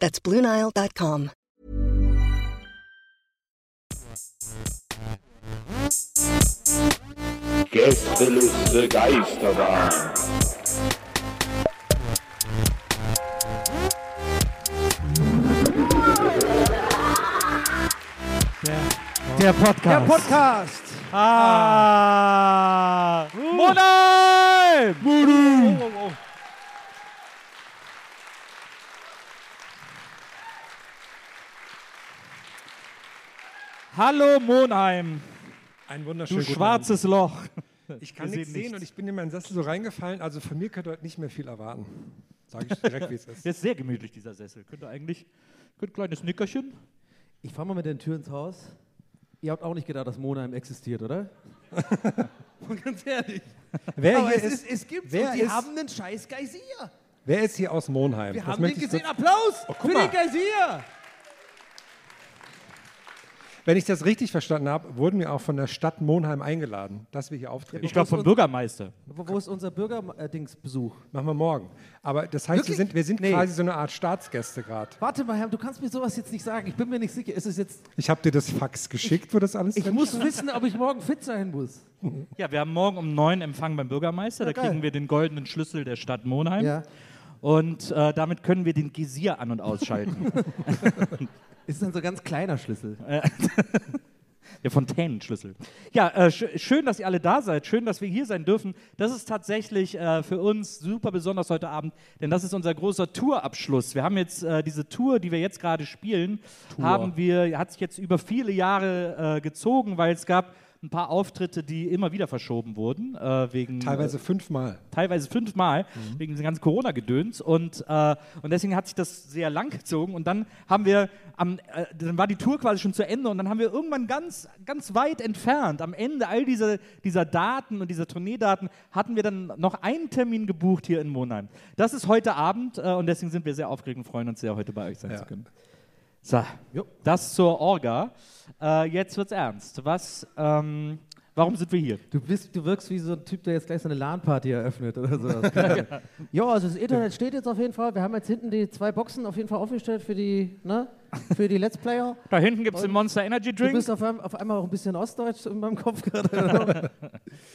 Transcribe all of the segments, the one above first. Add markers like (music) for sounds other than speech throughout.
That's BlueNile.com. Gästeliste Geisterbahn. Der Podcast. Der Podcast. Ah. Monheim! Oh, oh, oh. Hallo Monheim, Ein du wunderschönen guten schwarzes Loch. Abend. Ich kann nichts sehen sehen und nichts. ich bin in meinen Sessel so reingefallen. Also von mir könnt ihr heute nicht mehr viel erwarten. Sage ich direkt, wie es (laughs) ist. Der ist sehr gemütlich, dieser Sessel. Könnte eigentlich, könnte ein kleines Nickerchen. Ich fahre mal mit den Tür ins Haus. Ihr habt auch nicht gedacht, dass Monheim existiert, oder? (laughs) Ganz ehrlich. Wer Aber hier es, ist, ist, es gibt wer die ist- haben einen scheiß Geysir. wer ist hier aus Monheim? Wir Das haben den gesehen. Applaus Oh, für mal. den Geysir. Wenn ich das richtig verstanden habe, wurden wir auch von der Stadt Monheim eingeladen, dass wir hier auftreten. Ich glaube vom Bürgermeister. Wo, wo ist unser Bürgerdingsbesuch? Machen wir morgen. Aber das heißt, wir sind, wir sind Nee. quasi so eine Art Staatsgäste gerade. Warte mal, Herr, du kannst mir sowas jetzt nicht sagen. Ich bin mir nicht sicher. Ist es jetzt. Ich habe dir das Fax geschickt, wo das alles Ich drin muss wissen, ob ich morgen fit sein muss. Ja, wir haben morgen um neun Empfang beim Bürgermeister. Ja, da geil. kriegen wir den goldenen Schlüssel der Stadt Monheim. Ja. Und äh, damit können wir den Gesier an- und ausschalten. (laughs) Ist dann so ein ganz kleiner Schlüssel. (laughs) Der Fontänenschlüssel. Ja, äh, sch schön, dass ihr alle da seid. Schön, dass wir hier sein dürfen. Das ist tatsächlich äh, für uns super besonders heute Abend, denn das ist unser großer Tourabschluss. Wir haben jetzt äh, diese Tour, die wir jetzt gerade spielen, haben wir, hat sich jetzt über viele Jahre äh, gezogen, weil es gab ein paar Auftritte, die immer wieder verschoben wurden, äh, wegen Teilweise fünfmal. teilweise fünfmal Mhm. wegen diesem ganzen Corona-Gedöns und, äh, und deswegen hat sich das sehr lang gezogen und dann haben wir, am, äh, dann war die Tour quasi schon zu Ende und dann haben wir irgendwann ganz, ganz weit entfernt, am Ende all dieser, dieser Daten und dieser Tourneedaten, hatten wir dann noch einen Termin gebucht hier in Monheim. Das ist heute Abend äh, und deswegen sind wir sehr aufgeregt und freuen uns sehr, heute bei euch sein Ja. zu können. So, das zur Orga. Äh, jetzt wird's ernst. Was, ähm, warum sind wir hier? Du, bist, du wirkst wie so ein Typ, der jetzt gleich so eine LAN-Party eröffnet oder sowas. (laughs) ja, also das Internet steht jetzt auf jeden Fall. Wir haben jetzt hinten die zwei Boxen auf jeden Fall aufgestellt für die, ne, für die Let's Player. Da hinten gibt es den Monster Energy Du Drink. bist auf, einmal- auf einmal auch ein bisschen Ostdeutsch in meinem Kopf gerade.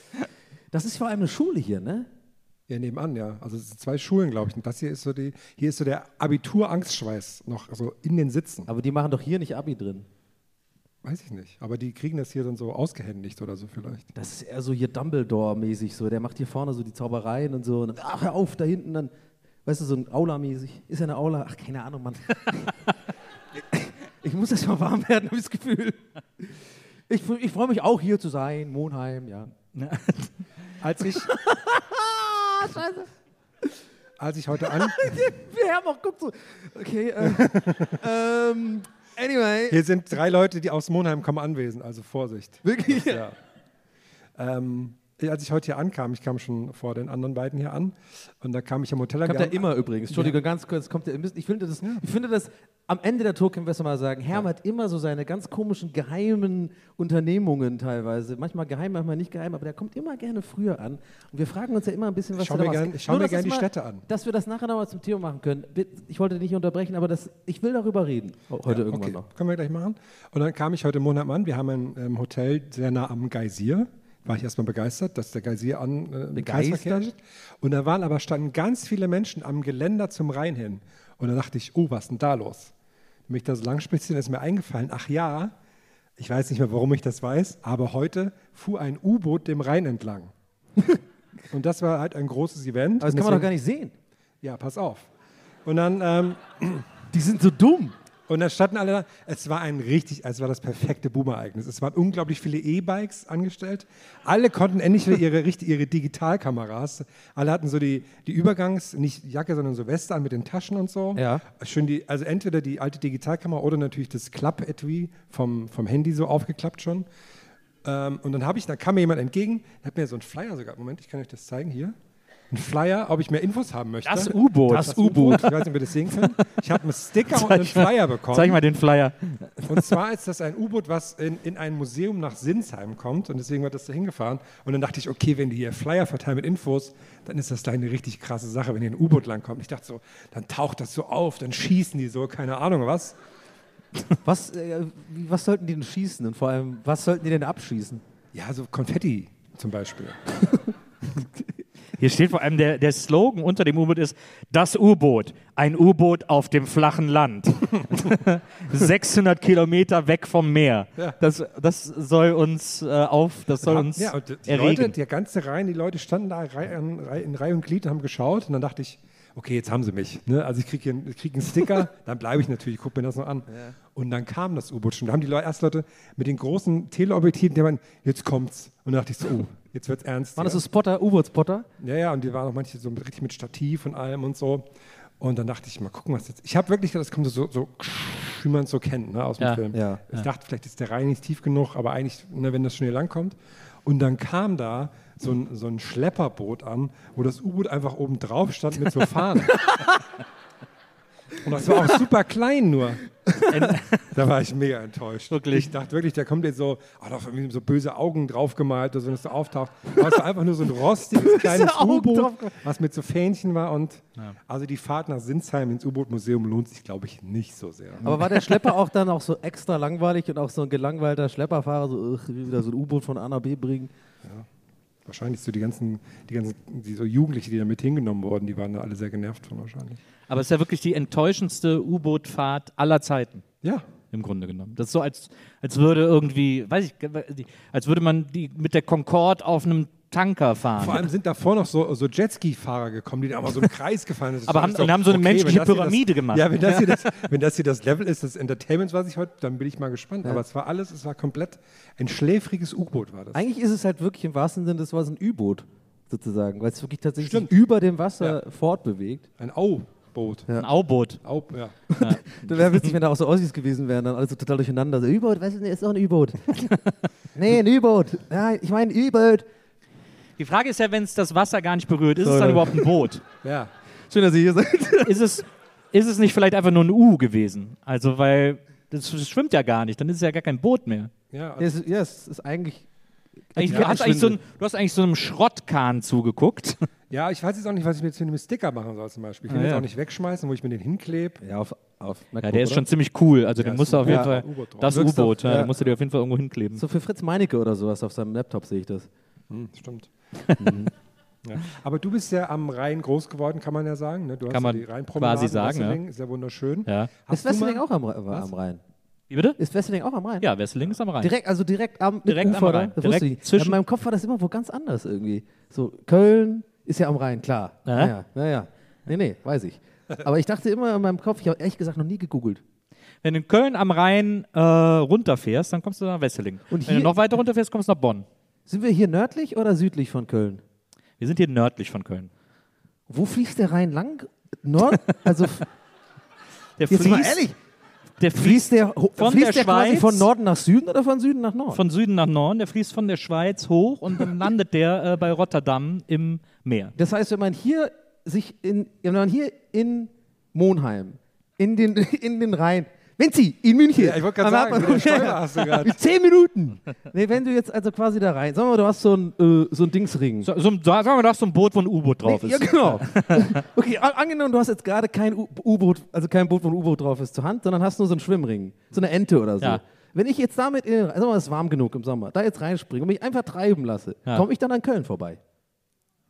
(laughs) das ist vor allem eine Schule hier, ne? Ja, nebenan, ja. Also es sind zwei Schulen, glaube ich. Und das hier ist so die, hier ist so der Abitur-Angstschweiß noch so in den Sitzen. Aber die machen doch hier nicht Abi drin. Weiß ich nicht. Aber die kriegen das hier dann so ausgehändigt oder so vielleicht. Das ist eher so hier Dumbledore-mäßig so. Der macht hier vorne so die Zaubereien und so. Und dann, ach, hör auf, da hinten dann, weißt du, so ein Aula-mäßig. Ist ja eine Aula? Ach, keine Ahnung, Mann. (laughs) ich muss erst mal warm werden, habe ich das Gefühl. Ich, ich freue mich auch hier zu sein, Monheim, ja. (laughs) Als ich, Ah, scheiße. als ich heute (laughs) an, Wir haben auch, guck so. Okay, äh, (laughs) ähm, anyway. hier sind drei Leute, die aus Monheim kommen anwesend, also Vorsicht. Wirklich? Ja. Ähm, als ich heute hier ankam, ich kam schon vor den anderen beiden hier an und da kam ich am Hotel an. Kommt er immer übrigens. Entschuldigung, ganz kurz, kommt er immer. Ich finde das, ich finde das, am Ende der Tour können wir es mal sagen, Herm hat immer so seine ganz komischen, geheimen Unternehmungen teilweise. Manchmal geheim, manchmal nicht geheim, aber der kommt immer gerne früher an. Und wir fragen uns ja immer ein bisschen, was schau da gern- ich schau Nur, mir dass gern es die mal- Städte an. Dass wir das nachher nochmal zum Thema machen können. Ich wollte dich nicht unterbrechen, aber das, ich will darüber reden. Heute Ja, irgendwann okay. noch. Können wir gleich machen. Und dann kam ich heute Monat an. Wir haben ein ähm, Hotel sehr nah am Geysir. War ich erstmal begeistert, dass der Geysir an äh, Begeistert? Steht. Und da waren aber standen ganz viele Menschen am Geländer zum Rhein hin. Und da dachte ich, oh, was ist denn da los? mich da so lang spazieren, ist mir eingefallen, ach ja, ich weiß nicht mehr, warum ich das weiß, aber heute fuhr ein U-Boot dem Rhein entlang. (laughs) Und das war halt ein großes Event. Aber das kann man doch gar nicht sehen. Ja, pass auf. Und dann, ähm, Die sind so dumm. Und dann standen alle da. Es war ein richtig, es war das perfekte Boomer-Ereignis. Es waren unglaublich viele E-Bikes angestellt. Alle konnten endlich wieder ihre, ihre Digitalkameras. Alle hatten so die, die Übergangs-, nicht Jacke, sondern so Weste an mit den Taschen und so. Ja. Schön die, also entweder die alte Digitalkamera oder natürlich das Klapp-Etui vom, vom Handy so aufgeklappt schon. Ähm, und dann habe ich, da kam mir jemand entgegen, hat mir so einen Flyer sogar, Moment, ich kann euch das zeigen hier. Ein Flyer, ob ich mehr Infos haben möchte. Das U-Boot. Das U-Boot. Ich weiß nicht, ob ihr das sehen könnt. Ich habe einen Sticker und einen Flyer bekommen. Zeig mal den Flyer. Und zwar ist das ein U-Boot, was in, in ein Museum nach Sinsheim kommt und deswegen wird das da hingefahren. Und dann dachte ich, okay, wenn die hier Flyer verteilen mit Infos, dann ist das da eine richtig krasse Sache, wenn hier ein U-Boot langkommt. Ich dachte so, dann taucht das so auf, dann schießen die so, keine Ahnung was. Was, äh, was sollten die denn schießen? Und vor allem, was sollten die denn abschießen? Ja, so Konfetti zum Beispiel. (laughs) Hier steht vor allem, der, der Slogan unter dem U-Boot ist, das U-Boot, ein U-Boot auf dem flachen Land. (laughs) 600 Kilometer weg vom Meer. Ja. Das, das soll uns äh, auf, das soll uns ja, und die erregen. Leute, der ganze Reihen, die Leute standen da Reihe Reihe- in Reihe und Glied und haben geschaut und dann dachte ich, okay, jetzt haben sie mich. Ne? Also ich kriege krieg einen Sticker, (laughs) dann bleibe ich natürlich, gucke mir das noch an. Und dann kam das U-Boot schon. Da haben die Leute, erst Leute mit den großen Teleobjektiven, die meinen, jetzt kommt's. Und dann dachte ich so, oh, jetzt wird's ernst. Waren das ja. so Spotter, U-Boot-Spotter? Ja, ja, und die waren auch manche so richtig mit Stativ und allem und so. Und dann dachte ich, mal gucken, was jetzt. Ich habe wirklich gedacht, das kommt so, so wie man es so kennt, ne, aus dem Ja, Film. ja, ich dachte, vielleicht ist der Rhein nicht tief genug, aber eigentlich, ne, wenn das schon hier lang kommt. Und dann kam da so ein, so ein Schlepperboot an, wo das U-Boot einfach oben drauf stand mit so Fahnen. (laughs) Und das war auch super klein nur. (laughs) da war ich mega enttäuscht. Wirklich? Ich dachte wirklich, da kommt jetzt so, oh, da irgendwie so böse Augen draufgemalt, oder so, wenn es so auftaucht. Aber es war einfach nur so ein rostiges kleines U-Boot, was mit so Fähnchen war. Und also die Fahrt nach Sinsheim ins U-Boot-Museum lohnt sich, glaube ich, nicht so sehr. Aber war der Schlepper auch dann auch so extra langweilig und auch so ein gelangweilter Schlepperfahrer, so "Ugh, wieder so ein U-Boot von A nach B bringen? Wahrscheinlich so die ganzen, die ganzen, die so Jugendliche, die da mit hingenommen wurden, die waren da alle sehr genervt von wahrscheinlich. Aber es ist ja wirklich die enttäuschendste U-Boot-Fahrt aller Zeiten. Ja, Im Grunde genommen. Das ist so, als, als würde irgendwie, weiß ich, als würde man die mit der Concorde auf einem Tanker fahren. vor allem sind davor noch so, so Jetski-Fahrer gekommen, die da mal so im Kreis gefahren sind. Das Aber war haben- so, und haben so eine menschliche das hier Pyramide das, gemacht. Ja, wenn das, hier das, wenn das hier das Level ist, des Entertainments, was ich heute, dann bin ich mal gespannt. Aber es war alles, es war komplett ein schläfriges U-Boot war das. Eigentlich ist es halt wirklich im wahrsten Sinne des Wortes ein U-Boot, sozusagen, weil es wirklich tatsächlich Stimmt. über dem Wasser fortbewegt. Ein Au-Boot. Ein Auboot. Au, ja. (laughs) Da wäre witzig, wenn da auch so Aussies gewesen wären, dann alles so total durcheinander. So, U-Boot, was ist denn, ist doch ein U-Boot. (laughs) nee, ein U-Boot. Ja, ich meine U-Boot. Die Frage ist ja, wenn es das Wasser gar nicht berührt, ist So, es dann ja. überhaupt ein Boot? (laughs) ja. Schön, dass ihr hier seid. ist, es, ist es nicht vielleicht einfach nur ein U gewesen? Also, weil das schwimmt ja gar nicht, dann ist es ja gar kein Boot mehr. Ja, Ja, es, ja, es ist eigentlich. Eigentlich, Ja, du, hast eigentlich so ein, du hast eigentlich so einem Schrottkahn zugeguckt. Ja, ich weiß jetzt auch nicht, was ich mir jetzt mit einem Sticker machen soll zum Beispiel. Ich will Ah, ihn jetzt ja. auch nicht wegschmeißen, wo ich mir den hinklebe. Ja, auf, auf Ja, der ist schon ziemlich cool. Also, den ist musst du auf jeden ja, Fall. Das U-Boot, ja, ja. den musst du dir auf jeden Fall irgendwo hinkleben. So für Fritz Meinecke oder sowas auf seinem Laptop sehe ich das. Hm, stimmt. (laughs) ja. Aber du bist ja am Rhein groß geworden, kann man ja sagen. Ne? Du Kann hast man ja die Rheinpromenade quasi sagen, ja. Wesseling, Ist ja wunderschön. Ja. Ist Wesseling auch am, am Rhein? Wie bitte? Ist Wesseling auch am Rhein? Ja, Wesseling ist am Rhein. Direkt, also direkt am, Direkt am Rhein. Das Direkt wusste ich. zwischen- in meinem Kopf war das immer wo ganz anders irgendwie. So, Köln ist ja am Rhein, klar. Ja. Naja, naja. Nee, nee, weiß ich. Aber ich dachte immer in meinem Kopf, ich habe ehrlich gesagt noch nie gegoogelt. Wenn du in Köln am Rhein äh, runterfährst, dann kommst du nach Wesseling. Und Wenn du noch weiter runterfährst, kommst du nach Bonn. Sind wir hier nördlich oder südlich von Köln? Wir sind hier nördlich von Köln. Wo fließt der Rhein lang? Nord? (laughs) Also Der jetzt mal ehrlich, Der fließt der, ho- von fließt der der quasi Schweiz- von Norden nach Süden oder von Süden nach Norden? von Süden nach Norden, der fließt von der Schweiz hoch und dann landet der äh, bei Rotterdam im Meer. Das heißt, wenn man hier sich in, wenn man hier in Monheim, in den, (laughs) in den Rhein, Vinci, in München. Ja, ich wollte gerade sagen, mit der Steuer hast du (laughs) gerade. Mit zehn Minuten. Nee, wenn du jetzt also quasi da rein, sagen wir mal, du hast so ein, äh, so ein Dingsring. So, so, ein- sagen wir doch so ein Boot, wo ein U-Boot drauf Nee, ist. Ja, genau. (laughs) (laughs) okay, an- angenommen, du hast jetzt gerade kein U- U-Boot, also kein Boot, wo ein U-Boot drauf ist, zur Hand, sondern hast nur so einen Schwimmring, so eine Ente oder so. Ja. Wenn ich jetzt damit, in, den- sagen wir mal, es ist warm genug im Sommer, da jetzt reinspringe und mich einfach treiben lasse, Ja. komme ich dann an Köln vorbei?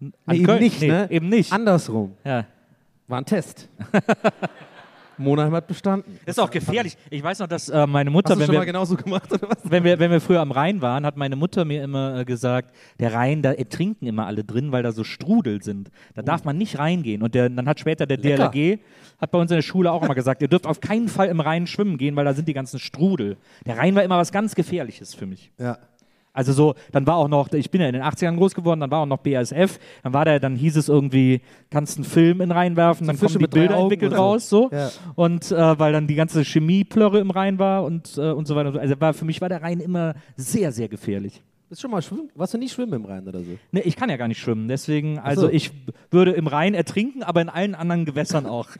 An Nee, eben Köln- nicht, nee, ne? Eben nicht. Andersrum. ja. War ein Test. Monheim hat bestanden. Ist auch gefährlich. Ich weiß noch, dass äh, meine Mutter, Hast du wenn schon mal wir, genauso gemacht oder was? wenn, wir, wenn wir früher am Rhein waren, hat meine Mutter mir immer äh, gesagt, der Rhein, da ertrinken immer alle drin, weil da so Strudel sind. Da darf man nicht reingehen. Und der, dann hat später der Lecker. DLRG, hat bei uns in der Schule auch immer gesagt, ihr dürft auf keinen Fall im Rhein schwimmen gehen, weil da sind die ganzen Strudel. Der Rhein war immer was ganz Gefährliches für mich. Ja. Also so, dann war auch noch, ich bin ja in den 80ern groß geworden, dann war auch noch BASF, dann war der, dann hieß es irgendwie, kannst einen Film in reinwerfen, dann Fische kommen die Bilder entwickelt so. raus, so. Ja. Und äh, weil dann die ganze Chemieplörre im Rhein war und, äh, und so weiter. so. Also war, für mich war der Rhein immer sehr, sehr gefährlich. Bist schon mal schwimmen? Warst du nie schwimmen im Rhein oder so? Ne, ich kann ja gar nicht schwimmen, deswegen, also so. ich würde im Rhein ertrinken, aber in allen anderen Gewässern auch. (laughs)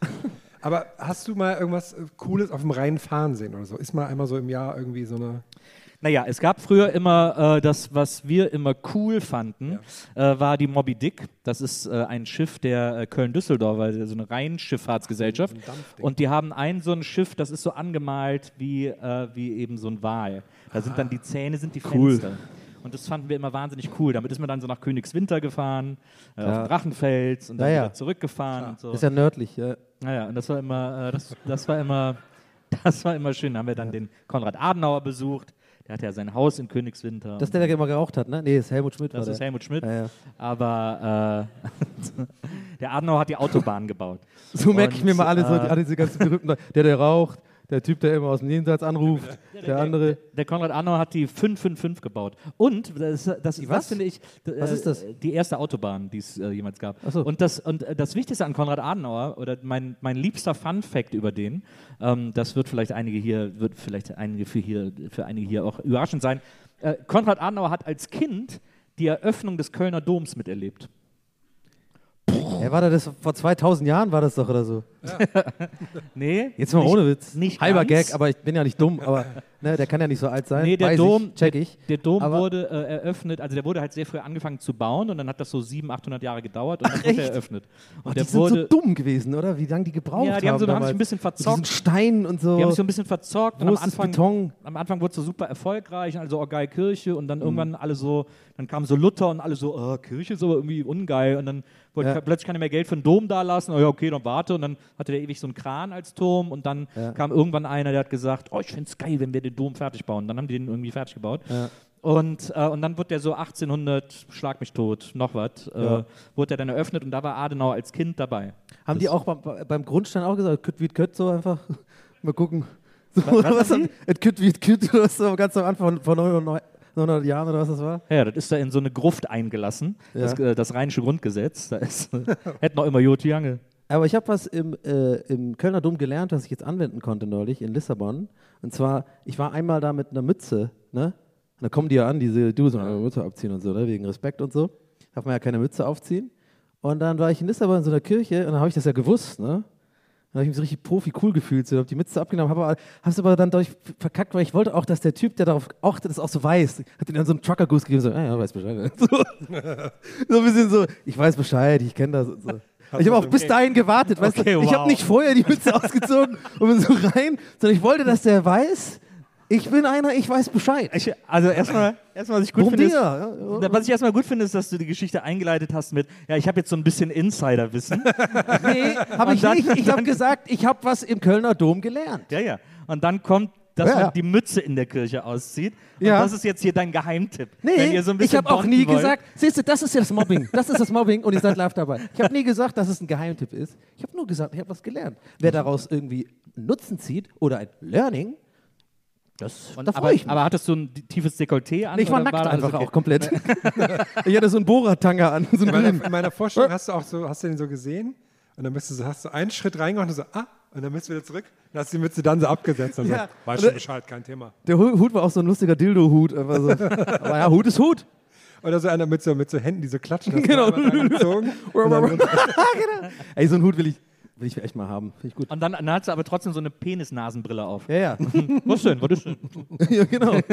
(laughs) Aber hast du mal irgendwas äh, Cooles auf dem Rhein fahren sehen oder so? Ist mal einmal so im Jahr irgendwie so eine. Naja, es gab früher immer äh, das, was wir immer cool fanden, äh, war die Moby Dick. Das ist äh, ein Schiff der äh, Köln-Düsseldorf, also so eine Rheinschifffahrtsgesellschaft. Ein. Und die haben ein so ein Schiff, das ist so angemalt wie, äh, wie eben so ein Wal. Da sind dann die Zähne, sind die Fenster. Und das fanden wir immer wahnsinnig cool. Damit ist man dann so nach Königswinter gefahren, äh, auf Ja. den Drachenfels und dann Ja, ja. wieder zurückgefahren und so. Das ist ja nördlich, ja. Naja, und das war immer, äh, das, das war immer, (laughs) das war immer schön. Da haben wir dann den Konrad Adenauer besucht. Der hatte ja sein Haus in Königswinter. Das ist der, der immer geraucht hat, ne? Nee, das ist Helmut Schmidt. Das war ist der. Helmut Schmidt. Ja, ja. Aber äh, (laughs) der Adenauer hat die Autobahn gebaut. So merke ich mir mal alle, so, äh, alle diese ganzen berühmten Leute. Der, der raucht, der Typ, der immer aus dem Jenseits anruft, (laughs) der andere. Der Konrad Adenauer hat die 555 gebaut. Und das, das, das was? finde ich, d- Was äh, ist das? Die erste Autobahn, die es äh, jemals gab. So. Und, das, und äh, das Wichtigste an Konrad Adenauer oder mein, mein liebster Fun Fact über den, ähm, das wird vielleicht einige hier, wird vielleicht einige für hier, für einige hier auch überraschend sein. Äh, Konrad Adenauer hat als Kind die Eröffnung des Kölner Doms miterlebt. Ja, war das vor 2000 Jahren, war das doch oder so? (laughs) Nee, Jetzt mal nicht- ohne Witz. nicht Halber ganz. Gag, aber ich bin ja nicht dumm, aber ne, der kann ja nicht so alt sein. Nee, der Weiß Dom, ich, check ich. Der, der Dom Aber- wurde äh, eröffnet, also der wurde halt sehr früh angefangen zu bauen und dann hat das so 700, 800 Jahre gedauert und dann wurde er eröffnet. Und Oh, die der sind so dumm gewesen, oder? Wie lange die gebraucht Ja, die haben so- haben sich ein bisschen Mit verzockt. diesen Steinen und so. die haben sich so ein bisschen verzockt und am Anfang, Beton? am Anfang wurde es so super erfolgreich, also oh geil Kirche und Mhm. dann irgendwann alle so, dann kam so Luther und alle so, oh, Kirche ist aber irgendwie ungeil und dann wollte Ja. plötzlich keiner mehr Geld für einen Dom da lassen, oh ja okay, dann warte und dann hatte der ewig so einen Kran als Turm und dann Ja. kam irgendwann einer, der hat gesagt, oh ich find's geil, wenn wir den Dom fertig bauen. Dann haben die den irgendwie fertig gebaut. Ja. Und, äh, und dann wurde der so 1800, schlag mich tot, noch was, äh, wurde der dann eröffnet und da war Adenauer als Kind dabei. Haben die auch beim, beim Grundstein auch gesagt, kütt wie kütt so einfach? (laughs) Mal gucken. So, was was (laughs) wie kütt (laughs) oder so ganz am Anfang von 900, 900 Jahren oder was das war? Ja, das ist da in so eine Gruft eingelassen, Ja. das, äh, das rheinische Grundgesetz. Da ist, (laughs) hätte noch immer Joti Jange. Aber ich habe was im, äh, im Kölner Dom gelernt, was ich jetzt anwenden konnte neulich in Lissabon. Und zwar, ich war einmal da mit einer Mütze, ne? Und da kommen die ja an, diese, du so eine Mütze abziehen und so, ne? Wegen Respekt und so. Darf man ja keine Mütze aufziehen. Und dann war ich in Lissabon in so einer Kirche und dann habe ich das ja gewusst, ne? Habe ich mich so richtig Profi-cool gefühlt, so, habe die Mütze abgenommen, habe aber, hab's aber dann dadurch verkackt, weil ich wollte auch, dass der Typ, der darauf achtet, das auch so weiß. Hat ihm dann so einen Trucker-Goose gegeben, so, ah, ja, weiß Bescheid. (laughs) So, (laughs) so ein bisschen so, ich weiß Bescheid, ich kenne das. So. Ich habe auch bis dahin gewartet, weißt Okay, du? Ich wow. habe nicht vorher die Mütze (laughs) ausgezogen und bin so rein, sondern ich wollte, dass der weiß, ich bin einer, ich weiß Bescheid. Ich, also erstmal, erstmal, was ich gut Warum finde, ist, was ich erstmal gut finde, ist, dass du die Geschichte eingeleitet hast mit, ja, ich habe jetzt so ein bisschen Insiderwissen. (laughs) Nee, habe ich dann- nicht. Ich habe gesagt, ich habe was im Kölner Dom gelernt. ja, ja. Und dann kommt, dass Ja, man die Mütze in der Kirche auszieht. Und Ja. das ist jetzt hier dein Geheimtipp. Nee, so ein ich habe auch nie wollt. gesagt, siehst du, das ist ja das Mobbing. Das ist das Mobbing und ihr seid live dabei. Ich habe nie gesagt, dass es ein Geheimtipp ist. Ich habe nur gesagt, ich habe was gelernt. Wer daraus irgendwie Nutzen zieht oder ein Learning, das, da aber, ich mich. aber hattest du ein tiefes Dekolleté an? Nee, ich war oder nackt alles einfach okay? auch komplett. (laughs) ich hatte so einen Bohrertanga an, so In meiner, in meiner Vorstellung hast du auch so, hast du den so gesehen und dann bist du so, hast du einen Schritt reingemacht und so, ah, und dann bist du wieder zurück und hast die Mütze dann so abgesetzt und Ja. so, weiß Oder- schon Bescheid, kein Thema. Der Hu- Hut war auch so ein lustiger Dildo-Hut. So. Aber ja, Hut ist Hut. Oder so einer mit so, mit so Händen, die so klatschen, (laughs) Genau. du (laughs) und dann, Ey, so einen Hut will ich, will ich echt mal haben. Finde ich gut. Und dann, dann hat sie aber trotzdem so eine Penisnasenbrille auf. Ja, ja. (laughs) Was denn? Was ist denn? (laughs) ja genau. (laughs)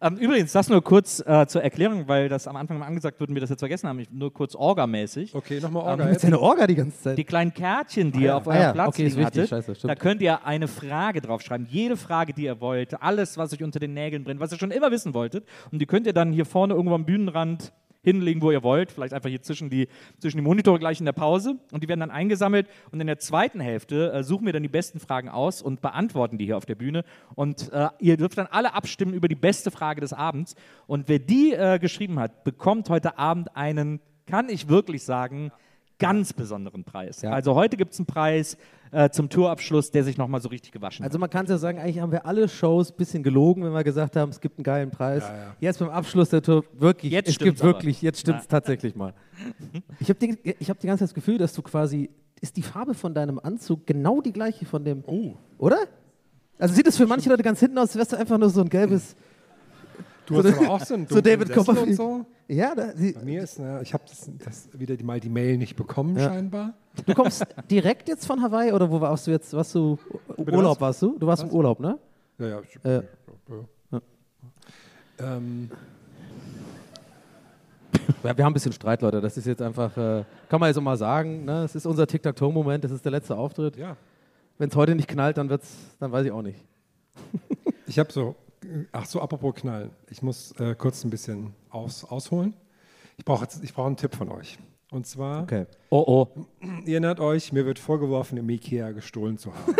Ähm, übrigens, das nur kurz äh, zur Erklärung, weil das am Anfang mal angesagt wird und wir das jetzt vergessen haben. Ich, nur kurz orgamäßig. okay, nochmal Ähm, Orga Mit jetzt. seiner Orga die ganze Zeit. Die kleinen Kärtchen, die ihr auf Ah eurem ja, Platz okay, liegen hattet, scheiße, da könnt ihr eine Frage draufschreiben. Jede Frage, die ihr wollt, alles, was euch unter den Nägeln brennt, was ihr schon immer wissen wolltet. Und die könnt ihr dann hier vorne irgendwo am Bühnenrand hinlegen, wo ihr wollt. Vielleicht einfach hier zwischen die, zwischen die Monitore gleich in der Pause. Und die werden dann eingesammelt. Und in der zweiten Hälfte äh, suchen wir dann die besten Fragen aus und beantworten die hier auf der Bühne. Und äh, ihr dürft dann alle abstimmen über die beste Frage des Abends. Und wer die äh, geschrieben hat, bekommt heute Abend einen, kann ich wirklich sagen, ganz besonderen Preis. Ja. Also heute gibt es einen Preis äh, zum Tourabschluss, der sich nochmal so richtig gewaschen Also man kann es ja sagen, eigentlich haben wir alle Shows ein bisschen gelogen, wenn wir gesagt haben, es gibt einen geilen Preis. Jetzt beim Abschluss der Tour, wirklich, Jetzt es stimmt's gibt wirklich, jetzt stimmt es Ja. tatsächlich mal. (laughs) Ich habe hab die ganze Zeit das Gefühl, dass du quasi, ist die Farbe von deinem Anzug genau die gleiche von dem, Oh. oder? Also sieht es für manche Leute ganz hinten aus, als wärst du einfach nur so ein gelbes, (laughs) Du hast aber auch so einen so David Sessel und Copperfield. so. Ja, da, Bei mir ist, ne, ich habe das, das wieder mal die Mail nicht bekommen Ja. scheinbar. du kommst direkt jetzt von Hawaii oder wo warst du jetzt? Warst du Urlaub was? warst du? Du warst im Urlaub, ne? Ja, ja. Ich, Äh. ja. Ähm, Ja, wir haben ein bisschen Streit, Leute. Das ist jetzt einfach, äh, kann man jetzt auch mal sagen. Ne? Es ist unser Tic-Tac-Toe-Moment. Das ist der letzte Auftritt. ja. Wenn es heute nicht knallt, dann wird's, dann weiß ich auch nicht. Ich habe so, ach so, apropos Knallen. Ich muss äh, kurz ein bisschen aus, ausholen. Ich brauche ich brauch einen Tipp von euch. Und zwar, Okay. Oh, oh. ihr erinnert euch, mir wird vorgeworfen, im Ikea gestohlen zu haben.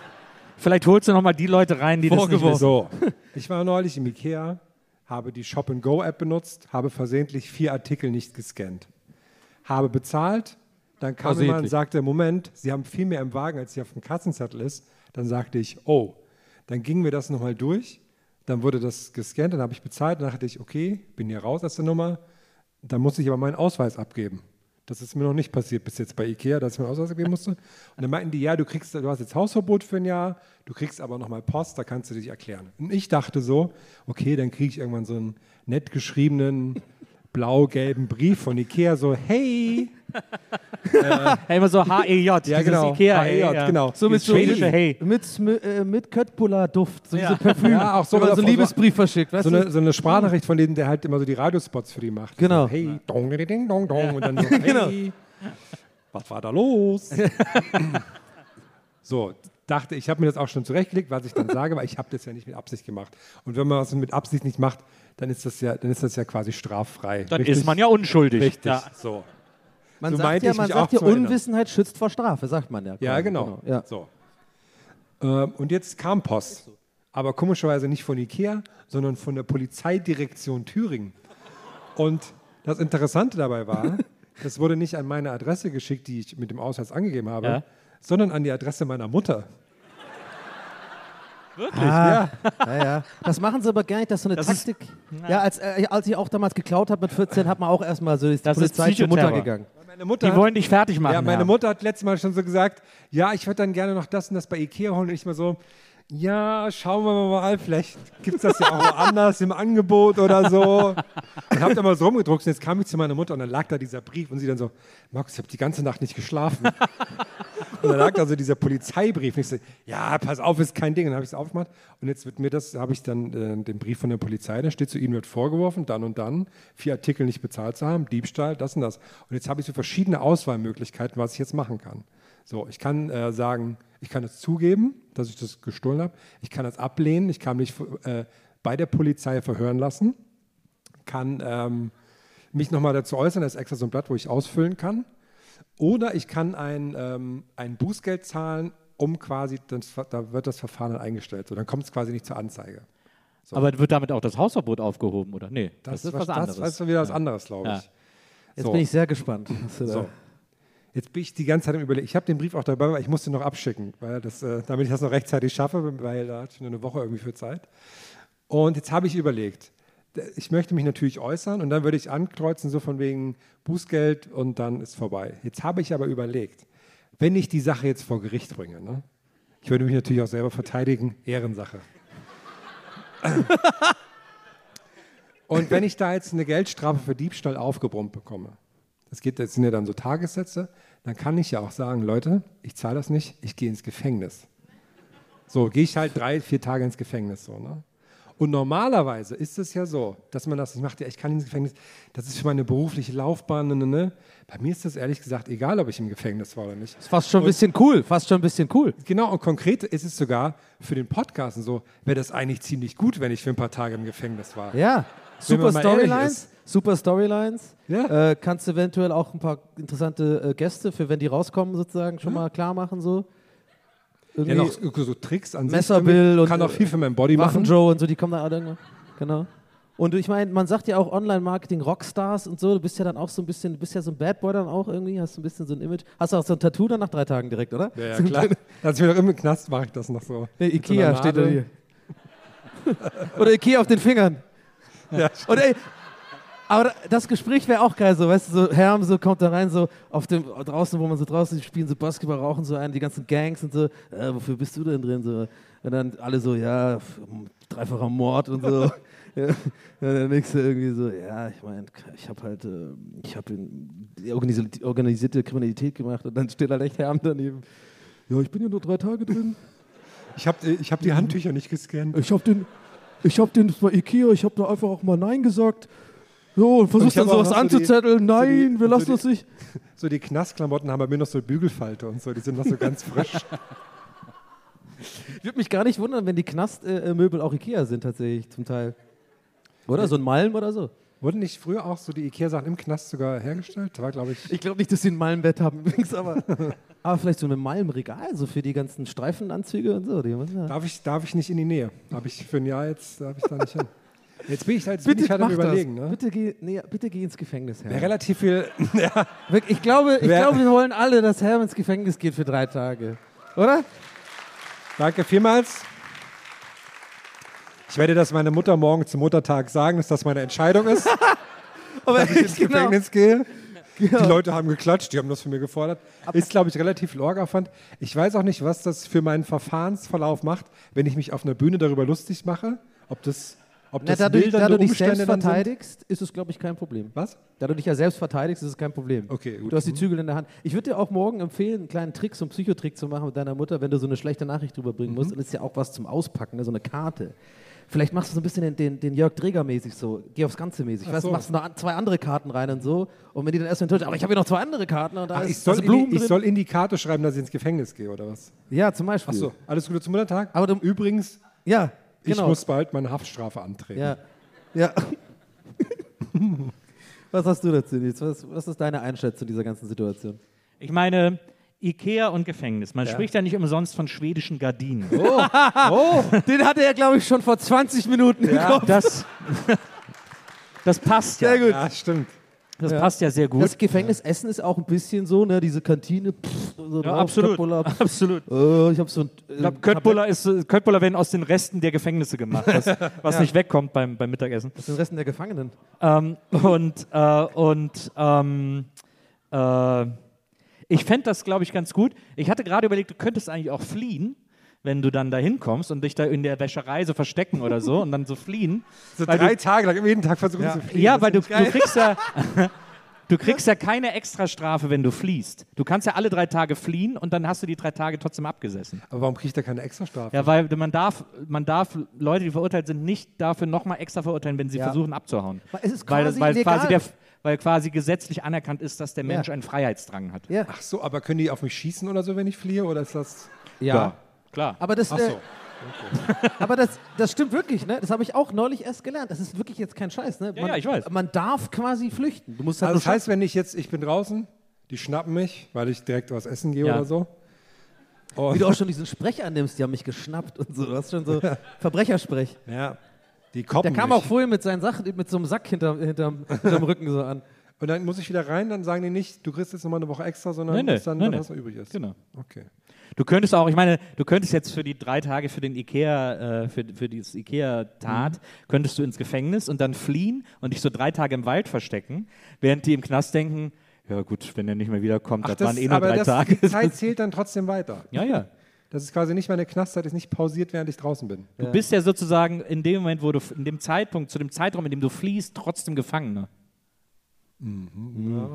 (laughs) Vielleicht holst du nochmal die Leute rein, die das nicht wissen. So, ich war neulich im Ikea, habe die Shop and Go App benutzt, habe versehentlich vier Artikel nicht gescannt, habe bezahlt, dann kam jemand und sagte, Moment, Sie haben viel mehr im Wagen, als hier auf dem Kassenzettel ist. Dann sagte ich, oh, dann gingen wir das nochmal durch, dann wurde das gescannt, dann habe ich bezahlt, dann dachte ich, okay, bin hier raus aus der Nummer, dann muss ich aber meinen Ausweis abgeben. Das ist mir noch nicht passiert bis jetzt bei Ikea, dass ich meinen Ausweis abgeben musste. Und dann meinten die, ja, du kriegst, du hast jetzt Hausverbot für ein Jahr, du kriegst aber nochmal Post, da kannst du dich erklären. Und ich dachte so, okay, dann kriege ich irgendwann so einen nett geschriebenen blau-gelben Brief von Ikea, so, hey, (laughs) Ja, immer so HEJ, ja genau, Ikea, HEJ, hey, ja. genau. So mit so Schwedische Hey. Mit, äh, mit Köttbullar-Duft, so Ja. diese Parfüm. Ja, auch so, so so- einen Liebesbrief verschickt, weißt so du? eine, so eine Sprachnachricht von denen, der halt immer so die Radiospots für die macht. Genau. So, hey, dong, ding, dong, dong. Und dann so, (laughs) hey, was war da los? (laughs) so, dachte, ich habe mir das auch schon zurechtgelegt, was ich dann sage, weil ich habe das ja nicht mit Absicht gemacht. Und wenn man was mit Absicht nicht macht, dann ist das ja, dann ist das ja quasi straffrei. Dann Richtig? ist man ja unschuldig. Richtig, Ja. so. man so sagt ja, man sagt auch ja. Unwissenheit schützt vor Strafe, sagt man ja. Ja, quasi. genau. Ja. So. Ähm, und jetzt kam Post. Aber komischerweise nicht von Ikea, sondern von der Polizeidirektion Thüringen. Und das Interessante dabei war, (laughs) das wurde nicht an meine Adresse geschickt, die ich mit dem Ausweis angegeben habe, Ja. sondern an die Adresse meiner Mutter. Ah, ja, ja. Das machen sie aber gar nicht, das ist so eine Das ist- Taktik. ja, als, äh, als ich auch damals geklaut habe mit 14, hat man auch erstmal so ist die Das ist Polizei zur Mutter gegangen. Meine Mutter Die hat- wollen dich fertig machen. Ja, meine ja. Mutter hat letztes Mal schon so gesagt, ja, ich würde dann gerne noch das und das bei Ikea holen. Und ich mal so, ja, schauen wir mal, vielleicht gibt es das ja auch woanders im Angebot oder so. Und hab da mal so rumgedruckt und jetzt kam ich zu meiner Mutter und dann lag da dieser Brief und sie dann so, Markus, ich habe die ganze Nacht nicht geschlafen. und dann lag da so dieser Polizeibrief und ich so, ja, pass auf, ist kein Ding. Und dann habe ich es aufgemacht und jetzt wird mir das, habe ich dann äh, den Brief von der Polizei, da steht zu Ihnen wird vorgeworfen, dann und dann, vier Artikel nicht bezahlt zu haben, Diebstahl, das und das. Und jetzt habe ich so verschiedene Auswahlmöglichkeiten, was ich jetzt machen kann. So, ich kann äh, sagen, ich kann es zugeben, dass ich das gestohlen habe. Ich kann es ablehnen. Ich kann mich äh, bei der Polizei verhören lassen. Kann ähm, mich nochmal dazu äußern. Da ist extra so ein Blatt, wo ich ausfüllen kann. Oder ich kann ein, ähm, ein Bußgeld zahlen, um quasi, das, da wird das Verfahren dann eingestellt. So, dann kommt es quasi nicht zur Anzeige. Aber wird damit auch das Hausverbot aufgehoben, oder? Nee, das, ist was das, anderes. Das ist wieder was anderes, glaube Ja. ich. Jetzt So. bin ich sehr gespannt. was du da- So. Jetzt bin ich die ganze Zeit im Überlegen. Ich habe den Brief auch dabei, weil ich musste noch abschicken, weil das, äh, damit ich das noch rechtzeitig schaffe, weil da ich nur eine Woche irgendwie für Zeit. Und jetzt habe ich überlegt, ich möchte mich natürlich äußern und dann würde ich ankreuzen, so von wegen Bußgeld und dann ist vorbei. Jetzt habe ich aber überlegt, wenn ich die Sache jetzt vor Gericht bringe, ne? ich würde mich natürlich auch selber verteidigen, Ehrensache. (laughs) Und wenn ich da jetzt eine Geldstrafe für Diebstahl aufgebrummt bekomme, das, geht, das sind ja dann so Tagessätze, dann kann ich ja auch sagen, Leute, ich zahle das nicht, ich gehe ins Gefängnis. So, gehe ich halt drei, vier Tage ins Gefängnis. So, ne? Und normalerweise ist es ja so, dass man das nicht macht, ja, ich kann ins Gefängnis, das ist für meine berufliche Laufbahn. Ne, ne, ne. Bei mir ist das ehrlich gesagt egal, ob ich im Gefängnis war oder nicht. Ist fast schon ein bisschen cool, fast schon ein bisschen cool. Genau, und konkret ist es sogar für den Podcast so, wäre das eigentlich ziemlich gut, wenn ich für ein paar Tage im Gefängnis war. Ja, super Storylines. Super Storylines. Ja. Äh, kannst eventuell auch ein paar interessante äh, Gäste, für wenn die rauskommen, sozusagen schon mal klar machen. So. Ja, Irgendwie noch so Tricks an Messerbill sich. und, Kann auch viel für mein Body Waffen machen. Joe und so, die kommen dann alle irgendwann. Genau. Und ich meine, man sagt ja auch Online-Marketing Rockstars und so, du bist ja dann auch so ein bisschen, du bist ja so ein Bad Boy dann auch irgendwie, hast so ein bisschen so ein Image. Hast du auch so ein Tattoo dann nach drei Tagen direkt, oder? Ja, ja klar. Als wir noch im Knast mache ich das noch so. Nee, so Ikea einer steht da hier. (laughs) Oder Ikea auf den Fingern. Ja, Und ey, aber da- das Gespräch wäre auch geil, so, weißt du, so Herm so kommt da rein, so auf dem draußen, wo man so draußen spielen, so Basketball, rauchen so ein, die ganzen Gangs und so, äh, wofür bist du denn drin? So. Und dann alle so, ja, dreifacher Mord und so. (laughs) ja. Der nächste irgendwie so, ja, ich meine, ich habe halt, äh, ich habe die organisi- organisierte Kriminalität gemacht und dann steht halt echt Herm daneben. Ja, ich bin hier nur drei Tage drin. Ich habe ich hab die Handtücher nicht gescannt. Ich habe den, ich habe den bei Ikea, ich habe da einfach auch mal Nein gesagt. So, und versuchst ich hab dann sowas noch so die- anzuzetteln. Nein, so die- wir so lassen die- uns nicht. (laughs) So die Knastklamotten haben bei mir noch so Bügelfalte und so. Die sind noch so ganz frisch. Würde mich gar nicht wundern, wenn die Knastmöbel auch Ikea sind tatsächlich zum Teil. Oder so ein Malm oder so. Wurden nicht früher auch so die Ikea-Sachen im Knast sogar hergestellt? War, glaube ich. Ich glaube nicht, dass sie ein Malmbett haben (laughs) übrigens, aber, (laughs) aber vielleicht so ein Malmregal, so für die ganzen Streifenanzüge und so. Die ja- Darf ich, darf ich nicht in die Nähe? Habe ich für ein Jahr jetzt, darf ich da nicht hin. Jetzt bin ich halt, jetzt bin Bitte ich halt am Überlegen. Ne? Bitte, geh, nee, bitte geh ins Gefängnis, Herr. Wäre relativ viel. (laughs) ja, Ich glaube, ich Wer- glaube, wir wollen alle, dass Herr ins Gefängnis geht für drei Tage. Oder? danke vielmals. Ich werde das meiner Mutter morgen zum Muttertag sagen, dass das meine Entscheidung ist, (laughs) Aber (laughs) dass ich ins genau. Gefängnis gehe. Genau. Die Leute haben geklatscht, die haben das für mir gefordert. Ist, glaube ich, relativ Lorgaufwand. Ich weiß auch nicht, was das für meinen Verfahrensverlauf macht, wenn ich mich auf einer Bühne darüber lustig mache. Ob das, ob Na, das da du, da du dich selbst dann sind. verteidigst, ist es, glaube ich, kein Problem. Was? Da du dich ja selbst verteidigst, ist es kein Problem. Okay, gut. Du hast die Zügel in der Hand. Ich würde dir auch morgen empfehlen, einen kleinen Trick, so einen Psychotrick zu machen mit deiner Mutter, wenn du so eine schlechte Nachricht drüber bringen Mhm. musst. Und ist ja auch was zum Auspacken, ne? so eine Karte. Vielleicht machst du so ein bisschen den, den, den Jörg Dreger mäßig so, geh aufs Ganze mäßig. Weißt du, so. machst noch an- zwei andere Karten rein und so. Und wenn die dann erstmal enttäuscht, aber ich habe hier noch zwei andere Karten und da Ach, ist ich, soll Blumen die, ich soll in die Karte schreiben, dass ich ins Gefängnis gehe, oder was? ja, zum Beispiel. Achso, alles Gute zum Muttertag. Aber du- Übrigens, Ja, ich genau. muss bald meine Haftstrafe antreten. Ja. ja. (laughs) was hast du dazu, Nils? Was, was ist deine Einschätzung dieser ganzen Situation? Ich meine, Ikea und Gefängnis. Man Ja. spricht ja nicht umsonst von schwedischen Gardinen. (laughs) Den hatte er, glaube ich, schon vor 20 Minuten im Kopf. Das, das passt ja. Sehr gut. Ja, stimmt. Das Ja. passt ja sehr gut. Das Gefängnisessen ist auch ein bisschen so, ne? Diese Kantine. Pff, so ja, absolut. Köttbullar, pff, (laughs) absolut. äh, ich habe so ein. Ich glaube, Köttbullar, ist, äh, Köttbullar werden aus den Resten der Gefängnisse gemacht, was, (laughs) was nicht wegkommt beim, beim Mittagessen. Das sind Resten der Gefangenen. Ähm, und äh, und ähm, äh, ich fände das, glaube ich, ganz gut. Ich hatte gerade überlegt, du könntest eigentlich auch fliehen, wenn du dann da hinkommst und dich da in der Wäscherei so verstecken oder so und dann so fliehen. So Weil drei du- Tage lang jeden Tag versuchen zu fliegen. Ja, weil du, du kriegst ja. (laughs) Du kriegst ja keine Extrastrafe, wenn du fliehst. Du kannst ja alle drei Tage fliehen und dann hast du die drei Tage trotzdem abgesessen. Aber warum kriegt er keine Extrastrafe? Ja, weil man darf, man darf Leute, die verurteilt sind, nicht dafür nochmal extra verurteilen, wenn sie Ja. versuchen abzuhauen. Es ist weil, quasi weil, illegal. quasi der, weil quasi gesetzlich anerkannt ist, dass der Ja. Mensch einen Freiheitsdrang hat. Ja. Ach so, aber können die auf mich schießen oder so, wenn ich fliehe? Oder ist das. ja. Klar. Aber das, Ach äh, so. (laughs) aber das, das stimmt wirklich, ne? Das habe ich auch neulich erst gelernt. Das ist wirklich jetzt kein Scheiß, ne? Ja, Man, ja, ich weiß. Man darf quasi flüchten. Du musst halt Also das heißt, wenn ich jetzt, ich bin draußen, die schnappen mich, weil ich direkt was essen gehe Ja. oder so. Wie Und, du auch schon diesen Sprech annimmst, die haben mich geschnappt und so. Du hast schon so (laughs) Verbrechersprech. ja, die koppen Der kam mich. auch vorhin mit seinen Sachen, mit so einem Sack hinter, hinterm, hinterm (laughs) Rücken so an. Und dann muss ich wieder rein, dann sagen die nicht, du kriegst jetzt nochmal eine Woche extra, sondern Nee, nee, dann, nee, dann nee. was noch übrig ist. Genau. Okay. Du könntest auch, ich meine, du könntest jetzt für die drei Tage für den Ikea, äh, für, für dieses Ikea-Tat, Mhm. könntest du ins Gefängnis und dann fliehen und dich so drei Tage im Wald verstecken, während die im Knast denken, ja gut, wenn er nicht mehr wiederkommt, Ach, das, waren eh nur aber drei das, Tage. die (laughs) Zeit zählt dann trotzdem weiter. ja, ja. Das ist quasi nicht meine Knastzeit, ist nicht pausiert, während ich draußen bin. Du bist ja sozusagen in dem Moment, wo du, in dem Zeitpunkt, zu dem Zeitraum, in dem du fliehst, trotzdem Gefangener. Ja,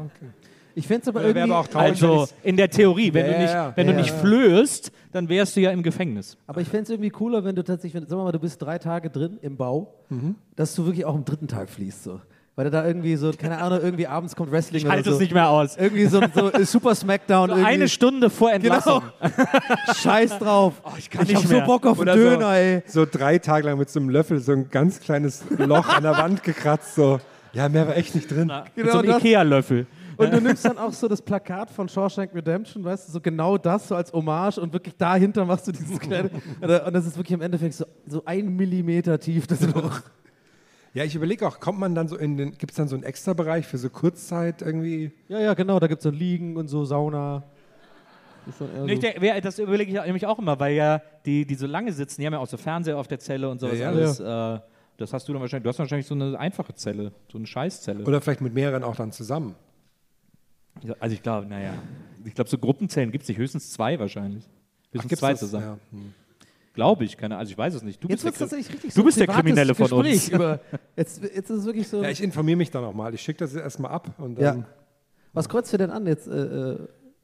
okay. Ich fände es aber irgendwie. aber auch traurig, wenn Also in der Theorie, wenn Ja, du nicht, ja, wenn ja, du nicht ja. flöhst, dann wärst du ja im Gefängnis. Aber ich fände es irgendwie cooler, wenn du tatsächlich, wenn, sagen wir mal, du bist drei Tage drin im Bau, Mhm. dass du wirklich auch am dritten Tag fließt. So. Weil du da irgendwie so, keine Ahnung, irgendwie abends kommt Wrestling Ich oder halte so. es nicht mehr aus. Irgendwie so, so Super Smackdown. So irgendwie. eine Stunde vor Entlassung. Genau. (laughs) Scheiß drauf. ich kann ich nicht hab so mehr. Bock auf einen Oder Döner, ey. so, so drei Tage lang mit so einem Löffel so ein ganz kleines Loch an der Wand gekratzt, so. Ja, mehr war echt nicht drin. Na, mit Genau so einem das. Ikea-Löffel. Und du nimmst dann auch so das Plakat von Shawshank Redemption, weißt du, so genau das so als Hommage und wirklich dahinter machst du dieses kleine. (laughs) und das ist wirklich im Endeffekt so, so ein Millimeter tief, das Loch. Ja, ich überlege auch, kommt man dann so in den, gibt es dann so einen Extra-Bereich für so Kurzzeit irgendwie? Ja, ja, genau, da gibt es dann Liegen und so, Sauna. Das so- das überlege ich nämlich auch immer, weil ja die, die so lange sitzen, die haben ja auch so Fernseher auf der Zelle und sowas Ja, ja. alles. Äh, das hast du dann wahrscheinlich, du hast wahrscheinlich so eine einfache Zelle, so eine Scheißzelle. Oder vielleicht mit mehreren auch dann zusammen. Also ich glaube, naja, ich glaube, so Gruppenzellen gibt es nicht, höchstens zwei wahrscheinlich. Höchstens gibt's zwei das? zusammen. Ja. Hm. Glaube ich, keine, also ich weiß es nicht. Du Jetzt bist wird der, es tatsächlich richtig du so bist der Kriminelle von Gespräch uns. (laughs) Über, jetzt, jetzt ist es wirklich so. Ja, ich informiere mich dann auch mal. Ich schicke das jetzt erstmal ab und Ja. dann. Was kreuzt du denn an jetzt? Äh, äh,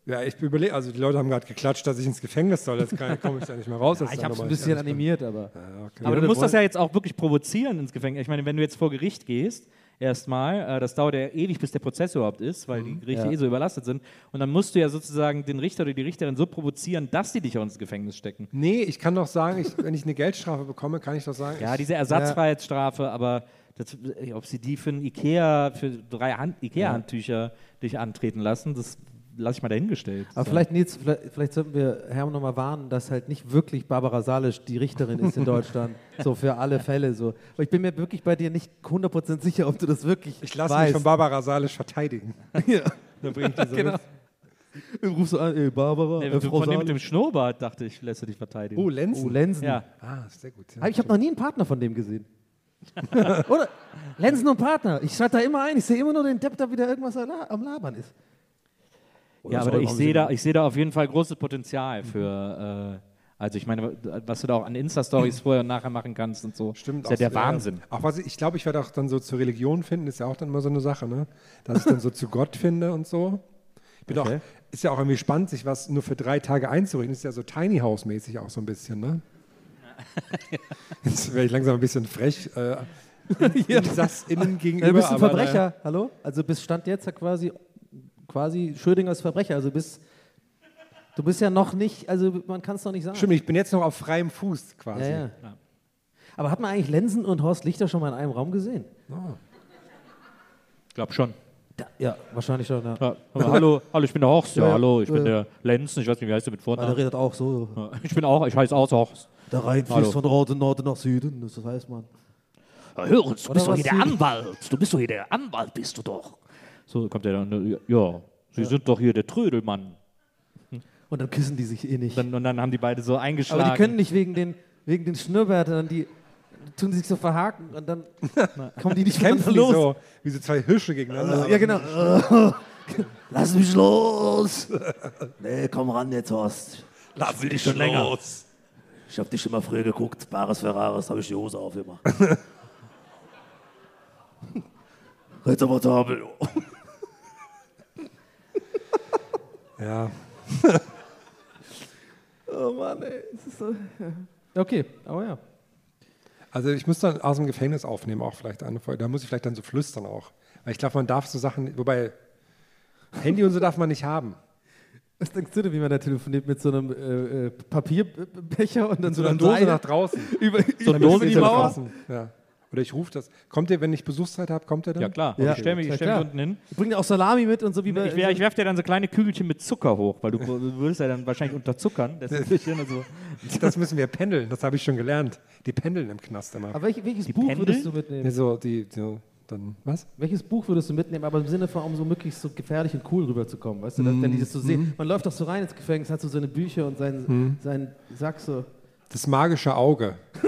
Ja, ich überlege, also die Leute haben gerade geklatscht, dass ich ins Gefängnis soll. Jetzt kann- komme ich da nicht mehr raus. Ist ich habe es ein bisschen animiert, aber. Ja, okay. Aber Ja, du musst das ja jetzt auch wirklich provozieren ins Gefängnis. Ich meine, wenn du jetzt vor Gericht gehst, erstmal, äh, das dauert ja ewig, bis der Prozess überhaupt ist, weil die Gerichte Ja. eh so überlastet sind. Und dann musst du ja sozusagen den Richter oder die Richterin so provozieren, dass die dich auch ins Gefängnis stecken. Nee, ich kann doch sagen, ich, wenn ich eine Geldstrafe bekomme, kann ich doch sagen, Ja, diese Ersatzfreiheitsstrafe, aber das, äh, ob sie die für ein Ikea, für drei Hand, Ikea-Handtücher dich antreten lassen, das lasse ich mal dahingestellt. Aber So. vielleicht, Nils, vielleicht, vielleicht sollten wir Herrn nochmal warnen, dass halt nicht wirklich Barbara Salisch die Richterin ist in (laughs) Deutschland. so für alle Fälle so. Aber ich bin mir wirklich bei dir nicht 100% sicher, ob du das wirklich ich lasse mich von Barbara Salisch verteidigen. (laughs) ja. Dann bringt die so genau. mit. Du rufst so an, ey, Barbara, Nee, äh, Frau von dem mit dem Salisch. Schnurrbart dachte ich, lässt du dich verteidigen. Oh, Lenzen. Oh, Lenzen. ja. Ah, sehr gut. Ja. Ich habe noch nie einen Partner von dem gesehen. (laughs) Oder? Lenzen und Partner. Ich schalte da immer ein. Ich sehe immer nur den Depp, da wieder irgendwas am Labern ist. Ja, aber ich sehe da, ich sehe da auf jeden Fall großes Potenzial für. Äh, also ich meine, was du da auch an Insta-Stories (clears throat) vorher und nachher machen kannst und so, Stimmt. ist ja auch der so, Wahnsinn. Auch was ich, ich glaube, ich werde auch dann so zur Religion finden, ist ja auch dann immer so eine Sache, ne? Dass ich dann so zu Gott finde und so. Ich bin Okay. auch, ist ja auch irgendwie spannend, sich was nur für drei Tage einzurichten. Ist ja so Tiny House-mäßig auch so ein bisschen, ne? Jetzt wäre ich langsam ein bisschen frech. Äh, (laughs) InsassInnen gegenüber. Du bist ein aber, Verbrecher, hallo? Also bis Stand jetzt ja quasi, quasi Schrödingers Verbrecher. Also bist, du bist ja noch nicht, also man kann es noch nicht sagen. Stimmt, ich bin jetzt noch auf freiem Fuß quasi. Ja, ja. Aber hat man eigentlich Lenzen und Horst Lichter schon mal in einem Raum gesehen? Ich glaube schon. ja, wahrscheinlich schon. Ja. Ja, aber (laughs) hallo, hallo, ich bin der Horst. Ja, Ja, ja. hallo, ich bin Ja. der Lenzen. Ich weiß nicht, wie heißt du mit Weil der Vornamen? redet auch so. Ja, Ich bin auch, ich heiße auch Horst. Der Rhein Hallo. fließt von Norden, Norden nach Süden, das heißt man. Hören, du bist doch hier der Anwalt. Du bist doch hier der Anwalt, bist du doch. So kommt er dann, ja, Sie sind doch hier der Trödelmann. Und dann küssen die sich eh nicht. Dann, und dann haben die beide so eingeschlagen. Aber die können nicht wegen den, wegen den Schnurrbärtern, die tun sich so verhaken und dann (laughs) kommen die nicht Kämpfen die los. so, wie so zwei Hirsche gegeneinander. Ja, genau. (laughs) Lass mich los! Nee, komm ran jetzt, Horst. Lass mich schon länger. los. Ich hab dich immer früher geguckt. Bares Ferraris, habe ich die Hose auf immer. Rätselportabel. Ja. (laughs) Oh Mann, ey. Das ist so, ja. Okay, aber ja. Also ich muss dann aus dem Gefängnis aufnehmen, auch vielleicht eine Folge. Da muss ich vielleicht dann so flüstern auch. Weil ich glaube, man darf so Sachen, wobei Handy und so darf man nicht haben. Was denkst du denn, wie man da telefoniert mit so einem äh, äh, Papierbecher und dann so So einer eine Dose nach draußen. (laughs) über, So eine Dose die nach Mauer? draußen. Ja. Oder ich rufe das. Kommt ihr, wenn ich Besuchszeit habe, kommt ihr dann? Ja, klar. Ja. Ich stelle mich, ich stell mich unten hin. Bringt auch Salami mit und so wie bei. Ich, ich werfe dir dann so kleine Kügelchen mit Zucker hoch, weil du, du würdest ja dann wahrscheinlich unterzuckern. Das so. (laughs) Das müssen wir pendeln, das habe ich schon gelernt. Die pendeln im Knast immer. aber welch, welches Die Buch Pendel? würdest du mitnehmen? Ja, so, die, so, dann, was? Welches Buch würdest du mitnehmen, aber im Sinne von, um so möglichst so gefährlich und cool rüberzukommen, weißt du, dass, wenn die das so sehen. Man läuft doch so rein ins Gefängnis, hat so seine Bücher und seinen, seinen Sack so. Das magische Auge. (laughs)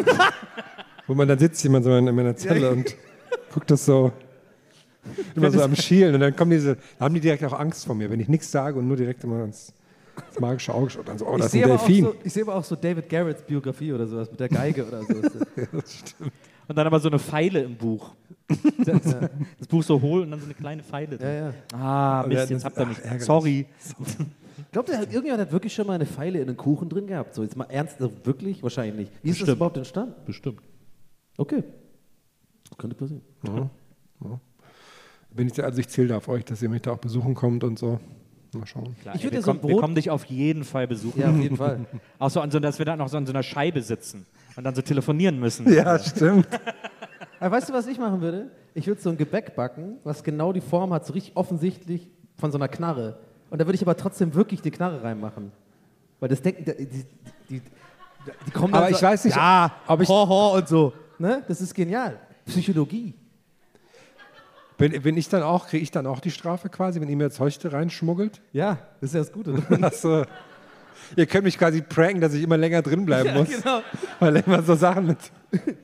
Wo man dann sitzt jemand so in, in meiner Zelle und guckt das so immer so am Schielen und dann kommen diese, da haben die direkt auch Angst vor mir, wenn ich nichts sage und nur direkt immer ins, ins magische Auge schaue. Dann so, oh, Ich das ist sehe ein aber, auch Delfin. so, ich sehe aber auch so David Garretts Biografie oder sowas mit der Geige oder so. (laughs) Und dann aber so eine Pfeile im Buch. (laughs) Das, das Buch so hohl und dann so eine kleine Pfeile. ja, ja. Ah, Ja, Mist, das- jetzt habt ihr ach, mich. ärgerlich. Sorry. Glaubt ihr, irgendjemand hat wirklich schon mal eine Pfeile in einen Kuchen drin gehabt? So, jetzt mal ernst, also wirklich? Wahrscheinlich nicht. Wie ist das Bestimmt. überhaupt entstanden? Bestimmt. Okay. Das könnte passieren. Bin ich, also ich zähle da auf euch, dass ihr mich da auch besuchen kommt und so. Mal schauen. Klar, Ich ey, wir, dir so kommen, wir kommen dich auf jeden Fall besuchen. Ja, auf jeden Fall. (laughs) Auch so, an so, dass wir dann noch so an so einer Scheibe sitzen und dann so telefonieren müssen. Ja, stimmt. (laughs) Aber weißt du, was ich machen würde? ich würde so ein Gebäck backen, was genau die Form hat, so richtig offensichtlich von so einer Knarre. Und da würde ich aber trotzdem wirklich die Knarre reinmachen. Weil das denken, die, die, die, die kommen dann Aber so, ich weiß nicht, ja, ob ich- ho, ho und so. Ne? Das ist genial. Psychologie. Bin, bin ich dann auch, kriege ich dann auch die Strafe quasi, wenn ihr mir jetzt Heuchte reinschmuggelt? Ja, das ist ja das Gute. (laughs) Achso. Ihr könnt mich quasi pranken, dass ich immer länger drin bleiben muss. genau. (laughs) Weil immer so Sachen mit. (laughs)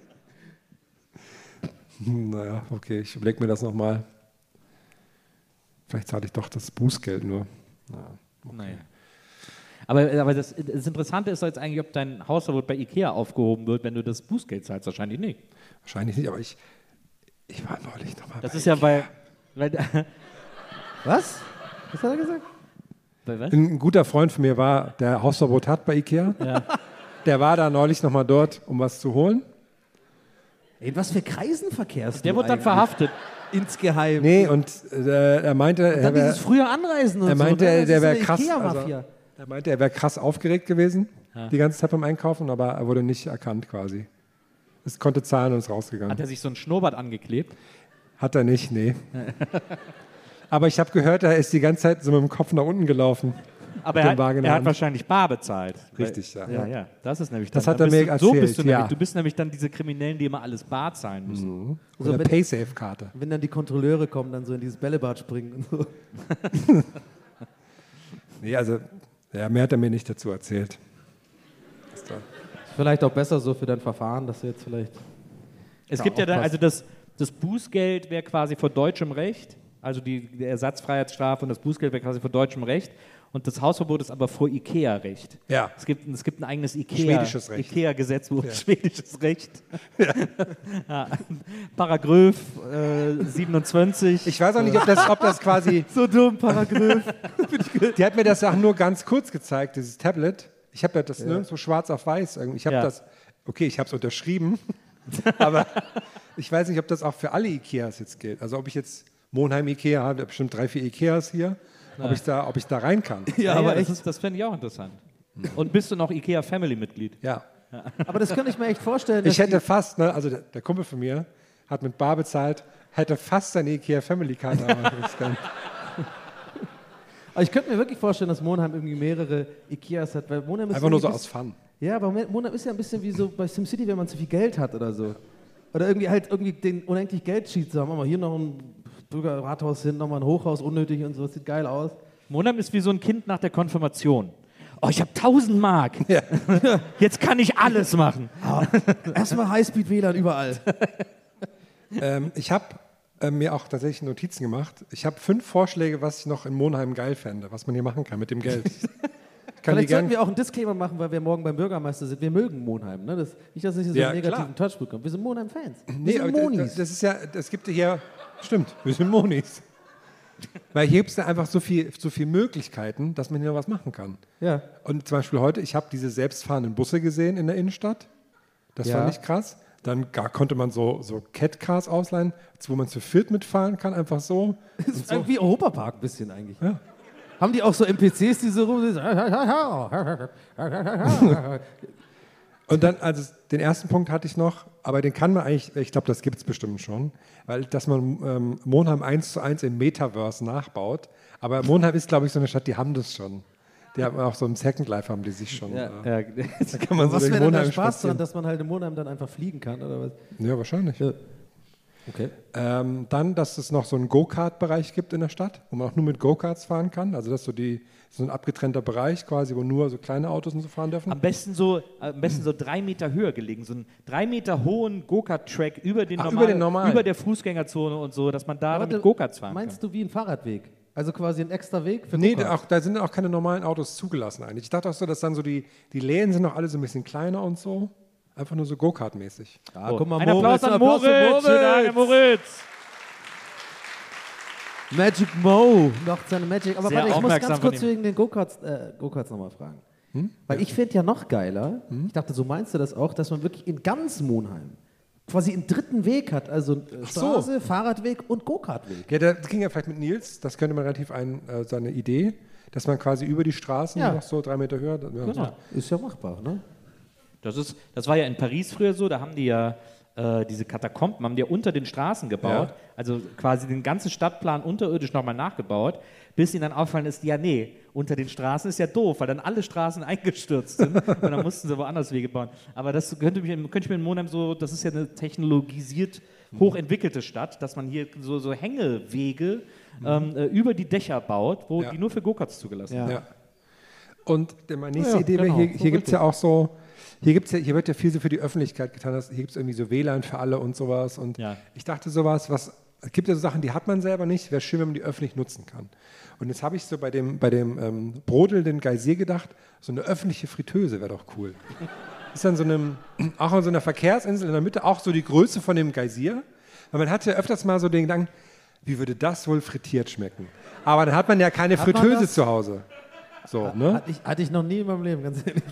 Naja, okay, ich überlege mir das nochmal. Vielleicht zahle ich doch das Bußgeld nur. Naja. Aber, aber das, das Interessante ist jetzt eigentlich, ob dein Hausverbot bei Ikea aufgehoben wird, wenn du das Bußgeld zahlst. Wahrscheinlich nicht. Wahrscheinlich nicht, aber ich, ich war neulich nochmal. Das ist ja bei. weil, (laughs) Was? Was hat er gesagt? bei was? Ein guter Freund von mir war, der Hausverbot hat bei Ikea. Der war da neulich nochmal dort, um was zu holen. In was für Kreisen verkehrst Der du wurde dann verhaftet. Insgeheim. Nee, und äh, er meinte, Dann er dieses wär, frühe Anreisen und er meinte, so. Das der ist wäre krass. Ikea-Mafia. Also, er meinte, er wäre krass aufgeregt gewesen, die ganze Zeit beim Einkaufen, aber er wurde nicht erkannt quasi. Es konnte zahlen und ist rausgegangen. Hat er sich so ein Schnurrbart angeklebt? Hat er nicht, nee. (laughs) Aber ich habe gehört, er ist die ganze Zeit so mit dem Kopf nach unten gelaufen. Aber er hat, er hat wahrscheinlich bar bezahlt. Richtig, ja. Ja, ja, das ist nämlich Das dann, hat er mir du, So erzählt, bist du ja. nämlich. Du bist nämlich dann diese Kriminellen, die immer alles bar zahlen müssen. Oder wenn- Paysafe-Karte. Wenn dann die Kontrolleure kommen, dann so in dieses Bällebad springen und so. (laughs) Nee, also, ja, mehr hat er mir nicht dazu erzählt. Vielleicht auch besser so für dein Verfahren, dass du jetzt vielleicht. Es gibt ja dann, also das, das Bußgeld wäre quasi vor deutschem Recht, also die, die Ersatzfreiheitsstrafe und das Bußgeld wäre quasi vor deutschem Recht. Und das Hausverbot ist aber vor IKEA-Recht. Ja. Es gibt, es gibt ein eigenes IKEA, Schwedisches Recht. IKEA-Gesetzbuch, (laughs) schwedisches Recht. Ja. (laughs) Paragraph äh, 27. Ich weiß auch nicht, ob das, ob das quasi. (laughs) So dumm, Paragraph. Die hat mir das auch nur ganz kurz gezeigt, dieses Tablet. Ich habe ja das nirgendwo schwarz auf weiß. Ich habe Ja. das, okay, ich habe es unterschrieben, aber ich weiß nicht, ob das auch für alle Ikeas jetzt gilt. Also ob ich jetzt Monheim Ikea habe bestimmt drei, vier Ikeas hier, ob ich, da, ob ich da rein kann. (laughs) ja, aber das, echt. ist- das fände ich auch interessant. Und bist du noch IKEA-Family-Mitglied? Ja. Aber das könnte ich mir echt vorstellen. Ich hätte fast, ne, also der, der Kumpel von mir hat mit Bar bezahlt, hätte fast seine Ikea Family Card. aber Aber ich könnte mir wirklich vorstellen, dass Monheim irgendwie mehrere Ikeas hat, weil Monheim ist Einfach nur so aus Fun. Ja, aber Monat ist ja ein bisschen wie so bei SimCity, wenn man zu viel Geld hat oder so. Oder irgendwie halt irgendwie den unendlich zu haben. Machen wir hier noch ein Bürgerrathaus hin, nochmal ein Hochhaus, unnötig und so, das sieht geil aus. Monam ist wie so ein Kind nach der Konfirmation. Oh, ich habe 1000 Mark. (laughs) (laughs) Jetzt kann ich alles machen. (laughs) Erstmal Highspeed-WLAN überall. Ähm, ich habe äh, mir auch tatsächlich Notizen gemacht. Ich habe fünf Vorschläge, was ich noch in Monheim geil fände, was man hier machen kann mit dem Geld. Ich Vielleicht sollten wir auch einen Disclaimer machen, weil wir morgen beim Bürgermeister sind. Wir mögen Monheim. Ne? Das, nicht, dass es hier so Ja, einen negativen klar. Touch bekommt. Wir sind Monheim-Fans. Wir nee, sind das, Monis. das ist ja, das gibt hier, stimmt, wir sind Monis. Weil hier gibt es einfach so viel, so viel Möglichkeiten, dass man hier was machen kann. ja. Und zum Beispiel heute, ich habe diese selbstfahrenden Busse gesehen in der Innenstadt. Das Ja. fand ich krass. Dann gar konnte man so, so Cat-Cars ausleihen, wo man zu viert mitfahren kann, einfach so. (laughs) Das ist wie Europapark ein bisschen eigentlich. Ja. Haben die auch so NPCs, die so rum (laughs) (laughs) Und dann, also den ersten Punkt hatte ich noch, aber den kann man eigentlich, ich glaube, das gibt es bestimmt schon, weil dass man ähm, Monheim 1 zu 1 im Metaverse nachbaut. Aber Monheim ist, glaube ich, so eine Stadt, die haben das schon. Die haben auch so im Second Life haben die sich schon. Ja. Äh, Ja, (laughs) da kann man so Was wäre denn Monheim Spaß dran, spazieren. dass man halt in Monheim dann einfach fliegen kann, oder was? Ja, wahrscheinlich. Ja. Okay. Ähm, dann, dass es noch so einen Go-Kart-Bereich gibt in der Stadt, wo man auch nur mit Go-Karts fahren kann. Also das ist so, die, so ein abgetrennter Bereich quasi, wo nur so kleine Autos und so fahren dürfen. Am besten so, am besten so drei Meter höher gelegen, so einen drei Meter hohen Go-Kart-Track über den Ah, normalen, über den normalen. über der Fußgängerzone und so, dass man da Warte, mit Go-Karts fahren Meinst kann. du wie ein Fahrradweg? Also quasi ein extra Weg für Nee, auch, da sind auch keine normalen Autos zugelassen eigentlich. Ich dachte auch so, dass dann so die, die Läden sind noch alle so ein bisschen kleiner und so. Einfach nur so Go-Kart-mäßig. Ah, So, guck mal, ein Applaus an Moritz. für Schönen Dank, Moritz. Magic Mo macht seine Magic. Aber Sehr warte, ich muss ganz kurz wegen den Go-Karts äh, Go nochmal fragen. Weil ich finde ja noch geiler, ich dachte, so meinst du das auch, dass man wirklich in ganz Monheim quasi einen dritten Weg hat. Also äh, so. Straße, Fahrradweg und Go-Kart-Weg. Ja, das ging ja vielleicht mit Nils, das könnte man relativ ein, äh, seine Idee, dass man quasi über die Straßen Ja. noch so drei Meter höher. Ja, Genau. Ist ja machbar, ne? Das, ist, das war ja in Paris früher so, da haben die ja äh, diese Katakomben haben die ja unter den Straßen gebaut, Ja. also quasi den ganzen Stadtplan unterirdisch nochmal nachgebaut, bis ihnen dann auffallen ist, ja nee, unter den Straßen ist ja doof, weil dann alle Straßen (laughs) eingestürzt sind und dann mussten sie woanders Wege bauen. Aber das könnte, mich, könnte ich mir in Monheim so, das ist ja eine technologisiert hochentwickelte Stadt, dass man hier so, so Hängewege ähm, äh, über die Dächer baut, wo Ja. die nur für Go-Karts zugelassen sind. Ja. Und der- meine nächste Ja, Idee wäre, genau, hier, so hier gibt es ja auch so, hier, gibt's ja, hier wird ja viel so für die Öffentlichkeit getan. Hier gibt es irgendwie so WLAN für alle und sowas. Und Ja. ich dachte sowas, was, es gibt ja so Sachen, die hat man selber nicht, wäre schön, wenn man die öffentlich nutzen kann. Und jetzt habe ich so bei dem, bei dem ähm, brodelnden Geysir gedacht, so eine öffentliche Fritteuse wäre doch cool. Ist dann so einem, auch an so einer Verkehrsinsel in der Mitte, auch so die Größe von dem Geysir. Weil man hatte öfters mal so den Gedanken, wie würde das wohl frittiert schmecken? Aber dann hat man ja keine Hat Fritteuse zu Hause. So, ne? Hatte ich, hatte ich noch nie in meinem Leben, ganz ehrlich.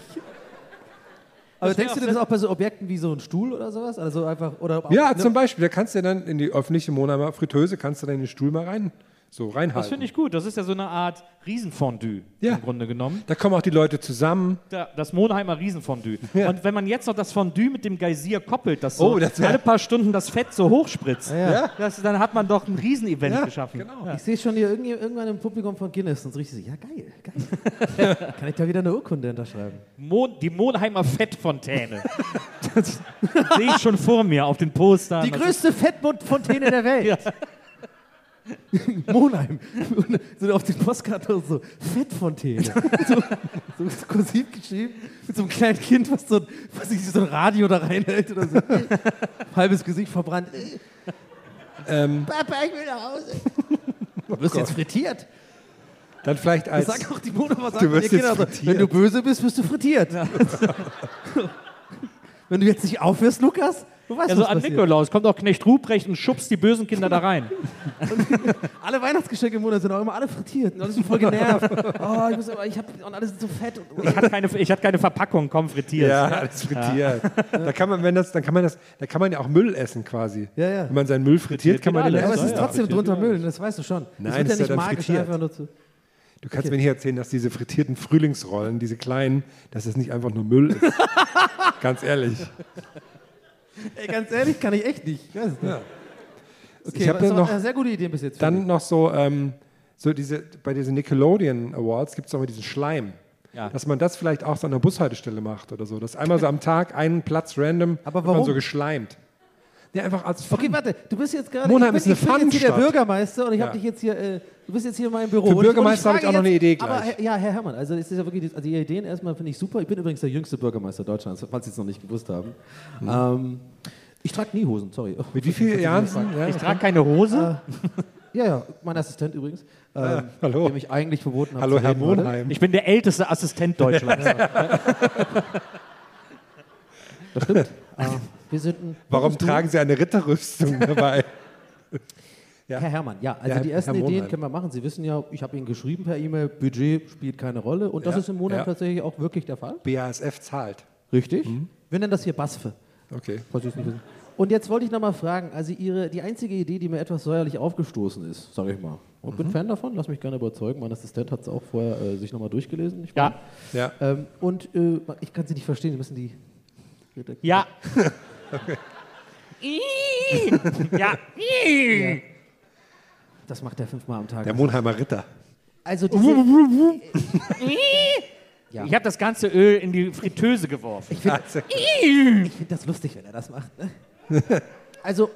Aber denkst du dir das auch bei so Objekten wie so ein Stuhl oder sowas? Also einfach, oder Ja, ne? zum Beispiel, da kannst du dann in die öffentliche Monheimer Fritteuse, kannst du dann den Stuhl mal rein, so reinhalten. Das finde ich gut. Das ist ja so eine Art Riesenfondue Ja. im Grunde genommen. Da kommen auch die Leute zusammen. Da, das Monheimer Riesenfondue. (laughs) Ja. Und wenn man jetzt noch das Fondue mit dem Geysir koppelt, dass Oh, so das wär- alle paar Stunden das Fett so hochspritzt, Ja. das, dann hat man doch ein Riesenevent Ja, geschaffen. genau. Ich sehe schon hier irgendwie, irgendwann im Publikum von Guinness und so richtig so, ja geil, geil. (laughs) Kann ich da wieder eine Urkunde unterschreiben? Mon, die Monheimer Fettfontäne. das (laughs) sehe ich schon vor mir auf den Postern. Die Das größte Fettfontäne der Welt. Ja. (laughs) Monheim. (laughs) Und so auf den Postkarten so, Fettfontäne. (laughs) so, so kursiv geschrieben, mit so einem kleinen Kind, was so, was sich so ein Radio da reinhält oder so. Halbes Gesicht verbrannt. Ähm, Papa, ich will nach Hause. Du wirst jetzt frittiert. dann vielleicht als. sagen auch die Monheimer, Du sagen wirst Kinder jetzt so, frittiert. wenn du böse bist, wirst du frittiert. wenn du jetzt nicht aufhörst, Lukas, du weißt, Ja, so was an passiert. Nikolaus kommt auch Knecht Ruprecht und schubst die bösen Kinder da rein. (laughs) Alle Weihnachtsgeschenke im Monat sind auch immer alle frittiert. Und alle sind voll genervt. (laughs) Oh, ich muss aber, ich hab, und alle sind so fett. Und, Ich hatte keine, ich hatte keine Verpackung, komm, frittiert. Ja, alles frittiert. (laughs) Da kann man, wenn das, dann kann man das, da kann man ja auch Müll essen quasi. Ja, ja. Wenn man seinen Müll frittiert, kann man den geht aber alles. es essen. ist ja, trotzdem drunter Müll, das weißt du schon. Nein, es wird ist ja ja nicht magisch einfach nur zu. Du kannst mir nicht erzählen, dass diese frittierten Frühlingsrollen, diese kleinen, dass es nicht einfach nur Müll ist. Ganz ehrlich. Ey, ganz ehrlich, kann ich echt nicht. Ich weiß es nicht. Ja. Okay, Ich hab aber ja das war noch- eine sehr gute Idee bis jetzt. Dann noch so, ähm, so diese, bei diesen Nickelodeon Awards gibt es auch mal diesen Schleim. Ja. Dass man das vielleicht auch so an der Bushaltestelle macht oder so. Dass einmal so am Tag einen Platz random Aber warum? so geschleimt. Ja, einfach als Fun. Okay, warte, du bist jetzt gerade. Monheim ich bin, ist eine ich bin jetzt hier der. Bürgermeister und ich Ja. habe dich jetzt hier. Äh, du bist jetzt hier in meinem Büro. Für Bürgermeister habe ich auch noch eine Idee Aber gleich. Herr- ja, Herr Herrmann, also ist das ja wirklich, also die Ideen erstmal finde ich super. Ich bin übrigens der jüngste Bürgermeister Deutschlands, falls Sie es noch nicht gewusst haben. Ähm, ich trage nie Hosen, sorry. Hm. Mit wie vielen (laughs) Jahren? Ja, Ich trage keine Hose. Ja, ja, mein Assistent übrigens. (laughs) Ähm, hallo. Dem ich eigentlich verboten habe. Hallo, zu Herr. Monheim. Ich bin der älteste Assistent Deutschlands. (laughs) Das stimmt. Wir sind ein Warum tragen Sie eine Ritterrüstung (laughs) dabei? Ja. Herr Herrmann, ja, also Ja, die ersten Herr Ideen Monheim. können wir machen. Sie wissen ja, ich habe Ihnen geschrieben per E-Mail, Budget spielt keine Rolle. Und das Ja, ist im Monat ja. tatsächlich auch wirklich der Fall. BASF zahlt. Richtig. Mhm. Wir nennen das hier BASFE. Okay. falls Sie es nicht wissen. Und jetzt wollte ich noch mal fragen, also Ihre, die einzige Idee, die mir etwas säuerlich aufgestoßen ist, sage ich mal. Und Mhm. bin Fan davon, lass mich gerne überzeugen. Mein Assistent hat es auch vorher äh, sich nochmal durchgelesen. Ich Ja. Ja. Ähm, und äh, ich kann sie nicht verstehen, Sie müssen die. Ja. (laughs) (laughs) (laughs) ja. Das macht er fünfmal am Tag. Der Monheimer Ritter. also diese, (laughs) Ja. Ich habe das ganze Öl in die Fritteuse geworfen. ich finde Also, find das lustig, wenn er das macht. Ne? (laughs) also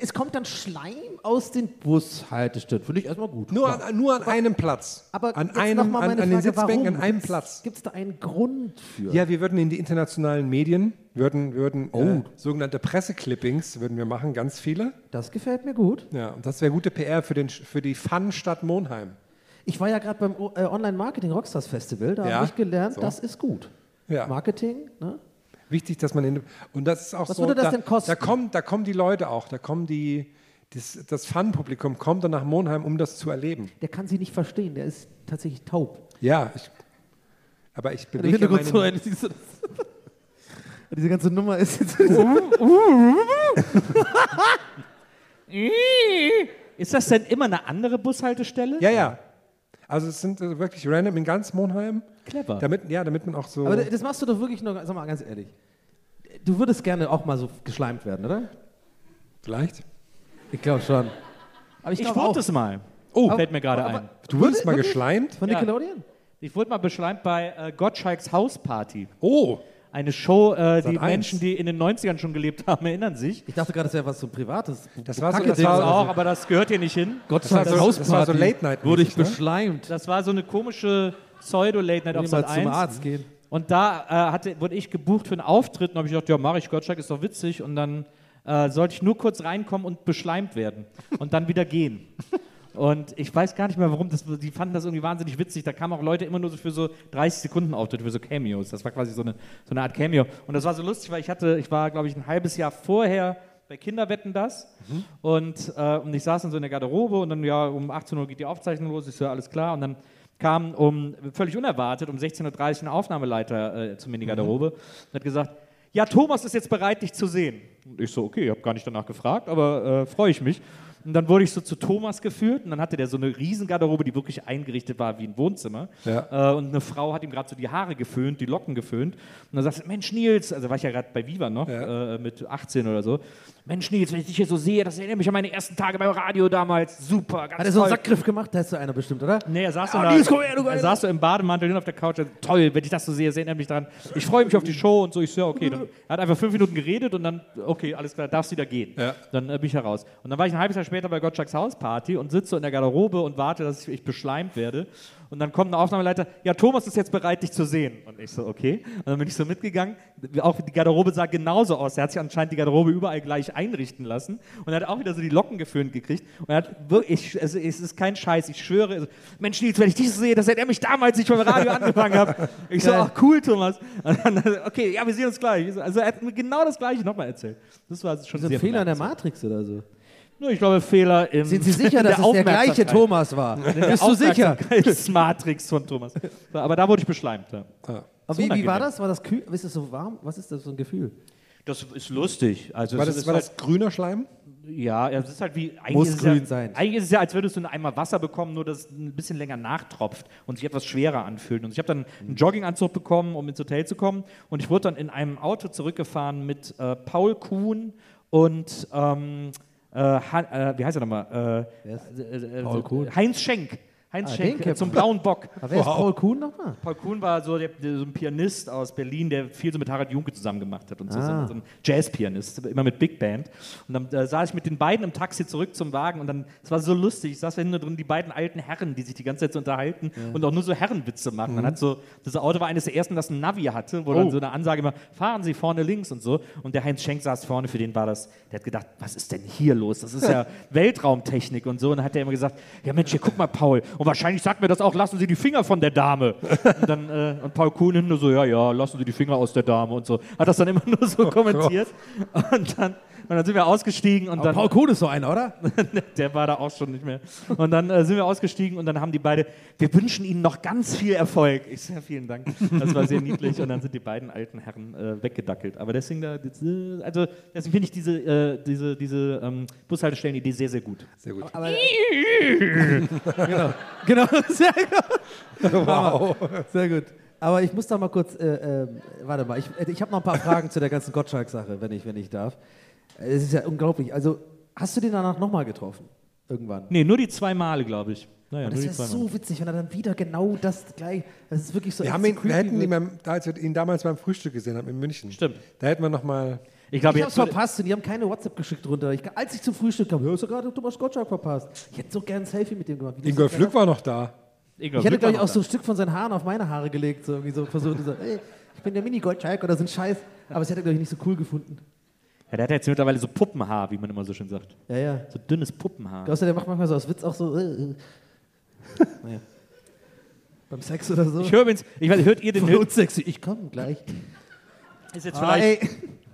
es, kommt dann Schleim aus den Bushaltestellen. Finde ich erstmal gut. nur, Klar. an, nur an einem Platz. Aber an, einem, mal an, meine an den Sitzbänken warum? an einem Platz. Gibt es da einen Grund für? Ja, wir würden in die internationalen Medien, würden, würden Oh. äh, sogenannte Presseclippings würden wir machen, ganz viele. Das gefällt mir gut. Ja, und das wäre gute PR für, den, für die Fun-Stadt Monheim. Ich war ja gerade beim äh, Online-Marketing Rockstars Festival, da Ja, habe ich gelernt, so. das ist gut. Ja. Marketing, ne? Wichtig, dass man in, und das ist auch Was so. würde das da, denn kosten? Da kommen, da kommen die Leute auch, da kommen die, das, das Fun-Publikum kommt dann nach Monheim, um das zu erleben. der kann sie nicht verstehen, der ist tatsächlich taub. Ja, ich, aber ich bewege Hintergrund so meinen, ein, siehst (laughs) du das? Diese ganze Nummer ist jetzt. (laughs) (laughs) Ist das denn immer eine andere Bushaltestelle? Ja, ja. Also es sind äh, wirklich random in ganz Monheim. Clever. Damit, ja, damit man auch so. Aber das machst du doch wirklich nur, sag mal ganz ehrlich. Du würdest gerne auch mal so geschleimt werden, oder? Vielleicht. Ich glaube schon. Aber ich, Ich glaube wurde auch. es mal. Oh. Fällt mir gerade Aber- ein. Du wurdest mal geschleimt? Von Ja. Nickelodeon? Ich wurde mal beschleimt bei äh, Gottschalks Hausparty. Oh, Eine Show, äh, die. Menschen, die in den 90ern schon gelebt haben, erinnern sich. Ich dachte gerade, das wäre was so Privates. Das war so- Kacke das Ding. war- Das auch, aber das gehört hier nicht hin. Gott das sei war Dank so, Hausparty. das war so Late Night. Wurde ich ne? beschleimt. Das war so eine komische Pseudo-Late-Night auf Niemals Sat. zum 1. Arzt gehen. Und da äh, hatte, wurde ich gebucht für einen Auftritt und habe ich gedacht, ja, mache ich, Gottschalk ist doch witzig. Und dann äh, sollte ich nur kurz reinkommen und beschleimt werden und dann wieder gehen. Und ich weiß gar nicht mehr, warum. Das, die fanden das irgendwie wahnsinnig witzig. Da kamen auch Leute immer nur so für so 30 Sekunden Auftritte, für so Cameos. Das war quasi so eine, so eine Art Cameo. Und das war so lustig, weil ich hatte, ich war, glaube ich, ein halbes Jahr vorher bei Kinderwetten das. Und, äh, und ich saß dann so in der Garderobe und dann, ja, um 18 Uhr geht die Aufzeichnung los. Ich so, ja, alles klar. Und dann kam um, völlig unerwartet, um 16.30 Uhr ein Aufnahmeleiter äh, zu mir in die Garderobe und hat gesagt, ja, Thomas ist jetzt bereit, dich zu sehen. Und ich so, okay, ich habe gar nicht danach gefragt, aber äh, freue ich mich. Und dann wurde ich so zu Thomas geführt und dann hatte der so eine riesen Garderobe, die wirklich eingerichtet war wie ein Wohnzimmer. Ja. Äh, und eine Frau hat ihm gerade so die Haare geföhnt, die Locken geföhnt. Und dann sagte Mensch Nils, also war ich ja gerade bei Viva noch, Ja. äh, mit 18 oder so. Mensch Nils, wenn ich dich hier so sehe, das erinnert mich an meine ersten Tage beim Radio damals. Super, ganz Hat er so einen toll. Sackgriff gemacht? Da ist so einer bestimmt, oder? Nee, er saß, so Ah, da, Nils, komm her, du er saß so im Bademantel hin auf der Couch. Toll, wenn ich das so sehe, das erinnert mich daran. Ich freue mich auf die Show und so. Ich so, ja, okay. Dann, er hat einfach fünf Minuten geredet und dann, okay, alles klar, darfst wieder gehen. Ja. Dann äh, bin ich heraus. Und dann war ich ein halbes Jahr später bei Gottschalks Hausparty und sitze so in der Garderobe und warte, dass ich, ich beschleimt werde. Und dann kommt ein Aufnahmeleiter, ja, Thomas ist jetzt bereit, dich zu sehen. Und ich so, okay. Und dann bin ich so mitgegangen. Auch die Garderobe sah genauso aus. Er hat sich anscheinend die Garderobe überall gleich einrichten lassen. Und er hat auch wieder so die Locken geföhnt gekriegt. Und er hat wirklich, also es ist kein Scheiß, ich schwöre, also, Mensch Nils, wenn ich dich so sehe, das hätte er mich damals, als ich beim Radio angefangen habe. Ich so, ach cool, Thomas. Und dann, okay, ja, wir sehen uns gleich. Also er hat mir genau das Gleiche nochmal erzählt. Das war schon So ein sehr Fehler in der. Matrix oder so. Nur, Ich glaube, Fehler im Sind Sie sicher, (laughs) dass der es der gleiche. Thomas war? Bist du sicher? Matrix von Thomas. Aber da wurde ich beschleimt. Ja. Aber So wie, wie war das? War das kühl? Ist es so warm? Was ist das für ein Gefühl? Das ist lustig. Also War das, ist war halt, das grüner Schleim? Ja, es ist halt wie. Eigentlich Muss ist es grün ja, sein. Eigentlich ist es ja, als würdest du einen Eimer Wasser bekommen, nur dass es ein bisschen länger nachtropft und sich etwas schwerer anfühlt. Und ich habe dann einen Jogginganzug bekommen, um ins Hotel zu kommen. Und ich wurde dann in einem Auto zurückgefahren mit äh, Paul Kuhn und. Ähm, äh, äh, wie heißt er nochmal? Äh, äh, äh. Heinz Schenk. Heinz Ah, Schenk zum blauen Bock. Aber wer ist Paul Kuhn nochmal? Paul Kuhn war so, der, der, so ein Pianist aus Berlin, der viel so mit Harald Junke zusammen gemacht hat und so, so, Ah. ein- so ein Jazzpianist, immer mit Big Band. Und dann äh, saß ich mit den beiden im Taxi zurück zum Wagen und dann, es war so lustig, ich saß da hinten drin, die beiden alten Herren, die sich die ganze Zeit so unterhalten und auch nur so Herrenwitze machen. Man hat so, das Auto war eines der ersten, das ein Navi hatte, wo dann so eine Ansage immer, fahren Sie vorne links und so. Und der Heinz Schenk saß vorne, für den war das, der hat gedacht, was ist denn hier los? Das ist ja (laughs) Weltraumtechnik und so. Und dann hat er immer gesagt, ja Mensch, hier guck mal, Paul. Und wahrscheinlich sagt mir das auch, lassen Sie die Finger von der Dame. (laughs) Und dann, äh, und Paul Kuhn hinten nur so, ja, ja, lassen Sie die Finger aus der Dame und so. Hat das dann immer (laughs) nur so kommentiert. Und dann, und dann sind wir ausgestiegen und dann. Paul Kuhn ist so einer, oder? (laughs) Der war da auch schon nicht mehr. Und dann äh, sind wir ausgestiegen und dann haben die beide, wir wünschen Ihnen noch ganz viel Erfolg. Ich sage, vielen Dank. Das war sehr niedlich. Und dann sind die beiden alten Herren äh, weggedackelt. Aber deswegen, da, äh, also deswegen finde ich diese, äh, diese, diese ähm, Bushaltestellen-Idee sehr, sehr gut. Sehr gut. Aber, (laughs) genau, genau, sehr gut. Wow. Sehr gut. Aber ich muss da mal kurz, äh, äh, warte mal, ich, ich habe noch ein paar Fragen zu der ganzen Gottschalk-Sache, wenn ich, wenn ich darf. Es ist ja unglaublich. Also, hast du den danach nochmal getroffen? Irgendwann? Nee, nur die zwei Male, glaube ich. Naja, Das nur die ist zwei Male. so witzig, wenn er dann wieder genau das gleich. Das ist wirklich so. Wir, haben so ihn, wir hätten ihn, beim, als wir ihn damals beim Frühstück gesehen haben in München. Stimmt. Da hätten wir noch mal. Ich glaube, Ich jetzt hab's verpasst und die haben keine WhatsApp geschickt drunter. Ich, als ich zum Frühstück kam, hörst du gerade Thomas Gottschalk verpasst. Ich hätte so gern ein Selfie mit dem gemacht. Wie das Ingolf so Lück war noch da. Ich hätte, glaube ich, auch so ein Stück von seinen Haaren auf meine Haare gelegt. So, irgendwie so versucht, so, ey, ich bin der Mini-Gottschalk oder so ein Scheiß. Aber es hätte er, glaube ich, nicht so cool gefunden. Ja, der hat jetzt mittlerweile so Puppenhaar, wie man immer so schön sagt. Ja, ja. So dünnes Puppenhaar. Außer der macht manchmal so aus Witz auch so. Äh, äh. (laughs) naja. Beim Sex oder so. Ich höre übrigens, ich weiß, hört ihr den Voll unsexy. Ich komme gleich. Ist jetzt Ah, vielleicht,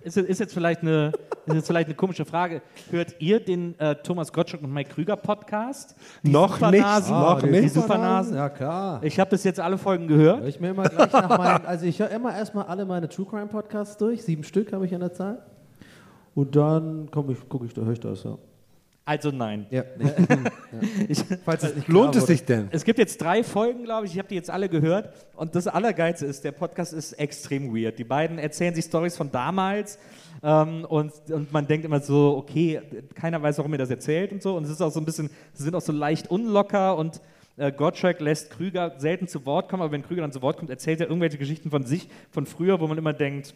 ist, ist, jetzt vielleicht eine, ist jetzt vielleicht eine komische Frage. Hört ihr den äh, Thomas Gottschalk und Mike Krüger Podcast? Die Noch Supernasen? nicht, noch die nicht. Die Supernasen? Ja, klar. Ich habe bis jetzt alle Folgen gehört. Hör ich mir immer gleich nach meinen, also ich höre immer erstmal alle meine True Crime Podcasts durch, sieben Stück habe ich an der Zahl. Und dann komm ich, gucke ich, da höre ich das, ja. Also nein. Ja, (laughs) nee. (laughs) Ich, Falls es nicht Lohnt es sich denn? es gibt jetzt drei Folgen, glaube ich. Ich habe die jetzt alle gehört. Und das Allergeilste ist, der Podcast ist extrem weird. Die beiden erzählen sich Stories von damals. Ähm, und, und man denkt immer so, okay, keiner weiß, warum ihr das erzählt und so. Und es ist auch so ein bisschen, sie sind auch so leicht unlocker und äh, Gottschalk lässt Krüger selten zu Wort kommen, aber wenn Krüger dann zu Wort kommt, erzählt er irgendwelche Geschichten von sich, von früher, wo man immer denkt,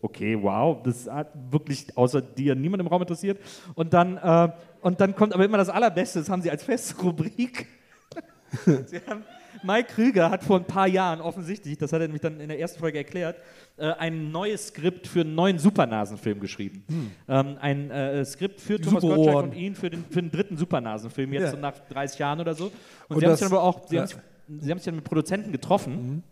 okay, wow, das hat wirklich außer dir niemand im Raum interessiert. Und dann, äh, und dann kommt aber immer das Allerbeste, das haben sie als feste Rubrik. (laughs) sie haben, Mike Krüger hat vor ein paar Jahren offensichtlich, das hat er nämlich dann in der ersten Folge erklärt, äh, ein neues Skript für einen neuen Supernasenfilm geschrieben. Ähm, ein äh, Skript für Thomas Superohren. Gottschalk und ihn für den, für den dritten Supernasenfilm, jetzt Ja. so nach 30 Jahren oder so. Und, Und sie haben sich dann aber auch, sie, ja. haben sich, sie haben sich dann mit Produzenten getroffen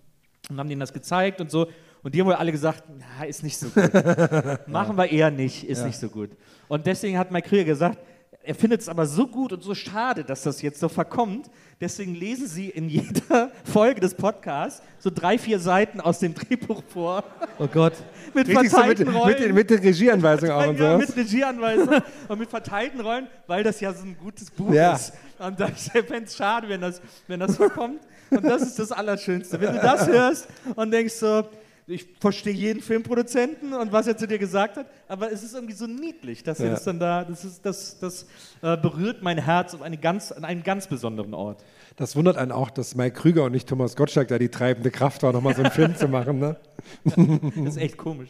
und haben denen das gezeigt und so. Und die haben wohl alle gesagt, na, ist nicht so gut. (laughs) Machen wir eher nicht, ist nicht so gut. Und deswegen hat Mike Krüger gesagt, er findet es aber so gut und so schade, dass das jetzt so verkommt. Deswegen lesen sie in jeder (laughs) Folge des Podcasts so drei, vier Seiten aus dem Drehbuch vor. Oh Gott. (laughs) Mit Richtig so mit, verteilten Rollen. mit, mit der Regieanweisung auch und ja, so. mit Regieanweisung und mit verteilten Rollen, weil das ja so ein gutes Buch Ja. ist. Und da- ich fände es schade, wenn das, wenn das verkommt. Und das ist das Allerschönste. Wenn du das hörst und denkst so, ich verstehe jeden Filmproduzenten und was er zu dir gesagt hat, aber es ist irgendwie so niedlich, dass er Ja. das dann da, das, ist, das, das äh, berührt mein Herz auf eine ganz, an einen ganz besonderen Ort. Das wundert einen auch, dass Mike Krüger und nicht Thomas Gottschalk da die treibende Kraft war, nochmal so einen Film (laughs) zu machen. Ne? Das ist echt komisch.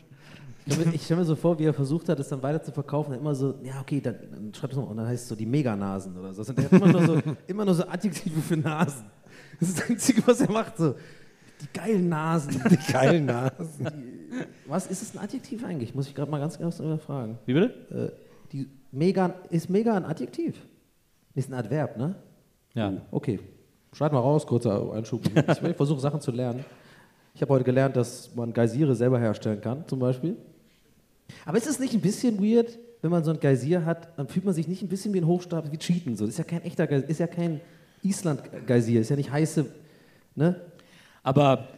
Ich stelle mir- so vor, wie er versucht hat, es dann weiter zu verkaufen. Immer so, ja, okay, dann, dann schreib es noch. Und dann heißt es so die Meganasen oder so. Und er hat immer nur so, immer nur so Adjektive für Nasen. Das ist das Einzige, was er macht. So, (laughs) die geilen Nasen. Die geilen Nasen. Was ist es ein Adjektiv eigentlich? Muss ich gerade mal ganz ganz fragen. Wie bitte? Äh, die mega, ist mega ein Adjektiv? Ist ein Adverb, ne? Ja. Okay. Schneid mal raus, kurzer Einschub. Ich versuche Sachen zu lernen. Ich habe heute gelernt, dass man Geysire selber herstellen kann, zum Beispiel. Aber ist es nicht ein bisschen weird, wenn man so ein Geysir hat, dann fühlt man sich nicht ein bisschen wie ein Hochstapel, wie Cheaten. So. Das ist ja kein echter Geysir, ist ja kein Island-Geysir, ist ja nicht heiße. Ne? Aber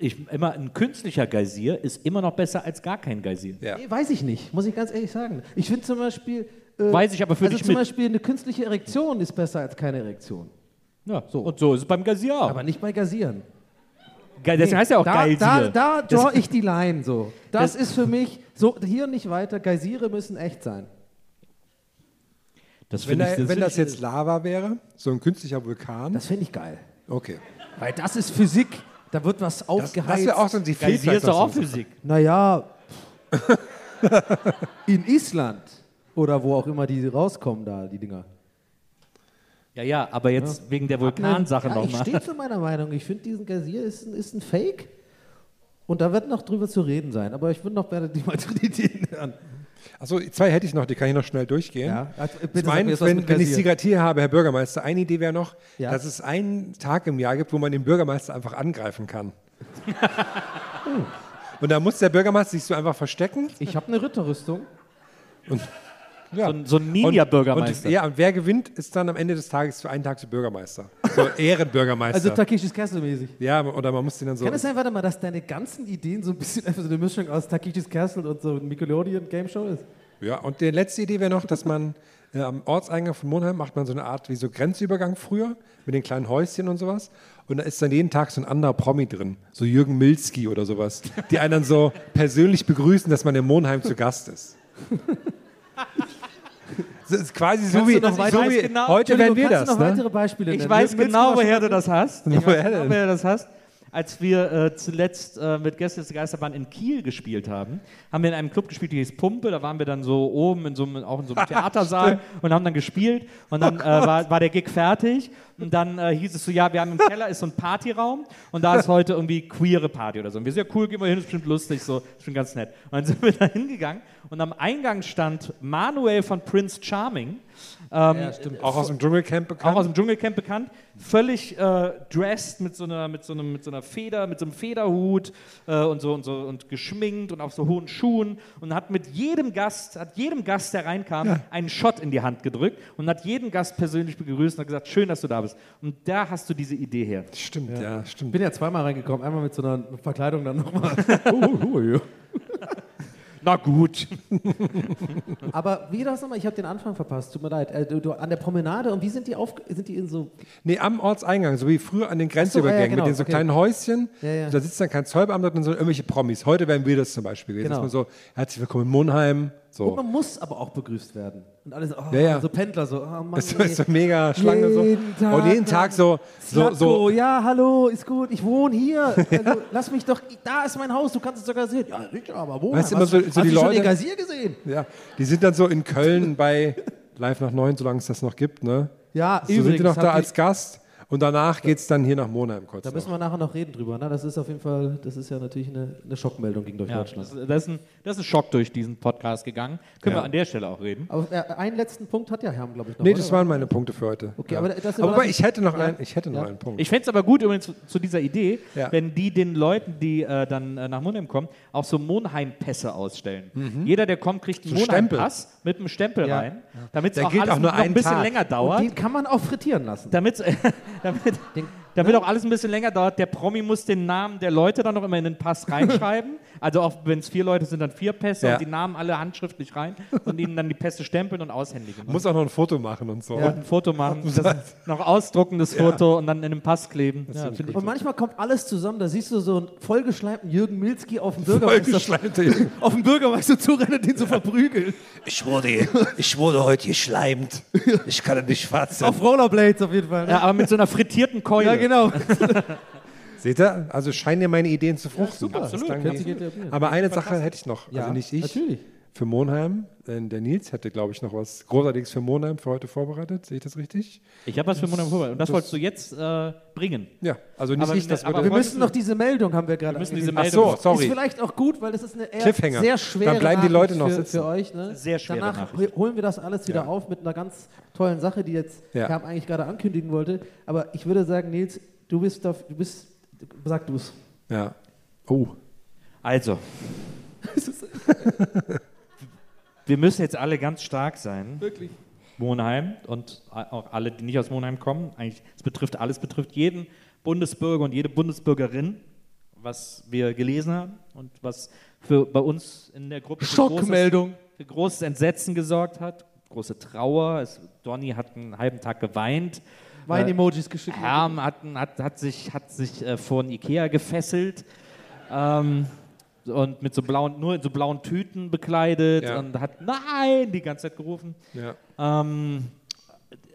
ich, immer ein künstlicher Geysir ist immer noch besser als gar kein Geysir. Ja. Nee, weiß ich nicht, muss ich ganz ehrlich sagen. Ich finde zum Beispiel. äh, Weiß ich aber für also dich zum mit. Beispiel eine künstliche Erektion ist besser als keine Erektion. Ja, so. Und so ist es beim Geysir auch. Aber nicht bei Geysiren. Ge- Deswegen heißt ja auch da, Geysir. Da, da Das- draw (laughs) ich die Line so. Das, Das- ist für mich, so hier nicht weiter, Geysire müssen echt sein. Das Wenn, finde ich, da, wenn das jetzt Lava wäre, so ein künstlicher Vulkan, Das finde ich geil. okay. Weil das ist Physik. Da wird was Das, das aufgeheizt. wäre auch so ein ich, Geysir ist doch auch Physik. Naja, (laughs) in Island oder wo auch immer die rauskommen da, die Dinger. Ja, ja, aber jetzt wegen der Vulkansache ja, Ich nochmal. stehe zu meiner Meinung. Ich finde, diesen Geysir ist ein, ist ein Fake. Und da wird noch drüber zu reden sein. Aber ich würde noch gerne die Ideen (laughs) hören. Achso, zwei hätte ich noch, die kann ich noch schnell durchgehen. Ja, also, Zum einen, wenn, wenn ich sie gerade hier habe, Herr Bürgermeister, eine Idee wäre noch, Ja. dass es einen Tag im Jahr gibt, wo man den Bürgermeister einfach angreifen kann. (laughs) Und da muss der Bürgermeister sich so einfach verstecken. Ich habe eine Ritterrüstung. Ja. So ein- so ein Ninja-Bürgermeister. Und, ja, und wer gewinnt, ist dann am Ende des Tages für einen Tag der Bürgermeister. So (laughs) Ehrenbürgermeister. Also Takeshis Castle mäßig. ja, oder man muss den dann so. Kann es sein, warte mal, dass deine ganzen Ideen so ein bisschen einfach so eine Mischung aus Takeshis Castle und so ein Nickelodeon Game Show ist? Ja, und die letzte Idee wäre noch, dass man äh, am Ortseingang von Monheim macht man so eine Art wie so Grenzübergang früher mit den kleinen Häuschen und sowas. Und da ist dann jeden Tag so ein anderer Promi drin, so Jürgen Milski oder sowas, die einen dann so (laughs) persönlich begrüßen, dass man in Monheim zu Gast ist. (laughs) Das ist quasi so wie, noch so wie genau- heute werden wir das. noch Ne? weitere Beispiele Ich nennen? weiß Willst genau, woher du das hast. Ich weiß Woher genau, denn? woher du das hast. Als wir äh, zuletzt äh, mit Gäste der Geisterbahn in Kiel gespielt haben, haben wir in einem Club gespielt, die hieß Pumpe. Da waren wir dann so oben in so einem, auch in so einem (laughs) Theatersaal und haben dann gespielt. Und dann äh, war, war der Gig fertig. Und dann äh, hieß es so: Ja, wir haben im Keller ist so ein Partyraum und da ist heute irgendwie queere Party oder so. Und wir sind ja cool, gehen wir hin, ist bestimmt lustig, so, ist schon ganz nett. Und dann sind wir da hingegangen und am Eingang stand Manuel von Prince Charming. Ähm, Ja, stimmt. Auch aus dem Dschungelcamp bekannt. auch aus dem Dschungelcamp bekannt, völlig äh, dressed mit so, einer, mit, so einem, mit so einer Feder, mit so einem Federhut äh, und so und so und geschminkt und auf so hohen Schuhen und hat mit jedem Gast, hat jedem Gast, der reinkam, einen Shot in die Hand gedrückt und hat jeden Gast persönlich begrüßt und hat gesagt, schön, dass du da bist. Und da hast du diese Idee her. Stimmt, ja, Ich stimmt. bin ja zweimal reingekommen, einmal mit so einer Verkleidung, dann nochmal. (laughs) ja. Na gut. (laughs) Aber wie das nochmal? Ich habe den Anfang verpasst. Tut mir leid. Äh, du, an der Promenade und wie sind die auf? Sind die in so? Nee, am Ortseingang, so wie früher an den Grenzübergängen ja, ja, genau, mit den so okay. kleinen Häuschen. Ja, ja. Da sitzt dann kein Zollbeamter, sondern so irgendwelche Promis. Heute wären wir das zum Beispiel gewesen. Genau. Dass man so, herzlich willkommen in Monheim. Und So. man muss aber auch begrüßt werden. Und alle so, oh, Ja, ja. so Pendler so. Oh Mann, Das ist so mega Schlange so. Tag Und jeden. Tag so, so, Slatko, so ja, hallo, ist gut, ich wohne hier. Also, (laughs) lass mich doch, da ist mein Haus, du kannst es sogar sehen. Ja, sicher, aber wo? Weißt du, immer so- so die schon Leute- den Gazier gesehen? Ja, die sind dann so in Köln bei Live nach neun, solange es das noch gibt, ne? Ja, So sind die noch da als Gast und danach geht es dann hier nach Monheim kurz. Da müssen wir nachher noch reden drüber. Ne? Das ist auf jeden Fall, das ist ja natürlich eine, eine Schockmeldung gegen Ja, Deutschland. das, das, ist ein, das ist ein Schock durch diesen Podcast gegangen. Können Ja. wir an der Stelle auch reden. Aber äh, einen letzten Punkt hat ja Herm, glaube ich, noch. nee, oder? das waren meine Punkte für heute. Okay, ja. aber das aber ich hätte noch, Ja. einen, ich hätte noch Ja. einen Punkt. Ich fände es aber gut, übrigens zu, zu dieser Idee, Ja. wenn die den Leuten, die äh, dann äh, nach Monheim kommen, auch so Monheim-Pässe ausstellen. Jeder, der kommt, kriegt einen Mhm. So Stempel. Monheim-Pass mit einem Stempel Ja. rein, damit es auch auch nur noch ein bisschen Tag. länger Und dauert. den kann man auch frittieren lassen. Damit, (laughs) damit, damit auch alles ein bisschen länger dauert. Der Promi muss den Namen der Leute dann noch immer in den Pass reinschreiben. (laughs) Also auch wenn es vier Leute sind, dann vier Pässe Ja. und die Namen alle handschriftlich rein und ihnen dann die Pässe stempeln und aushändigen. muss auch noch ein Foto machen und so. und ein Foto machen, (laughs) das noch ausdrucken, das Foto und dann in den Pass kleben. Ja, Und manchmal kommt alles zusammen, da siehst du so einen vollgeschleimten Jürgen Milski auf dem Bürgermeister, Vollgeschleimte. (laughs) auf dem Bürgermeister zurennen und den so verprügeln. Ich wurde, ich wurde heute geschleimt. Ich kann nicht fassen. Auf Rollerblades auf jeden Fall. Ne? Ja, aber mit so einer frittierten Keule. Ja, genau. (laughs) Seht ihr? Also scheinen ja meine Ideen zu fruchten. Absolut. Aber eine Sache hätte ich noch. Ja, also nicht ich. natürlich. Für Monheim. Denn der Nils hätte, glaube ich, noch was Großartiges für Monheim für heute vorbereitet. Sehe ich das richtig? Ich habe was für Monat vorbereitet. Und das, wolltest du jetzt äh, bringen. Ja, also nicht Aber ich, das aber. Wir müssen noch diese Meldung, haben wir gerade Wir müssen diese. Ach Meldung. so, sorry. Ist vielleicht auch gut, weil das ist eine eher Cliffhanger. sehr schwere Dann bleiben die Leute noch für, sitzen. für euch. Ne? Sehr schwere Danach Nachricht. holen wir das alles wieder Ja. auf mit einer ganz tollen Sache, die jetzt Ja. Herm eigentlich gerade ankündigen wollte. Aber ich würde sagen, Nils, du bist, da, du bist sag du es. Ja. Oh. Also. (laughs) (laughs) wir müssen jetzt alle ganz stark sein. Wirklich. Monheim und auch alle, die nicht aus Monheim kommen. Eigentlich, es betrifft alles, betrifft jeden Bundesbürger und jede Bundesbürgerin, was wir gelesen haben und was für bei uns in der Gruppe für Schockmeldung. großes, für großes Entsetzen gesorgt hat, große Trauer. Es, Donny hat einen halben Tag geweint. Wein-Emojis geschickt. Herm hat, hat, hat sich, hat sich äh, vor ein Ikea gefesselt ähm, und mit so blauen, nur in so blauen Tüten bekleidet Ja. und hat Nein die ganze Zeit gerufen. Ja. Ähm,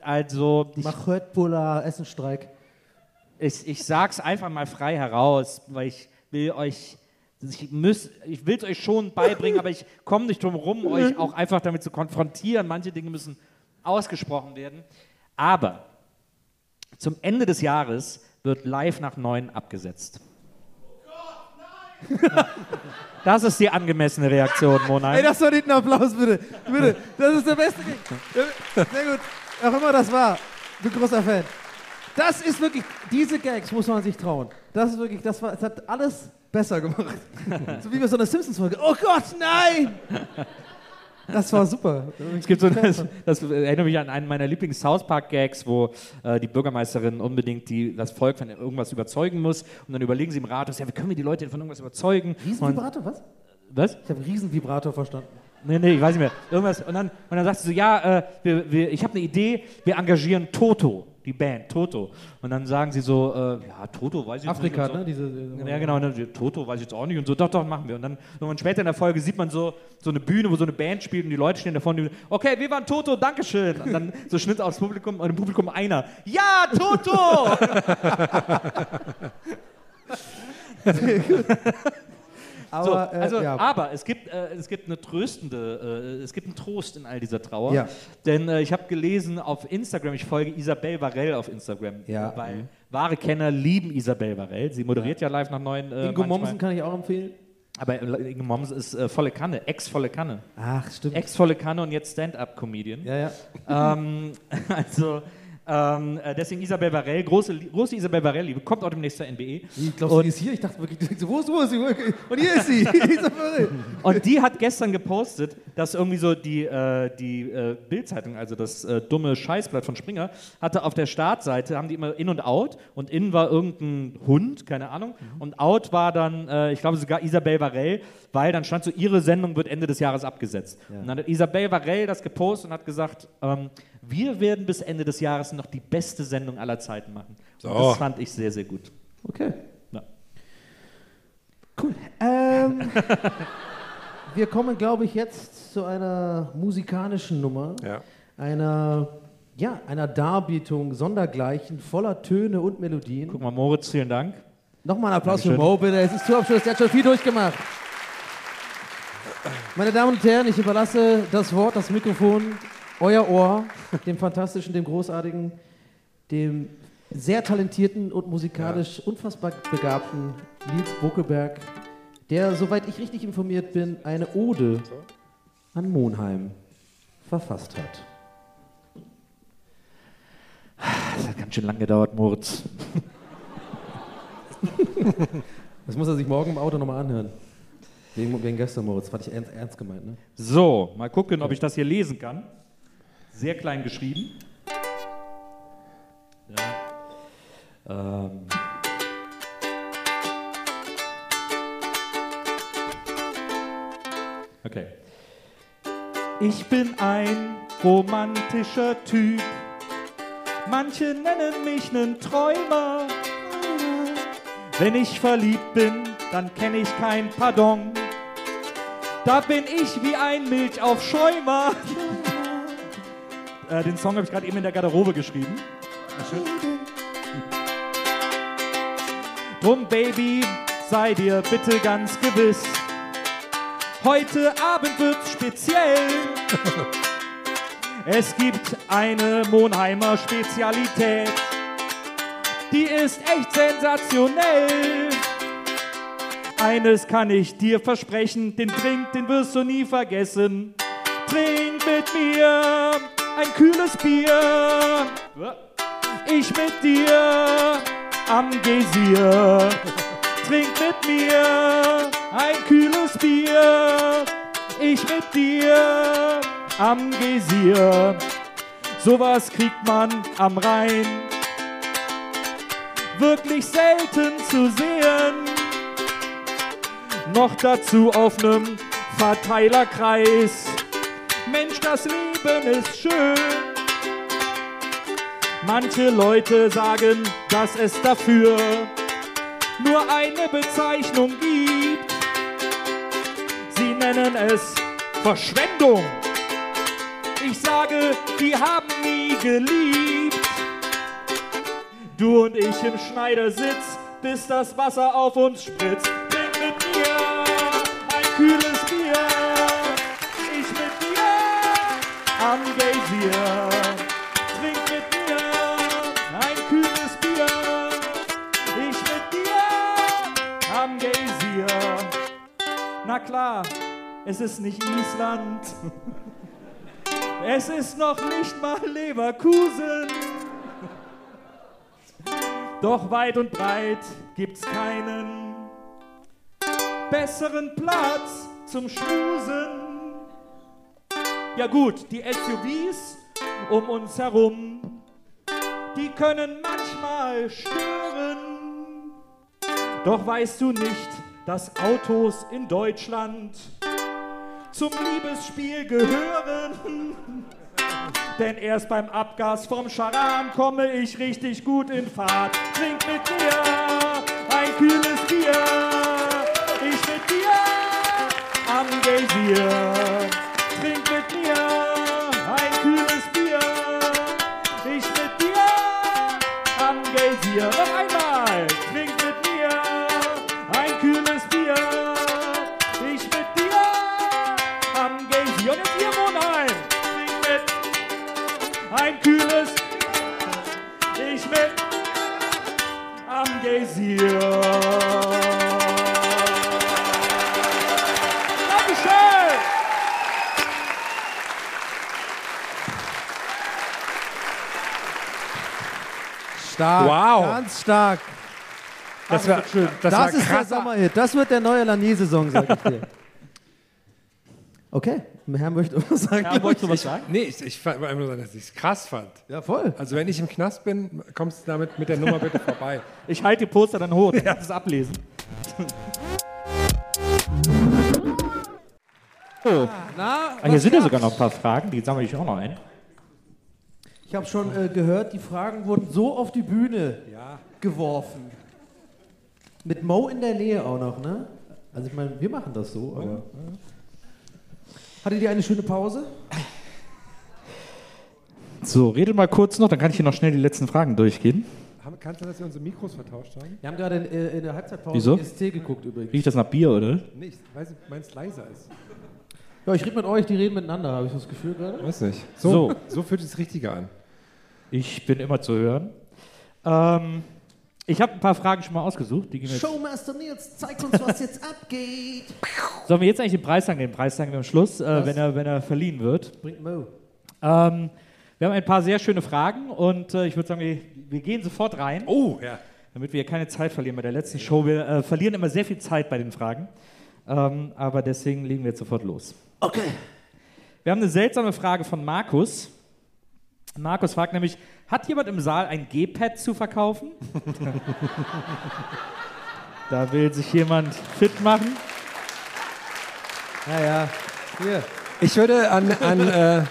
also, ich, Mach Hörtbuller, Essenstreik. ich, ich sag's einfach mal frei heraus, weil ich will euch, ich, müß, ich will es euch schon beibringen, aber ich komme nicht drum rum, euch auch einfach damit zu konfrontieren. Manche Dinge müssen ausgesprochen werden. Aber zum Ende des Jahres wird live nach neun abgesetzt. (laughs) Das ist die angemessene Reaktion, Mona. Ey, das war nicht ein Applaus, bitte. Bitte. Das ist der beste. Sehr gut. Auch immer das war. Ich bin großer Fan. Das ist wirklich, diese Gags muss man sich trauen. Das ist wirklich, das war, es hat alles besser gemacht. so wie bei so einer Simpsons-Folge. Oh Gott, nein! Das war super. Es gibt so das, das erinnert mich an einen meiner Lieblings-South Park-Gags, wo äh, die Bürgermeisterin unbedingt die, das Volk von irgendwas überzeugen muss und dann überlegen sie im Rathaus, ja, wie können wir die Leute von irgendwas überzeugen? Riesenvibrator, was? was? Ich habe Riesenvibrator verstanden. Nee, nee, ich weiß nicht mehr. Irgendwas. Und dann, und dann sagt sie so, ja, äh, wir, wir, ich habe eine Idee, wir engagieren Toto, die Band, Toto. Und dann sagen sie so, äh, ja, Toto, weiß ich Afrika, nicht. und ne? Diese, Ja, genau. Und dann, Toto weiß ich jetzt auch nicht. Und so, doch, doch, machen wir. Und dann irgendwann später in der Folge sieht man so, so eine Bühne, wo so eine Band spielt und die Leute stehen davon. Die, okay, wir waren Toto, Dankeschön. Und dann so Schnitt aufs Publikum und im Publikum einer. Ja, Toto! (laughs) (laughs) (laughs) Aber, So, äh, also, ja. aber es gibt, äh, es gibt eine tröstende, äh, es gibt einen Trost in all dieser Trauer. Ja. Denn äh, ich habe gelesen auf Instagram, ich folge Isabel Varell auf Instagram, Ja. weil wahre Kenner lieben Isabel Varell. Sie moderiert ja, live nach neuen. Äh, Ingo. Mommsen kann ich auch empfehlen. Aber äh, Ingo Mommsen ist äh, volle Kanne, ex-volle Kanne. Ach, stimmt. Ex-volle Kanne und jetzt Stand-up-Comedian. ja, ja. ähm, (laughs) also, Ähm, äh, deswegen Isabel Varell, große, große Isabel Varell, die kommt auch demnächst zur NBE. Ich glaube, die ist hier. Ich dachte wirklich, wo ist, wo ist sie? Und hier ist sie. (laughs) Isabel. Und die hat gestern gepostet, dass irgendwie so die, äh, die äh, Bildzeitung, also das äh, dumme Scheißblatt von Springer, hatte auf der Startseite, haben die immer In und Out und In war irgendein Hund, keine Ahnung, und Out war dann, äh, ich glaube sogar Isabel Varell, weil dann stand so, ihre Sendung wird Ende des Jahres abgesetzt. Und dann hat Isabel Varell das gepostet und hat gesagt, ähm, wir werden bis Ende des Jahres noch die beste Sendung aller Zeiten machen. Und So. das fand ich sehr, sehr gut. Okay. Ja. Cool. Ähm, (laughs) wir kommen, glaube ich, jetzt zu einer musikalischen Nummer. Ja. Einer, ja, einer Darbietung sondergleichen, voller Töne und Melodien. Guck mal, Moritz, vielen Dank. Nochmal ein Applaus Dankeschön. für Mo, bitte. Es ist Tourabschluss, der hat schon viel durchgemacht. Meine Damen und Herren, ich überlasse das Wort, das Mikrofon, euer Ohr, dem fantastischen, dem großartigen, dem sehr talentierten und musikalisch unfassbar begabten Nils Buckelberg, der, soweit ich richtig informiert bin, eine Ode an Monheim verfasst hat. Das hat ganz schön lange gedauert, Moritz. Das muss er sich morgen im Auto nochmal anhören. Wegen, wegen gestern, Moritz. Fand ich ernst, ernst gemeint, ne? So, mal gucken, ob ich das hier lesen kann. Sehr klein geschrieben. Ja. Ähm. Okay. Ich bin ein romantischer Typ. Manche nennen mich nen Träumer. Wenn ich verliebt bin, dann kenne ich kein Pardon. Da bin ich wie ein Milchaufschäumer. Äh, den Song habe ich gerade eben in der Garderobe geschrieben. Drum, Baby, sei dir bitte ganz gewiss. Heute Abend wird's speziell. Es gibt eine Monheimer Spezialität. Die ist echt sensationell. Eines kann ich dir versprechen, den Drink, den wirst du nie vergessen. Trink mit mir ein kühles Bier. Ich mit dir am Gesier. Trink mit mir ein kühles Bier. Ich mit dir am Gesier. Sowas kriegt man am Rhein wirklich selten zu sehen. Noch dazu auf nem Verteilerkreis. Mensch, das Leben ist schön. Manche Leute sagen, dass es dafür nur eine Bezeichnung gibt. Sie nennen es Verschwendung. Ich sage, die haben nie geliebt. Du und ich im Schneidersitz, bis das Wasser auf uns spritzt. Trink mit mir ein kühles Bier. Ich mit am Geysir. Na klar, es ist nicht Island. (laughs) Es ist noch nicht mal Leverkusen. Doch weit und breit gibt's keinen besseren Platz zum Schmusen. Ja gut, die SUVs um uns herum, die können manchmal stören. Doch weißt du nicht, dass Autos in Deutschland zum Liebesspiel gehören? (laughs) Denn erst beim Abgas vom Charan komme ich richtig gut in Fahrt. Trink mit mir ein kühles Bier. Ich mit dir am Geysir. Stark. Wow. Ganz stark. Das war schön. Das, Das, war ist der krass. Sommerhit. Das wird der neue Lanier-Saison, sag ich dir. (laughs) Okay, der Herr möchte was sagen. Ja, wolltest du was sagen? Nee, ich, ich fand einfach nur sagen, dass ich es krass fand. Ja, voll. Also wenn ich im Knast bin, kommst du damit mit der Nummer bitte vorbei. (laughs) Ich halte die Poster dann hoch, dann kannst du es ablesen. (laughs) Oh. Na, Ah, hier sind ja sogar noch ein paar Fragen, die sammle ich auch noch ein. Ich habe schon äh, gehört, die Fragen wurden so auf die Bühne Ja. geworfen. Mit Mo in der Nähe auch noch, ne? Also ich meine, wir machen das so. Aber, ja. Hattet ihr eine schöne Pause? So, redet mal kurz noch, dann kann ich hier noch schnell die letzten Fragen durchgehen. Haben- Kannst du, dass wir unsere Mikros vertauscht haben? Wir haben gerade in, äh, in der Halbzeitpause Wieso? SC geguckt übrigens. Riecht das nach Bier, oder? Nee, ich weiß nicht, meins leiser ist. Ja, ich rede mit euch, die reden miteinander, habe ich das Gefühl gerade. Weiß nicht. So, So. so. fühlt sich das Richtige an. Ich bin immer zu hören. Ähm, ich habe ein paar Fragen schon mal ausgesucht. Showmaster Nils, zeig uns, was jetzt (laughs) abgeht. Sollen wir jetzt eigentlich den Preis sagen? Den Preis sagen wir am Schluss, äh, wenn, er, wenn er verliehen wird. Bringt Mo. Ähm, wir haben ein paar sehr schöne Fragen und äh, ich würde sagen, wir, wir gehen sofort rein, Oh, ja. damit wir keine Zeit verlieren bei der letzten Show. Wir äh, verlieren immer sehr viel Zeit bei den Fragen, ähm, aber deswegen legen wir jetzt sofort los. Okay. Wir haben eine seltsame Frage von Markus. Markus fragt nämlich, hat jemand im Saal ein G-Pad zu verkaufen? (laughs) da will sich jemand fit machen. Ja, ja. Hier. Ich würde an, an äh,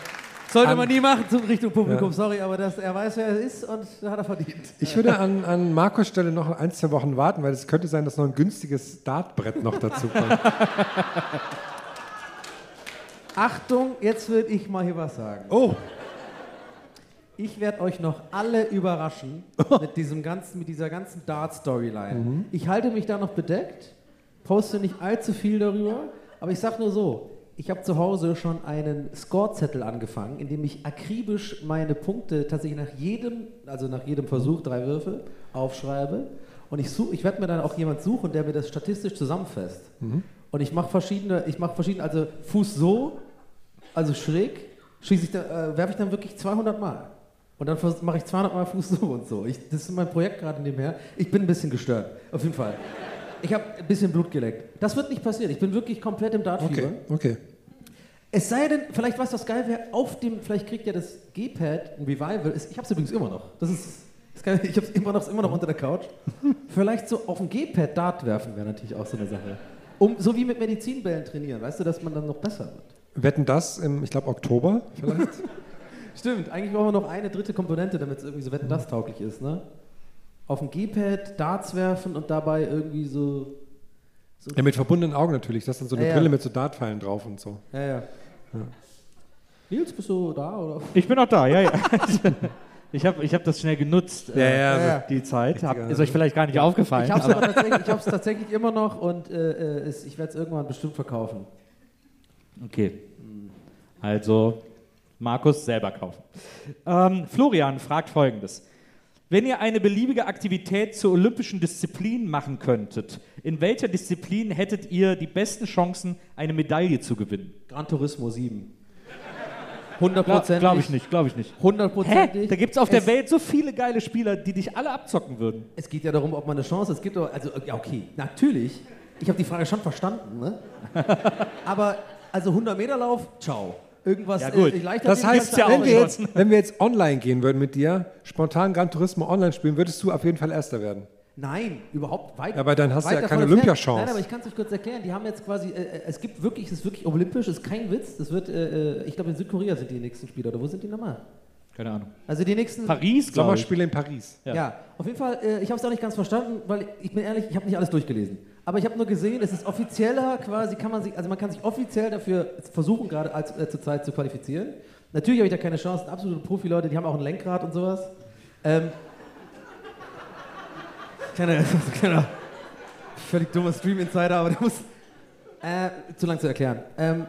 Sollte An- man nie machen zum Richtung Publikum, sorry, aber das, er weiß, wer er ist und hat er verdient. ich würde an, an Markus Stelle noch ein, zwei Wochen warten, weil es könnte sein, dass noch ein günstiges Dartbrett noch dazu kommt. (laughs) Achtung, jetzt will ich mal hier was sagen. Oh, Ich werde euch noch alle überraschen (laughs) mit, diesem ganzen, mit dieser ganzen Dart-Storyline. Ich halte mich da noch bedeckt, poste nicht allzu viel darüber, aber ich sage nur so, ich habe zu Hause schon einen Scorezettel angefangen, in dem ich akribisch meine Punkte tatsächlich nach jedem, also nach jedem Versuch, drei Würfe, aufschreibe. Und ich, such- ich werde mir dann auch jemand suchen, der mir das statistisch zusammenfasst. Und ich mache verschiedene, ich mache verschiedene, also Fuß so, also schräg, schieße ich da, äh, werfe ich dann wirklich 200 Mal. Und dann mache ich 200 Mal Fuß so und so. Ich, das ist mein Projekt gerade nebenher. Ich bin ein bisschen gestört, auf jeden Fall. Ich habe ein bisschen Blut geleckt. Das wird nicht passieren. Ich bin wirklich komplett im Dartfieber. okay, okay. Es sei denn, vielleicht was das geil wäre, auf dem, vielleicht kriegt ja das G-Pad ein Revival. Ich habe es übrigens immer noch. Das ist, das kann, ich habe es immer noch, immer noch unter der Couch. vielleicht so auf dem G-Pad Dart werfen wäre natürlich auch so eine Sache. Um, so wie mit Medizinbällen trainieren, weißt du, dass man dann noch besser wird. Wetten das im, ich glaube, Oktober vielleicht? (laughs) Stimmt, eigentlich brauchen wir noch eine dritte Komponente, damit es irgendwie so wetten das tauglich ist, ne? Auf dem G-Pad Darts werfen und dabei irgendwie so. ja, mit verbundenen Augen natürlich. Das ist dann so eine Ja, ja. Brille mit so Dartpfeilen drauf und so. Ja, ja. Nils, bist du da oder? Ich bin auch da, ja, ja. (laughs) Ich habe ich hab das schnell genutzt, Ja, äh, ja, ja. die Zeit. Hab, ist euch vielleicht gar nicht aufgefallen. Ich habe es tatsächlich, tatsächlich immer noch und äh, äh, es, ich werde es irgendwann bestimmt verkaufen. Okay. Also Markus selber kaufen. Ähm, Florian fragt folgendes. Wenn ihr eine beliebige Aktivität zur olympischen Disziplin machen könntet, in welcher Disziplin hättet ihr die besten Chancen, eine Medaille zu gewinnen? Gran Turismo 7. Glaube Hundertprozentig. glaub ich nicht, glaube ich nicht. Hä? Hundertprozentig. Da gibt es auf der Welt so viele geile Spieler, die dich alle abzocken würden. Es geht ja darum, ob man eine Chance hat. Es gibt doch, also, ja, okay, natürlich. Ich habe die Frage schon verstanden, ne? (laughs) Aber, also 100 Meter Lauf, ciao. Irgendwas, Ja, gut. Äh, leichter Das heißt, ja auch wenn, wir jetzt, wenn wir jetzt online gehen würden mit dir, spontan Gran Turismo online spielen, würdest du auf jeden Fall Erster werden. Nein, überhaupt weit. Aber dann hast du ja keine. Olympiachance. Nein, aber ich kann es euch kurz erklären. Die haben jetzt quasi, äh, äh, es gibt wirklich, es ist wirklich olympisch, es ist kein Witz. Das wird, äh, äh, ich glaube in Südkorea sind die nächsten Spiele oder wo sind die nochmal? Keine Ahnung. Also die nächsten. Paris, glaube ich. Sommerspiele in Paris. Ja. Ja. auf jeden Fall. Äh, ich habe es auch nicht ganz verstanden, weil ich bin ehrlich, ich habe nicht alles durchgelesen. Aber ich habe nur gesehen, es ist offizieller quasi, kann man sich, also man kann sich offiziell dafür versuchen, gerade als, äh, zur Zeit zu qualifizieren. Natürlich habe ich da keine Chance. Absolute Profi-Leute, die haben auch ein Lenkrad und sowas. Ähm, kleiner, (laughs) kleiner, völlig dummer Stream-Insider, aber der muss äh, zu lang zu erklären. Ähm,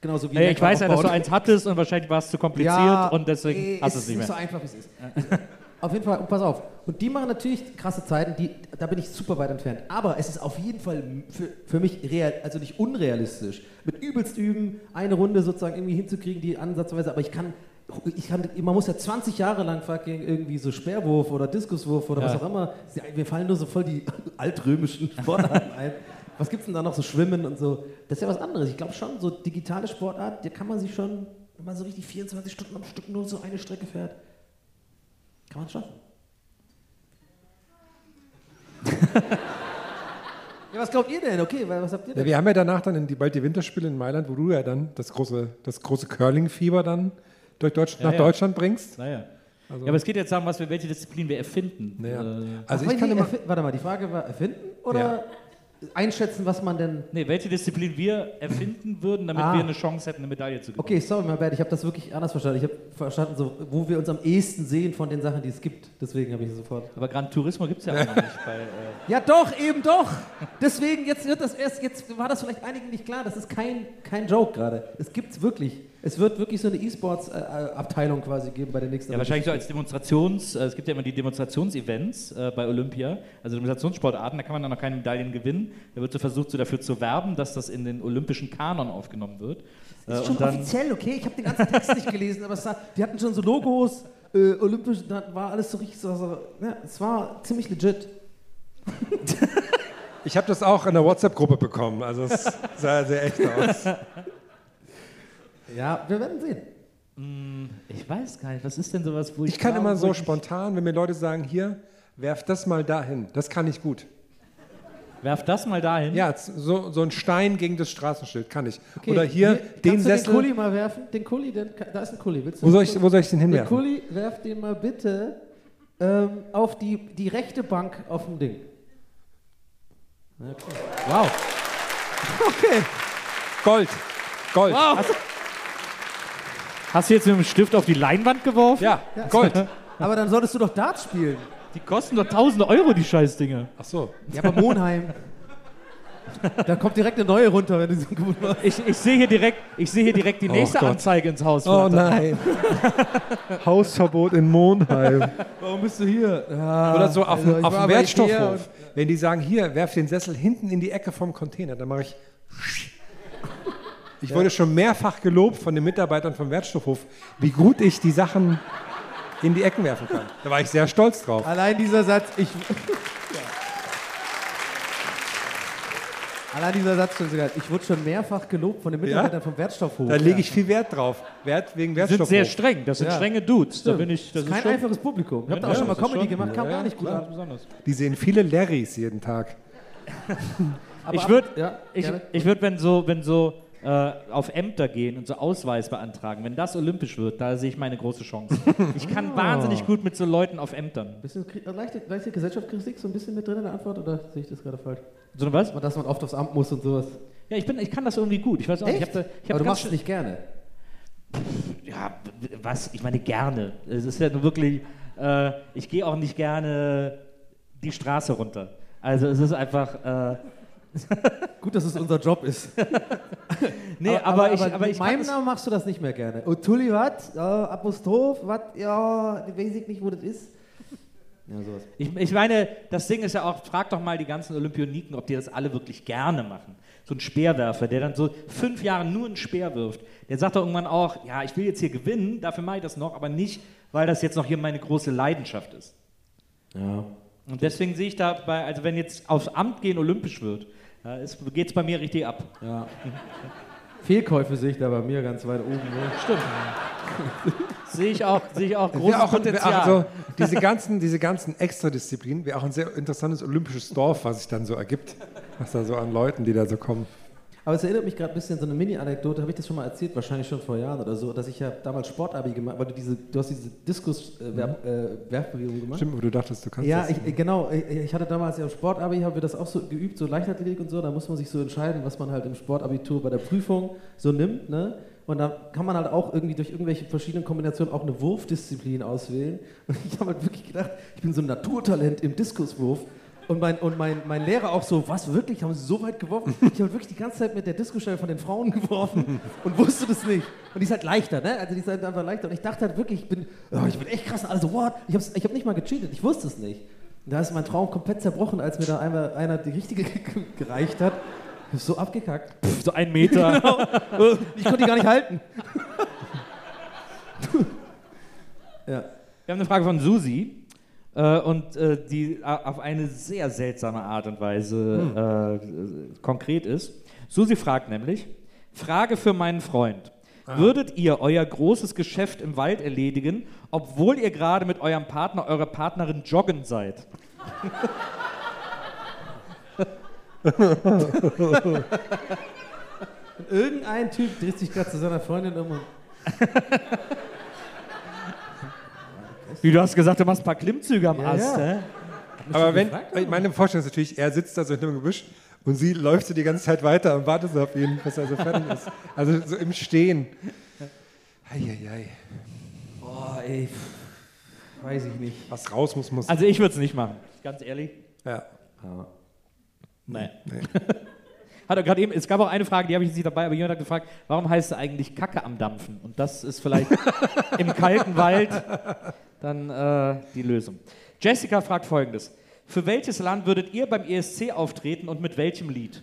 genauso wie Hey, ich weiß ja, dass du eins hattest und wahrscheinlich war es zu kompliziert Ja, und deswegen äh, hast du es es nicht ist mehr. so einfach, wie es ist. (laughs) auf jeden Fall, und pass auf. Und die machen natürlich krasse Zeiten, die, da bin ich super weit entfernt. Aber es ist auf jeden Fall für, für mich real, also nicht unrealistisch. Mit übelst üben, eine Runde sozusagen irgendwie hinzukriegen, die ansatzweise, aber ich kann, ich kann, man muss ja 20 Jahre lang fucking irgendwie so Speerwurf oder Diskuswurf oder Ja. was auch immer. Mir fallen nur so voll die (laughs) altrömischen Sportarten ein. Was gibt's denn da noch so Schwimmen und so? Das ist ja was anderes. Ich glaube schon, so digitale Sportart, da kann man sich schon, wenn man so richtig 24 Stunden am Stück nur so eine Strecke fährt, kann man schaffen. (laughs) ja, was glaubt ihr denn? Okay, weil- was habt ihr Ja, denn? wir haben ja danach dann in die, bald die Winterspiele in Mailand, wo du ja dann das große, das große Curling-Fieber dann durch Deutsch, nach ja. Deutschland bringst. Naja. ja, aber es geht jetzt darum, was wir, welche Disziplin wir erfinden. Naja. Äh, Also Ach, ich kann immer, warte mal, die Frage war erfinden oder Ja. Einschätzen, was man denn. nee, welche Disziplin wir erfinden würden, damit Ah. wir eine Chance hätten, eine Medaille zu gewinnen. Okay, sorry, my bad, ich habe das wirklich anders verstanden. Ich habe verstanden, so, wo wir uns am ehesten sehen von den Sachen, die es gibt. Deswegen habe ich sofort. Aber Gran Turismo gibt es ja auch noch nicht. Bei, äh, (laughs) Ja, doch, eben doch. Deswegen, jetzt wird das erst, jetzt war das vielleicht einigen nicht klar. Das ist kein, kein Joke gerade. Es gibt's wirklich. Es wird wirklich so eine E-Sports-Abteilung quasi geben bei der nächsten ja, wahrscheinlich so als Demonstrations, äh, es gibt ja immer die Demonstrationsevents äh, bei Olympia, also Demonstrationssportarten, da kann man dann noch keine Medaillen gewinnen. Da wird so versucht, so dafür zu werben, dass das in den olympischen Kanon aufgenommen wird. Äh, Das ist schon offiziell, okay? Ich habe den ganzen Text nicht gelesen, aber es war, die hatten schon so Logos, äh, olympisch, da war alles so richtig so, so ja, es war ziemlich legit. ich habe das auch in der WhatsApp-Gruppe bekommen. Also es sah sehr echt aus. (laughs) Ja, wir werden sehen. ich weiß gar nicht, was ist denn sowas, wo ich. Ich kann glaube, immer so spontan, wenn mir Leute sagen, hier, werf das mal dahin. Das kann ich gut. Werf das mal dahin. Ja, so, so ein Stein gegen das Straßenschild kann ich. Oder hier, den kannst du Sessel. den Kuli mal werfen? Den Kuli, den, da ist ein Kuli. Willst du wo, soll den ich, wo soll ich den Den hinwerfen? Kuli, werf den mal bitte ähm, auf die, die rechte Bank auf dem Ding. Okay. Wow. (laughs) Okay. Gold. Gold. Hast du jetzt mit dem Stift auf die Leinwand geworfen? Ja, Gold. (laughs) Aber dann solltest du doch Darts spielen. Die kosten doch tausende Euro, die Scheißdinger. Ach so. Ja, aber Monheim. (laughs) da kommt direkt eine neue runter, wenn du so gut machst. Ich, ich sehe hier direkt, ich sehe hier direkt die nächste Gott. Anzeige ins Haus. Oh flattern. nein. (laughs) Hausverbot in Monheim. Warum bist du hier? Oder so auf, also dem- auf dem Wertstoffhof. Wenn die sagen, hier, werf den Sessel hinten in die Ecke vom Container, dann mache ich. Ich wurde schon mehrfach gelobt von den Mitarbeitern vom Wertstoffhof, wie gut ich die Sachen in die Ecken werfen kann. Da war ich sehr stolz drauf. Allein dieser Satz, ich. Allein dieser Satz schon so geil. Ich wurde schon mehrfach gelobt von den Mitarbeitern vom Wertstoffhof. Da lege ich viel Wert drauf. Wert wegen Die sind Wertstoffhof. sehr streng. Das sind Ja. strenge Dudes. Da bin ich, Das ist kein schon- einfaches Publikum. Ich habe da Ja, auch schon mal das Comedy schon- gemacht, kam ja, gar nicht gut an. Die sehen viele Larrys jeden Tag. (laughs) Aber Ich würde, ja, ich, ich würd, wenn so, wenn so äh, auf Ämter gehen und so Ausweis beantragen, wenn das olympisch wird, da sehe ich meine große Chance. Ich kann (laughs) wahnsinnig gut mit so Leuten auf Ämtern. Bisschen äh, leichte, leichte Gesellschaftskritik so ein bisschen mit drin in der Antwort oder sehe ich das gerade falsch? So was? Dass man oft aufs Amt muss und sowas. Ja, ich, bin, ich kann das irgendwie gut. Ich weiß auch nicht. Ich Echt? hab da, ich hab Aber du machst es nicht gerne. Ja, was? Ich meine gerne. Es ist ja nur wirklich, äh, ich gehe auch nicht gerne die Straße runter. Also es ist einfach, äh, (laughs) Gut, dass es unser Job ist. (laughs) nee, aber, ich, aber mit ich kann meinem es- Namen machst du das nicht mehr gerne. Und Tulli, was? Apostroph, was? Ja, ich weiß ich nicht, wo das ist. Ja, sowas. Ich, ich meine, das Ding ist ja auch, frag doch mal die ganzen Olympioniken, ob die das alle wirklich gerne machen. So ein Speerwerfer, der dann so fünf Jahre nur einen Speer wirft, der sagt doch irgendwann auch, ja, ich will jetzt hier gewinnen, dafür mache ich das noch, aber nicht, weil das jetzt noch hier meine große Leidenschaft ist. Ja. Und deswegen sehe ich da bei, also wenn jetzt aufs Amt gehen olympisch wird, da geht es bei mir richtig ab. ja. Fehlkäufe sehe ich da bei mir ganz weit oben. Ne? Stimmt. sehe ich auch, sehe ich auch großes auch, Potenzial. auch so, diese ganzen, diese ganzen Extradisziplinen wäre auch ein sehr interessantes olympisches Dorf, was sich dann so ergibt. Was da so an Leuten, die da so kommen. Aber es erinnert mich gerade ein bisschen an so eine Mini-Anekdote, habe ich das schon mal erzählt, wahrscheinlich schon vor Jahren oder so, dass ich ja damals Sportabi gemacht weil du diese, du hast diese Diskus-Werfbewegung gemacht. Stimmt, wo du dachtest, du kannst Ja, das. ich, äh, genau. Ich, ich hatte damals ja im Sportabi, haben wir das auch so geübt, so Leichtathletik und so. Da muss man sich so entscheiden, was man halt im Sportabitur bei der Prüfung so nimmt. Ne? Und da kann man halt auch irgendwie durch irgendwelche verschiedenen Kombinationen auch eine Wurfdisziplin auswählen. Und ich habe halt wirklich gedacht, ich bin so ein Naturtalent im Diskuswurf. Und mein, und mein, mein Lehrer auch so, was wirklich, haben sie so weit geworfen? (laughs) Ich habe wirklich die ganze Zeit mit der Diskusstelle von den Frauen geworfen und wusste das nicht. Und die ist halt leichter, ne? Also die ist halt einfach leichter. Und ich dachte halt wirklich, ich bin, oh, ich bin echt krass. Also, what? Ich habe ich hab nicht mal gecheatet, ich wusste es nicht. Und da ist mein Traum komplett zerbrochen, als mir da einmal einer die richtige (laughs) gereicht hat. Ich hab so abgekackt. so ein Meter. (laughs) Ich konnte die gar nicht halten. Ja. Wir haben eine Frage von Susi. Äh, und äh, die a- auf eine sehr seltsame Art und Weise äh, äh, konkret ist. Susi fragt nämlich: Frage für meinen Freund. Würdet ihr euer großes Geschäft im Wald erledigen, obwohl ihr gerade mit eurem Partner, eurer Partnerin joggen seid? (laughs) Irgendein Typ dreht sich gerade zu seiner Freundin um und (laughs) Wie du hast gesagt, du machst ein paar Klimmzüge am Ja, Ast, ja. Aber wenn, gefragt, meine Vorstellung ist natürlich, er sitzt da so hinter dem Gebüsch und sie läuft so die ganze Zeit weiter und wartet so auf ihn, bis er so fertig ist. Also so im Stehen. Eieiei. boah, ey, weiß ich nicht. Was raus muss, muss. Also ich würde es nicht machen, ganz ehrlich. ja. Nee. (laughs) Hat er gerade eben, es gab auch eine Frage, die habe ich jetzt nicht dabei, aber jemand hat gefragt, warum heißt es eigentlich Kacke am Dampfen? Und das ist vielleicht (laughs) im kalten Wald dann äh, die Lösung. Jessica fragt folgendes: Für welches Land würdet ihr beim ESC auftreten und mit welchem Lied?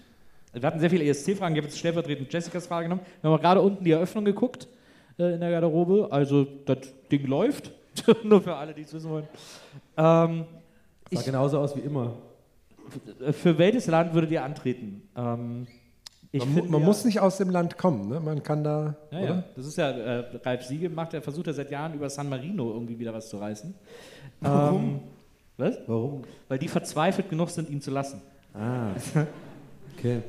Wir hatten sehr viele ESC-Fragen, ich habe jetzt stellvertretend Jessicas Frage genommen. Wir haben gerade unten die Eröffnung geguckt äh, in der Garderobe. Also das Ding läuft. (laughs) Nur für alle, die es wissen wollen. Ähm, Sah genauso aus wie immer. für welches Land würdet ihr antreten? Ähm, ich Man, man ja- muss nicht aus dem Land kommen, ne? Man kann da. Ja, oder? ja. Das ist ja, äh, Ralf Siege macht, er versucht ja seit Jahren über San Marino irgendwie wieder was zu reißen. Warum? Ähm, was? Warum? Weil die verzweifelt genug sind, ihn zu lassen. Ah. (laughs) Okay.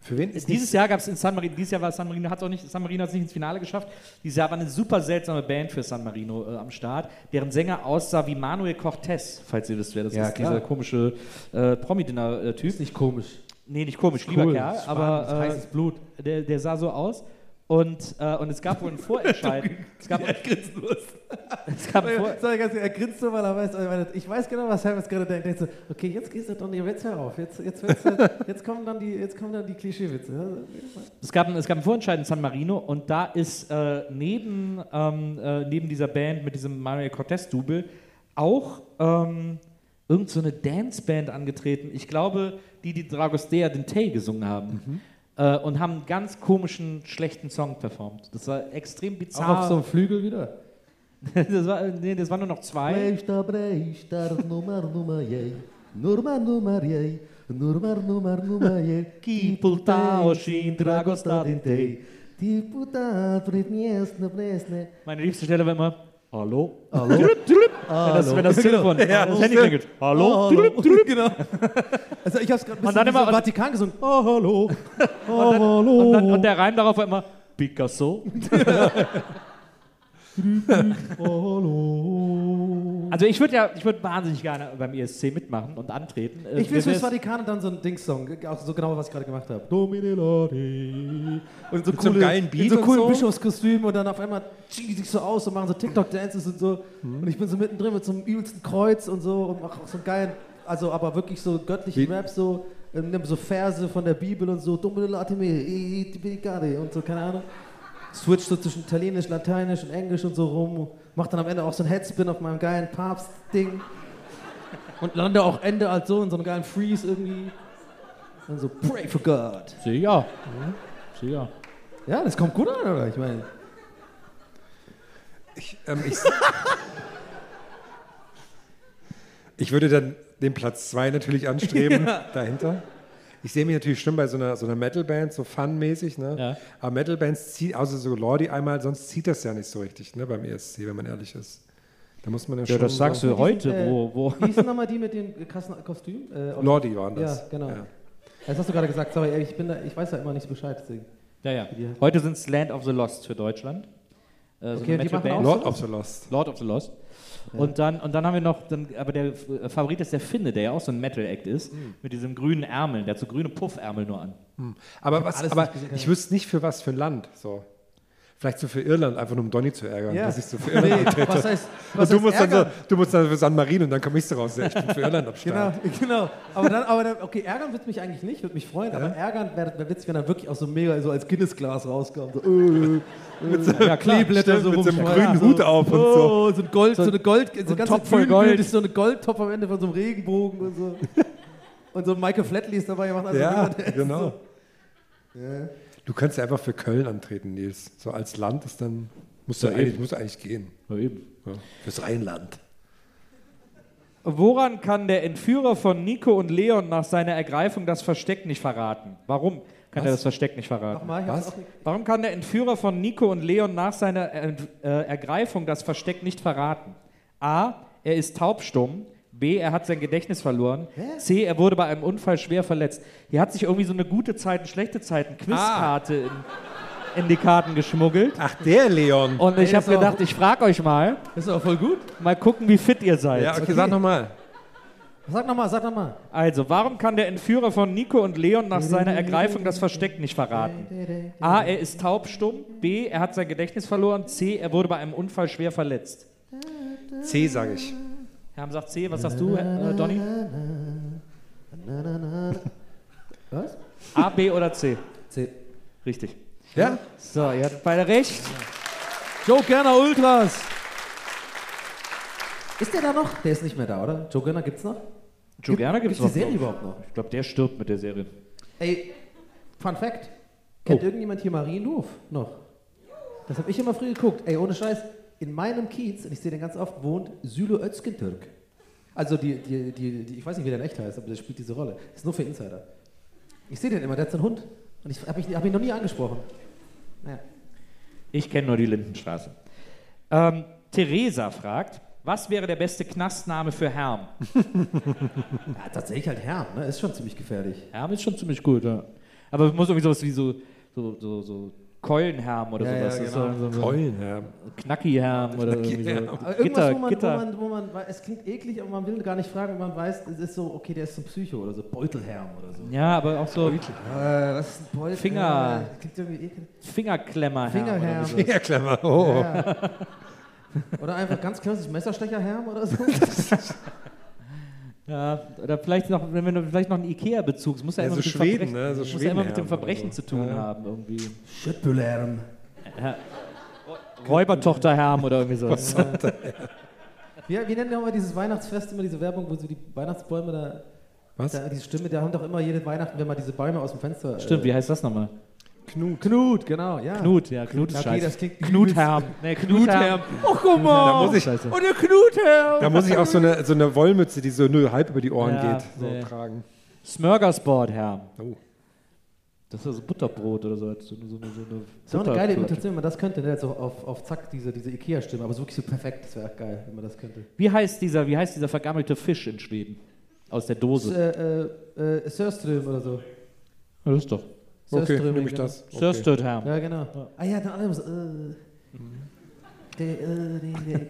Für wen ist Dieses Jahr gab es in San Marino, dieses Jahr war San Marino, hat auch nicht, San Marino hat es nicht ins Finale geschafft. Dieses Jahr war eine super seltsame Band für San Marino äh, am Start, deren Sänger aussah wie Manuel Cortez, falls ihr wisst, wer das Ja, ist, klar. dieser komische äh, Promi-Dinner-Typ. Ist nicht komisch. Nee, nicht komisch, lieber Cool, Kerl, spannend, aber äh, heißes Blut. Der, der sah so aus. Und, äh, und es gab wohl ein Vorentscheid. (laughs) es gab, (laughs) es gab ein Vor Sorry, ganz er grinst so, weil er weiß, er- ich weiß genau, was Helmut gerade denkt. Er denkt so, okay, jetzt gehst du doch nicht, jetzt hör auf. Jetzt, jetzt, jetzt, (laughs) jetzt, kommen dann die, jetzt kommen dann die Klischeewitze. Es gab, ein- es gab einen Vorentscheid in San Marino und da ist äh, neben, ähm, äh, neben dieser Band mit diesem Manuel Cortez-Double auch ähm, irgend so eine Danceband angetreten. Ich glaube, die, die Dragostea den Tay gesungen haben. Äh, und haben einen ganz komischen, schlechten Song performt. Das war extrem Auch bizarr. auf so einem Flügel wieder. (laughs) das, war, nee, das waren nur noch zwei. Breista, breista, numar, numar, jej. Nurma, numar, jej. Nurmar, numar, numar, jej. Ki pulta oshi dragosta dintei. Die puta, pritniesne, presne. Meine liebste Stelle war immer Hallo. Hallo? Wenn das, (laughs) wenn das Telefon, das Handy klingelt. Hallo. genau. (laughs) Also ich hab's gerade dann immer- im Vatikan gesungen. Oh, hallo. Oh, Und, dann, hallo. und, dann, und der Reim darauf war immer Picasso. (laughs) Also ich würde ja, ich würde wahnsinnig gerne beim ESC mitmachen und antreten. Äh, Ich will mir fürs Vatikan und dann so ein Dings-Song. Auch so genau, was ich gerade gemacht habe. Domine Lodi. Und so Mit so geilen Beat In so und coolen so? Bischofskostüm und dann auf einmal ziehen die sich so aus und machen so TikTok-Dances und so. Mhm. Und ich bin so mittendrin mit so einem übelsten Kreuz und so und mache auch so einen geilen, also aber wirklich so göttlichen Wie- Rap, so, äh, nimm so Verse von der Bibel und so. Domine Latime, und so, keine Ahnung. Switch so zwischen Italienisch, Lateinisch und Englisch und so rum. Mach dann am Ende auch so einen Headspin auf meinem geilen Papst-Ding. Und lande auch Ende als so in so einem geilen Freeze irgendwie. Dann so, pray for God. Sicher. Sicher. Ja, das kommt gut an, oder? Ich meine, Ich, ähm, ich, (laughs) ich würde dann den Platz 2 natürlich anstreben, (laughs) dahinter. Ich sehe mich natürlich schon bei so einer, so einer Metal-Band, so fun-mäßig. Ne? Ja. Aber Metal-Bands ziehen, außer so Lordi einmal, sonst zieht das ja nicht so richtig ne, beim ESC, wenn man ehrlich ist. Da muss man ja, Ja, schon das sagst du heute, äh, wo, wo. Wie hießen nochmal die mit dem krassen Kostüm? Äh, (laughs) Lordi waren das. Ja, genau. Das hast du gerade gesagt, sorry, ich, bin da, ich weiß ja immer nicht so Bescheid. Deswegen. Ja, ja. Heute sind es Land of the Lost für Deutschland. Äh, so Okay, eine die machen Metal-Band. auch Lord of the Lost. Lord of the Lost. Und, dann, und dann haben wir noch, dann, aber der äh, Favorit ist der Finne, der ja auch so ein Metal-Act ist, Hm. mit diesem grünen Ärmeln. Der hat so grüne Puffärmel nur an. Aber, was, aber ich wüsste nicht für was für ein Land. So. Vielleicht so für Irland, einfach nur um Donny zu ärgern, Ja. dass ich so für Irland Nee, was heißt, was Und du musst, dann so, du musst dann für San Marino und dann komme ich so raus. Ja, ich bin für Irland am Genau, Start. (laughs) genau. Aber dann, aber dann, okay, ärgern wird mich eigentlich nicht, würde mich freuen, aber ärgern wäre wär witzig, wenn er wirklich auch so mega so als Guinness-Glas rauskam. So, äh, (laughs) mit so ja, Kleeblätter so mit so einem grünen Hut auf und so. Oh, so ein Gold, so, eine Gold, so, ein ganz Topf voll Gold. ist so eine Goldtopf am Ende von so einem Regenbogen und so. (laughs) Und so Michael Flatley ist dabei, der macht also Ja, genau. So, Du kannst ja einfach für Köln antreten, Nils. So als Land ist dann. Muss ja eigentlich, muss eigentlich gehen. Ja, eben. Fürs Rheinland. Woran kann der Entführer von Nico und Leon nach seiner Ergreifung das Versteck nicht verraten? Warum kann er das Versteck nicht verraten? Nochmal, Was? Warum kann der Entführer von Nico und Leon nach seiner äh, Ergreifung das Versteck nicht verraten? A. Er ist taubstumm. B. Er hat sein Gedächtnis verloren. C. Er wurde bei einem Unfall schwer verletzt. Hier hat sich irgendwie so eine gute Zeiten, schlechte Zeiten Quizkarte in, in die Karten geschmuggelt. Ach, der Leon. Und ich habe gedacht, ich frage euch mal, ist auch voll gut. mal gucken, wie fit ihr seid. ja, okay, sag nochmal. Sag nochmal, sag nochmal. Also, warum kann der Entführer von Nico und Leon nach seiner Ergreifung das Versteck nicht verraten? A. Er ist taubstumm. B. Er hat sein Gedächtnis verloren. C. Er wurde bei einem Unfall schwer verletzt. C, sage ich. Herr sagt C. Was sagst du, äh, Donny? Was? A, B oder C? C. Richtig. Ja? So, ihr hattet beide recht. Joe Gerner Ultras. Ist der da noch? Der ist nicht mehr da, oder? Joe Gerner gibt's noch? Joe Gerner gibt's gibt's noch. die Serie ich. überhaupt noch? Ich glaube, der stirbt mit der Serie. Ey, Fun Fact. Kennt Oh. irgendjemand hier Mariendorf noch? Das habe ich immer früh geguckt. Ey, ohne Scheiß, in meinem Kiez, und ich sehe den ganz oft, wohnt Sülo Özgentürk. Also die, die, die, die, ich weiß nicht, wie der in echt heißt, aber der spielt diese Rolle. Das ist nur für Insider. Ich sehe den immer, der hat so einen Hund. Und ich habe hab ihn noch nie angesprochen. Naja. Ich kenne nur die Lindenstraße. Ähm, Theresa fragt, was wäre der beste Knastname für Herm? (laughs) Ja, tatsächlich halt Herr, ne? Ist schon ziemlich gefährlich. Herm ist schon ziemlich gut, ja. Aber es muss irgendwie sowas wie so, so, so, so Keulenherm oder Ja, sowas. ja, genau. so, so, so Keulen, ja. Knackiherm oder irgendwie so. Irgendwas, Gitter, wo man, Gitter. Wo man, wo man, es klingt eklig, aber man will gar nicht fragen, man weiß, es ist so, okay, der ist so ein Psycho oder so, Beutelherm oder so. Ja, aber auch so Äh, was ist ein Beutel? Finger. Klingt irgendwie eklig. Fingerklemmerherm. Fingerherm. Oder, so. Ja, Klemmer. Oh. Ja. Oder einfach ganz klassisch Messerstecherherm oder so. (laughs) ja, oder vielleicht noch, wenn wir vielleicht noch einen Ikea-Bezug, es muss ja, Ja, immer so mit dem Schweden, Verbrechen, ne? So muss ja immer mit dem Verbrechen so. zu tun Ja, haben irgendwie. Schüttbüllherm. Räubertochterherm oder irgendwie so. (laughs) Wie, wie nennen wir mal dieses Weihnachtsfest, immer diese Werbung, wo so die Weihnachtsbäume da, Was? da diese Stimme, da haben doch immer jede Weihnachten, wenn man diese Bäume aus dem Fenster... Stimmt, wie heißt das nochmal? Knut. Knut, genau, ja. Knut, ja, Knut ist Okay, scheiße. Knutherm. Nee, Knutherm. Oh, guck mal. Da muss ich, Scheiße. Und der Knutherm. da muss ich auch so eine, so eine Wollmütze, die so nur halb über die Ohren Ja, geht, so nee. tragen. Smörgersbordherm. Oh. Das ist so Butterbrot oder so. So, eine- so, eine- so eine Das ist auch eine geile Imitation, wenn man das könnte, ne? Jetzt auf, auf, auf Zack, diese, diese Ikea-Stimme, aber so wirklich so perfekt, das wäre geil, wenn man das könnte. Wie heißt, dieser, wie heißt dieser vergammelte Fisch in Schweden? Aus der Dose. Äh, äh, äh, Sörström oder so. Ja, das ist doch. Okay, nehme ich genau. das. Okay. Sörstörtherm. Ja, genau. Ah ja, dann alle so, äh. Der, äh, der, (laughs) der.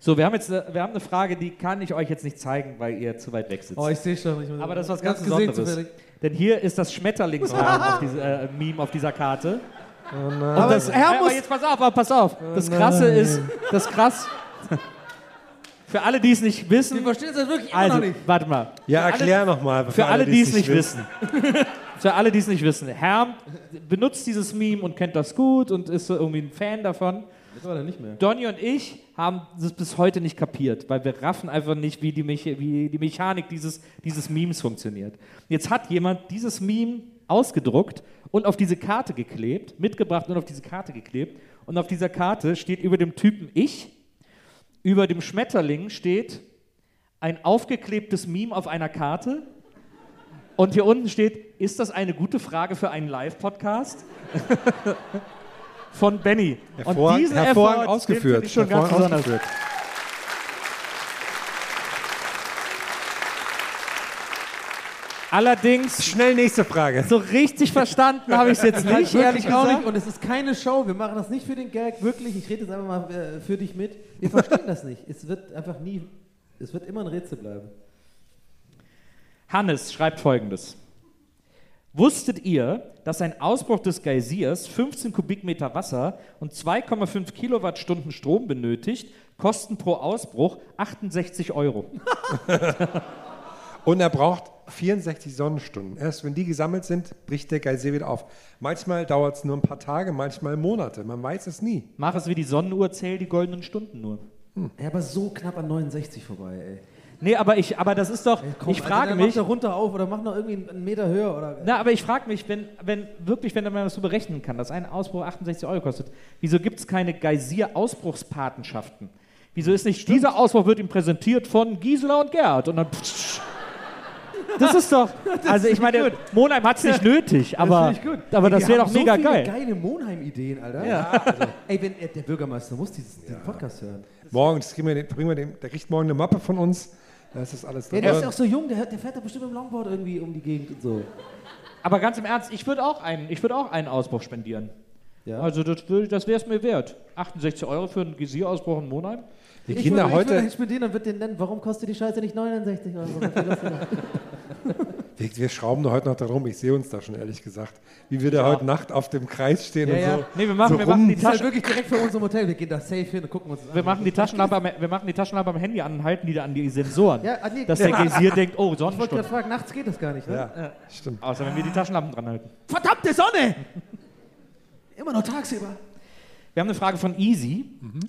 So, wir haben jetzt äh, wir haben eine Frage, die kann ich euch jetzt nicht zeigen, weil ihr zu weit weg sitzt. Oh, ich sehe schon. Ich muss- Aber das ist was ganz Besonderes. zufällig. Denn hier ist das Schmetterlingsrahmen äh, Meme auf dieser Karte. Und das, er aber muss- jetzt pass auf, aber pass auf. Das Krasse ist, das krass. Für alle, die es nicht wissen. Wir verstehen das wirklich immer Also, noch nicht. warte mal. Ja, Für alle- erklär nochmal. Für alle, die es nicht wissen. (laughs) Für alle, die es nicht wissen. Herm benutzt dieses Meme und kennt das gut und ist so irgendwie ein Fan davon. Mittlerweile nicht mehr. Donny und ich haben das bis heute nicht kapiert, weil wir raffen einfach nicht, wie die, Mecha wie die Mechanik dieses, dieses Memes funktioniert. Jetzt hat jemand dieses Meme ausgedruckt und auf diese Karte geklebt, mitgebracht und auf diese Karte geklebt. Und auf dieser Karte steht über dem Typen ich, über dem Schmetterling steht ein aufgeklebtes Meme auf einer Karte. Und hier unten steht, ist das eine gute Frage für einen Live-Podcast? (laughs) Von Benny. Und diesen hervorragend Effort, ausgeführt. Ich schon ganz hervorragend besonders. ausgeführt. Allerdings, Schnell nächste Frage. so richtig verstanden habe ich es jetzt (laughs) nicht, ehrlich gesagt. nicht. Und es ist keine Show. Wir machen das nicht für den Gag, wirklich. Ich rede jetzt einfach mal äh, für dich mit. Wir verstehen das nicht. Es wird einfach nie, es wird immer ein Rätsel bleiben. Hannes schreibt folgendes. Wusstet ihr, dass ein Ausbruch des Geysirs 15 Kubikmeter Wasser und 2,5 Kilowattstunden Strom benötigt? Kosten pro Ausbruch 68 Euro. (laughs) Und er braucht 64 Sonnenstunden. Erst wenn die gesammelt sind, bricht der Geysir wieder auf. Manchmal dauert es nur ein paar Tage, manchmal Monate. Man weiß es nie. Mach es wie die Sonnenuhr, zähl die goldenen Stunden nur. Ja, aber so knapp an 69 vorbei, ey. Nee, aber ich, aber das ist doch, Komm, ich frage dann mich, Mach da runter auf oder mach noch irgendwie einen Meter höher oder. na, aber ich frage mich, wenn, wenn wirklich, wenn man das so berechnen kann, dass ein Ausbruch 68 Euro kostet, wieso gibt es keine Geysir-Ausbruchspatenschaften? Wieso ist nicht, dieser Ausbruch wird ihm präsentiert von Gisela und Gerd und dann pssst. Das ist doch, (laughs) also ich meine, Monheim hat es nicht nötig, aber, das, gut. aber Ey, das wäre doch so mega viele geil. geile Monheim-Ideen, Alter. Ja. (laughs) Also, ey, wenn, äh, der Bürgermeister muss diesen Podcast hören. Morgen, das kriegen wir, den- bringen wir dem, der kriegt morgen eine Mappe von uns. Da ist das alles Ja, drin. der ist ja auch so jung, der, der fährt da bestimmt im Longboard irgendwie um die Gegend und so. Aber ganz im Ernst, ich würde auch, einen- ich würd auch einen Ausbruch spendieren. Ja. Also das, das wäre es mir wert. 68 Euro für einen Geysir-Ausbruch in Monheim? die Ich Kinder würde, heute, Ich würde spendieren und würde den nennen, warum kostet die Scheiße nicht 69 Euro? (laughs) Wir, wir schrauben da heute noch darum, ich sehe uns da schon ehrlich gesagt, wie wir da heute Nacht auf dem Kreis stehen Ja, und ja. so. Nee, wir machen, so wir machen die Das ist halt Tasche, wirklich direkt für uns im Hotel. Wir gehen da safe hin und gucken uns Wir an. machen die Taschenlampe, am, wir machen die Taschenlampe am Handy an und halten die da an die Sensoren. Ja, nee, dass der Geysir denkt, oh, Ich wollte Sonnenstunde. gerade fragen, nachts geht das gar nicht, ne? Ja, stimmt. Außer wenn wir die Taschenlampen dran halten. Verdammte Sonne! Immer noch tagsüber. Wir haben eine Frage von Easy.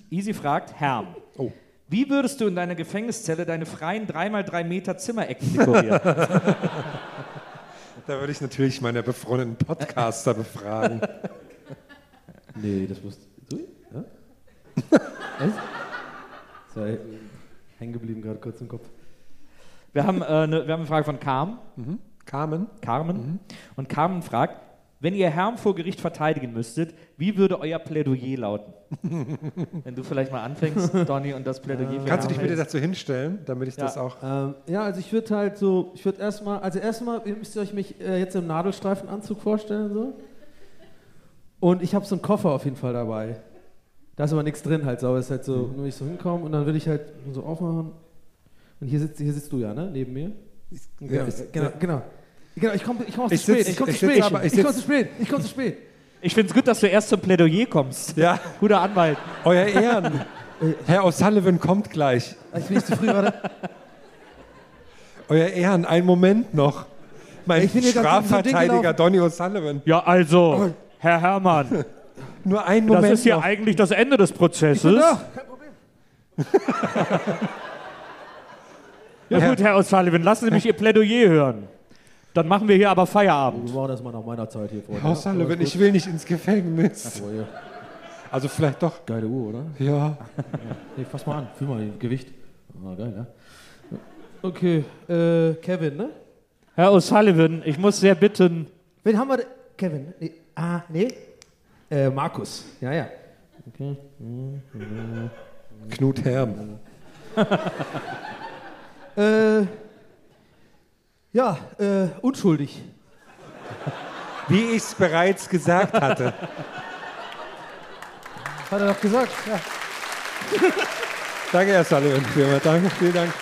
Easy fragt, Herr, Oh. Wie würdest du in deiner Gefängniszelle deine freien 3x3 Meter Zimmerecken dekorieren? Da würde ich natürlich meine befreundeten Podcaster befragen. Nee, das wusste du? Ja? Was? Sei hängen geblieben gerade kurz im Kopf. wir, haben, äh, eine, wir haben eine Frage von Carmen. Carmen? Carmen. Und Carmen fragt, wenn ihr Herrn vor Gericht verteidigen müsstet, wie würde euer Plädoyer lauten? (laughs) wenn du vielleicht mal anfängst, Donny, und das Plädoyer für Kannst du dich bitte dazu hinstellen, damit ich Ja. das auch. Ähm, ja, also ich würde halt so, ich würde erstmal, also erstmal ihr müsst ihr euch mich äh, jetzt im Nadelstreifenanzug vorstellen so. Und ich habe so einen Koffer auf jeden Fall dabei. Da ist aber nichts drin halt, sauber ist halt so, nur ich so hinkomme und dann würde ich halt so aufmachen. Und hier sitzt, hier sitzt du ja, ne, neben mir. Ja, Ja, ich- genau, genau. Genau, ich komme ich komm zu Ich spät. Ich komme ich zu spät. ich Ich komme zu spät. Ich komme zu spät. Ich finde es gut, dass du erst zum Plädoyer kommst. Ja, Guter Anwalt. euer Ehren. Herr O'Sullivan kommt gleich. Ich bin nicht zu früh, warte. Euer Ehren, einen Moment noch. Mein Ich so Strafverteidiger gelaufen. Donny O'Sullivan. Ja, also, Herr Herrmann, Nur einen das Moment ist hier noch. eigentlich das Ende des Prozesses. (laughs) Ja, Ja gut, Herr O'Sullivan, lassen Sie mich Ihr Plädoyer hören. Dann machen wir hier aber Feierabend. wir machen das mal nach meiner Zeit hier vor. Herr O'Sullivan, ich will nicht ins Gefängnis. Also vielleicht doch. Geile Uhr, oder? Ja. Nee, fass mal an. Fühl mal das Gewicht. Ah, geil, ja. Okay, äh, Kevin, ne? Herr O'Sullivan, ich muss sehr bitten. Wen haben wir denn? Kevin. Nee. Ah, nee. Äh, Markus. Ja, ja. Okay. Knut Herm. Äh, ja, äh, unschuldig. Wie ich es bereits gesagt hatte. Hat er doch gesagt. Ja. Danke, Herr Sullivan. Firma. Danke, vielen Dank.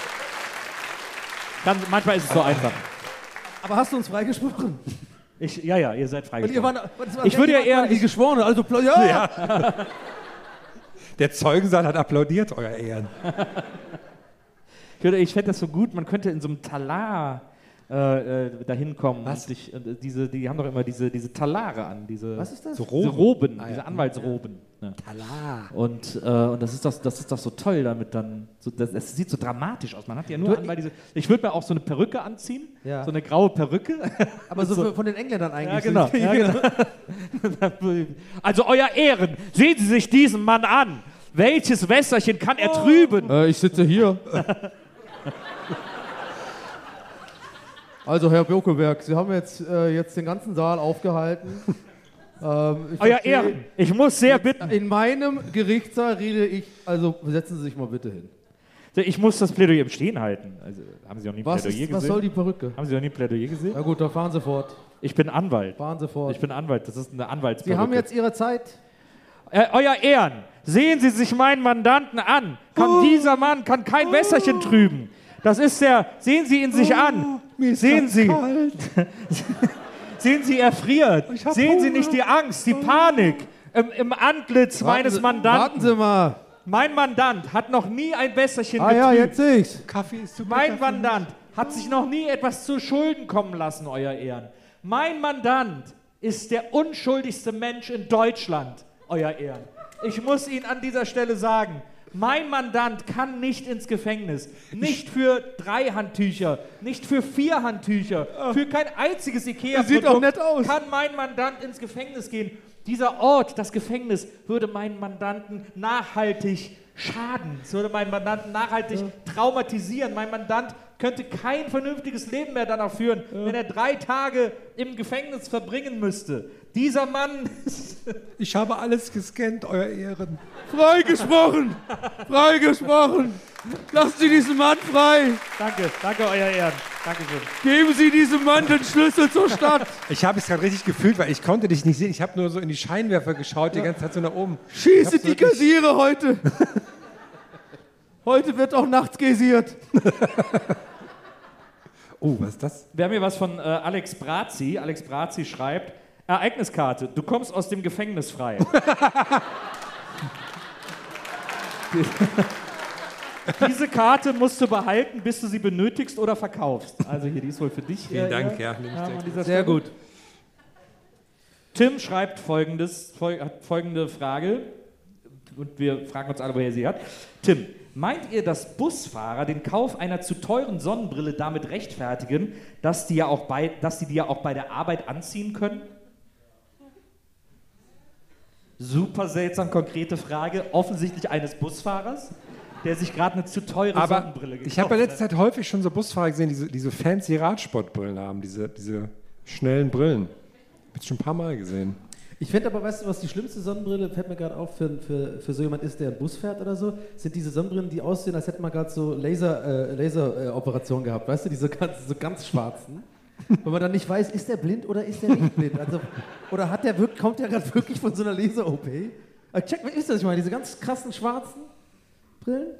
Kann, manchmal ist es so einfach. Aber hast du uns freigesprochen? Ich, ja, ja, ihr seid Und ihr freigesprochen. waren, war Ich würde ja eher- die Geschworene, also pla- ja. Der Zeugensaal hat applaudiert, euer Ehren. Ich, würde- ich fände das so gut, man könnte in so einem Talar äh, äh, dahin kommen. Was? Und, äh, diese, die haben doch immer diese, diese Talare an. Diese, Was ist das? So Diese Roben. Ah, diese ja. Anwaltsroben. Ne? Talar. Und, äh, und das, ist doch, das ist doch so toll, damit dann. So, das, das sieht so dramatisch aus. Man hat ja nur Du- Anwalt diese. Ich würde mir auch so eine Perücke anziehen. Ja. So eine graue Perücke. (laughs) Aber so, für- von den Engländern Ja, eigentlich. genau. Ja, genau. (laughs) also, euer Ehren, sehen Sie sich diesen Mann an. Welches Wässerchen kann er trüben? Äh, ich sitze hier. (laughs) Also, Herr Birkeberg, Sie haben jetzt, äh, jetzt den ganzen Saal aufgehalten. (laughs) Ähm, ich Euer Ehren, ich muss sehr bitten. In meinem Gerichtssaal rede ich, also setzen Sie sich mal bitte hin. Ich muss das Plädoyer im Stehen halten. Also, haben Sie noch nie ein Was, Plädoyer ist, was gesehen? soll die Perücke? haben Sie noch nie ein Plädoyer gesehen? Na gut, dann fahren Sie fort. Ich bin Anwalt. Fahren Sie fort. Ich bin Anwalt. Das ist eine Sie Anwaltsperücke. haben jetzt Ihre Zeit. Äh, euer Ehren, sehen Sie sich meinen Mandanten an. Kann Oh. dieser Mann kann kein Wässerchen trüben. Das ist der. Sehen Sie ihn sich an. Mir ist Sehen Sie. Kalt. (laughs) Sehen Sie, er friert. Sehen Sie Hunger. nicht die Angst, die Panik im, im Antlitz meines Sie, Mandanten. warten Sie mal. Mein Mandant hat noch nie ein Wässerchen Ah ja, getrübt. jetzt sehe ich's. Kaffee ist super. Mein Mandant hat sich noch nie etwas zu Schulden kommen lassen, euer Ehren. Mein Mandant ist der unschuldigste Mensch in Deutschland, euer Ehren. Ich muss Ihnen an dieser Stelle sagen, Mein Mandant kann nicht ins Gefängnis. Nicht für drei Handtücher, nicht für vier Handtücher, für kein einziges ikea Das sieht auch nett aus. kann mein Mandant ins Gefängnis gehen. Dieser Ort, das Gefängnis, würde meinen Mandanten nachhaltig schaden. Es würde meinen Mandanten nachhaltig traumatisieren. Mein Mandant könnte kein vernünftiges Leben mehr danach führen, wenn er drei Tage im Gefängnis verbringen müsste. Dieser Mann (laughs) Ich habe alles gescannt, Euer Ehren. Freigesprochen! Freigesprochen! Lassen Sie diesen Mann frei! Danke, danke, euer Ehren. Dankeschön. Geben Sie diesem Mann den Schlüssel zur Stadt! Ich habe es gerade richtig gefühlt, weil ich konnte dich nicht sehen. Ich habe nur so in die Scheinwerfer geschaut, die ganze Zeit so nach oben. Schieße die Kassiere heute! (laughs) heute wird auch nachts kassiert. (laughs) Oh, was ist das? Wir haben hier was von äh, Alex Brazi. Alex Brazi schreibt: Ereigniskarte, du kommst aus dem Gefängnis frei. (laughs) Diese Karte musst du behalten, bis du sie benötigst oder verkaufst. Also hier, die ist wohl für dich. Vielen äh, Dank, ja. Ja, Sehr gut. Tim schreibt folgendes, fol hat folgende Frage und wir fragen uns alle, woher sie hat. Tim, meint ihr, dass Busfahrer den Kauf einer zu teuren Sonnenbrille damit rechtfertigen, dass die ja auch bei, dass sie die ja auch bei der Arbeit anziehen können? Super seltsam konkrete Frage, offensichtlich eines Busfahrers, der sich gerade eine zu teure Aber Sonnenbrille gekauft ich habe in hat. letzter Zeit häufig schon so Busfahrer gesehen, die so, die so fancy Radsportbrillen haben, diese, diese schnellen Brillen. Hab ich schon ein paar Mal gesehen. Ich finde aber, weißt du, was die schlimmste Sonnenbrille, fällt mir gerade auf, für, für, für so jemand ist, der einen Bus fährt oder so, sind diese Sonnenbrillen, die aussehen, als hätte man gerade so Laser, äh, Laser äh, gehabt, weißt du, diese ganz, so ganz schwarzen. Wo man dann nicht weiß, ist der blind oder ist der nicht blind? Also, oder hat der wirklich, kommt der gerade wirklich von so einer Laser-OP? Äh, Check, ihr, was ich meine? Diese ganz krassen schwarzen Brillen?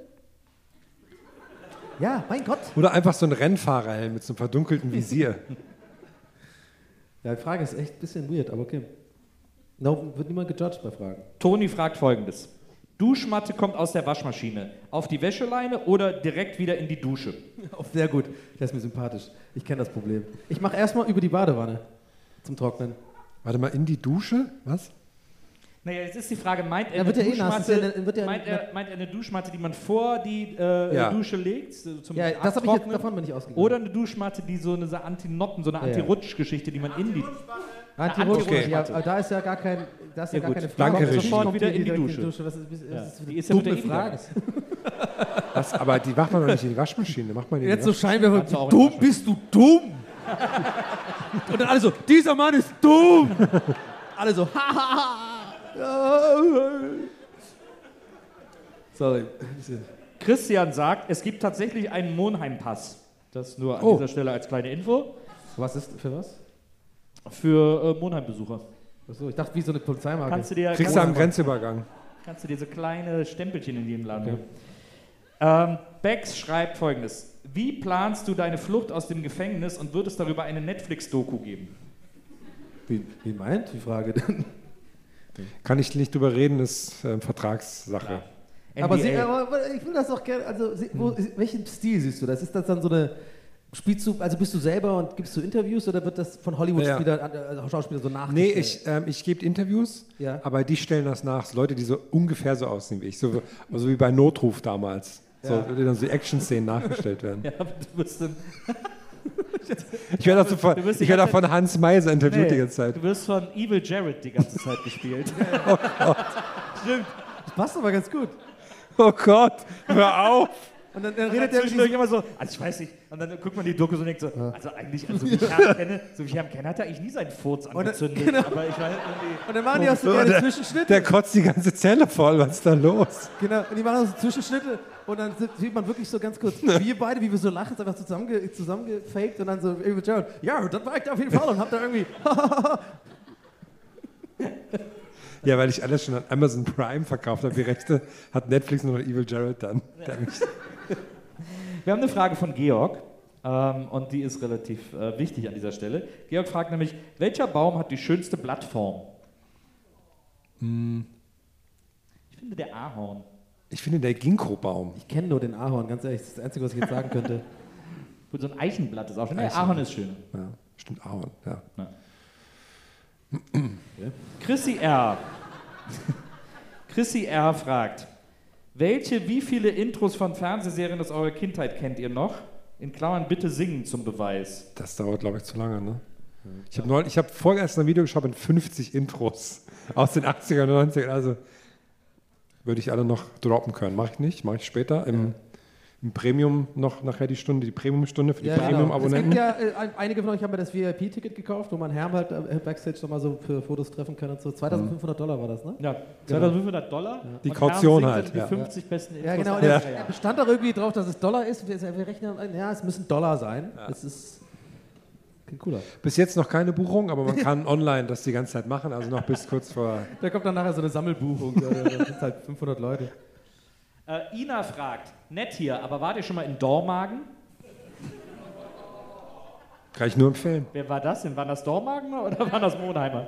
Ja, mein Gott. Oder einfach so ein Rennfahrerhelm mit so einem verdunkelten Visier. (laughs) Ja, die Frage ist echt ein bisschen weird, aber okay. No, wird niemand gejudged bei Fragen. Toni fragt folgendes. Duschmatte kommt aus der Waschmaschine. Auf die Wäscheleine oder direkt wieder in die Dusche? (laughs) Oh, sehr gut. Der ist mir sympathisch. Ich kenne das Problem. Ich mache erstmal über die Badewanne zum Trocknen. Warte mal, in die Dusche? Was? Naja, jetzt ist die Frage, meint er, Ja, wird eine, eh Duschmatte, ja eine- wird ja meint, er, meint er eine Duschmatte, die man vor die äh, Ja. Dusche legt, so zum Ja, das habe ich jetzt, davon bin ich ausgegangen. Oder eine Duschmatte, die so eine so Anti-Noppen, so eine. Anti-Rutsch-Geschichte, die man in die... Anti-Rutsch, Okay. ja, aber da ist ja gar kein, da ist ja, Ja, gar keine Danke, Kommt Regie. sofort wieder in die Dusche. Was ist, was Ja. ist Die ist ja mit dumme der Frage? (laughs) Was? Aber die macht man doch nicht in die Waschmaschine. Macht man in die Jetzt so. Scheinwerfer, du in dumm bist du dumm? Und dann alle so, dieser Mann ist dumm. (laughs) alle so, Sorry. Christian sagt, es gibt tatsächlich einen Monheim-Pass. Das nur an Oh. dieser Stelle als kleine Info Was ist, für was? Für äh, Monheim-Besucher. Achso, ich dachte, wie so eine Polizeimarke. Kannst du dir... Kriegst kannst du am Grenzübergang. Kannst du dir so kleine Stempelchen in jedem Laden. Ähm, Bex schreibt folgendes. Wie planst du deine Flucht aus dem Gefängnis und wird es darüber eine Netflix-Doku geben? wie, wie meint die Frage denn? Kann ich nicht drüber reden, ist äh, Vertragssache. Aber, sie, aber ich will das doch gerne, also sie, wo, welchen Stil siehst du das? Ist das dann so eine, spielst du, also bist du selber und gibst du Interviews oder wird das von Hollywood-Spielern, also Schauspielern so Nee, nachgestellt? ich, ähm, ich gebe Interviews, Ja. aber die stellen das nach. Leute, die so ungefähr so aussehen wie ich. So, so wie bei Notruf damals. So, Ja. die dann so Action-Szenen nachgestellt werden. (laughs) Ja, aber du bist dann, (laughs) Ich werde auch, von, wirst die ich werde auch von Hans Meiser interviewt die Nee, ganze Zeit. du wirst von Evil Jared die ganze Zeit gespielt. (laughs) Das passt aber ganz gut. Oh Gott, hör auf! Und dann, dann Redet der zwischendurch immer so, also ich weiß nicht, und dann guckt man die Doku so und denkt so, also eigentlich, also wie ich Herrn kenne, so wie ich Herrn kenne, hat er eigentlich nie seinen Furz angezündet, genau. aber ich weiß irgendwie... und dann machen die auch so der, Zwischenschnitte. der kotzt die ganze Zelle voll, was ist da los? Genau, und die machen auch so Zwischenschnitte und dann sieht- man wirklich so ganz kurz, wir beide, wie wir so lachen, einfach zusammenge, zusammengefaked und dann so, Evil Jared, ja, das war ich auf jeden Fall und hab da irgendwie, (laughs) Ja, weil ich alles schon an Amazon Prime verkauft habe, die Rechte, hat Netflix nur noch Evil Jared dann. Mich- Wir haben eine Frage von Georg ähm, und die ist relativ äh, wichtig an dieser Stelle. Georg fragt nämlich, welcher Baum hat die schönste Blattform? Ich finde der Ahorn. Ich finde der Ginkgo-Baum. ich kenne nur den Ahorn, ganz ehrlich, das ist das Einzige, was ich jetzt sagen könnte. (laughs) Gut, so ein Eichenblatt ist auch schön. Der. Ahorn ist schön. Ja, stimmt, Ahorn, ja. Chrissy R. (laughs) Chrissy R. fragt, Welche, wie viele Intros von Fernsehserien aus eurer Kindheit kennt ihr noch? In Klammern bitte singen zum Beweis. Das dauert, glaube ich, zu lange, ne? Ich habe habe vorgestern ein Video geschaut mit 50 Intros (laughs) aus den 80er und 90ern. Also würde ich alle noch droppen können. Mache ich nicht, mache ich später. Im, im Premium noch nachher die Stunde, die Premium-Stunde für die Ja, genau. Es Premium-Abonnenten. gibt ja, äh, ein- einige von euch haben ja das VIP-Ticket gekauft, wo man Herrn halt äh, Backstage nochmal so für Fotos treffen kann und so. 2500 Dollar war das, ne? Ja, 2500 Dollar. Die Und Kaution halt, dann Die ja. 50 besten Intros. Ja, genau. 80er es stand doch irgendwie drauf, dass es Dollar ist. Wir, wir rechnen, ja, es müssen Dollar sein. Es ist cooler. Bis jetzt noch keine Buchung, aber man kann (laughs) online das die ganze Zeit machen, also noch bis kurz vor. Da kommt dann nachher so eine Sammelbuchung. da da sind halt 500 Leute. Äh, Ina fragt, nett hier, aber wart ihr schon mal in Dormagen? Kann ich nur empfehlen. Wer war das denn? Waren das Dormagen oder waren das Monheimer?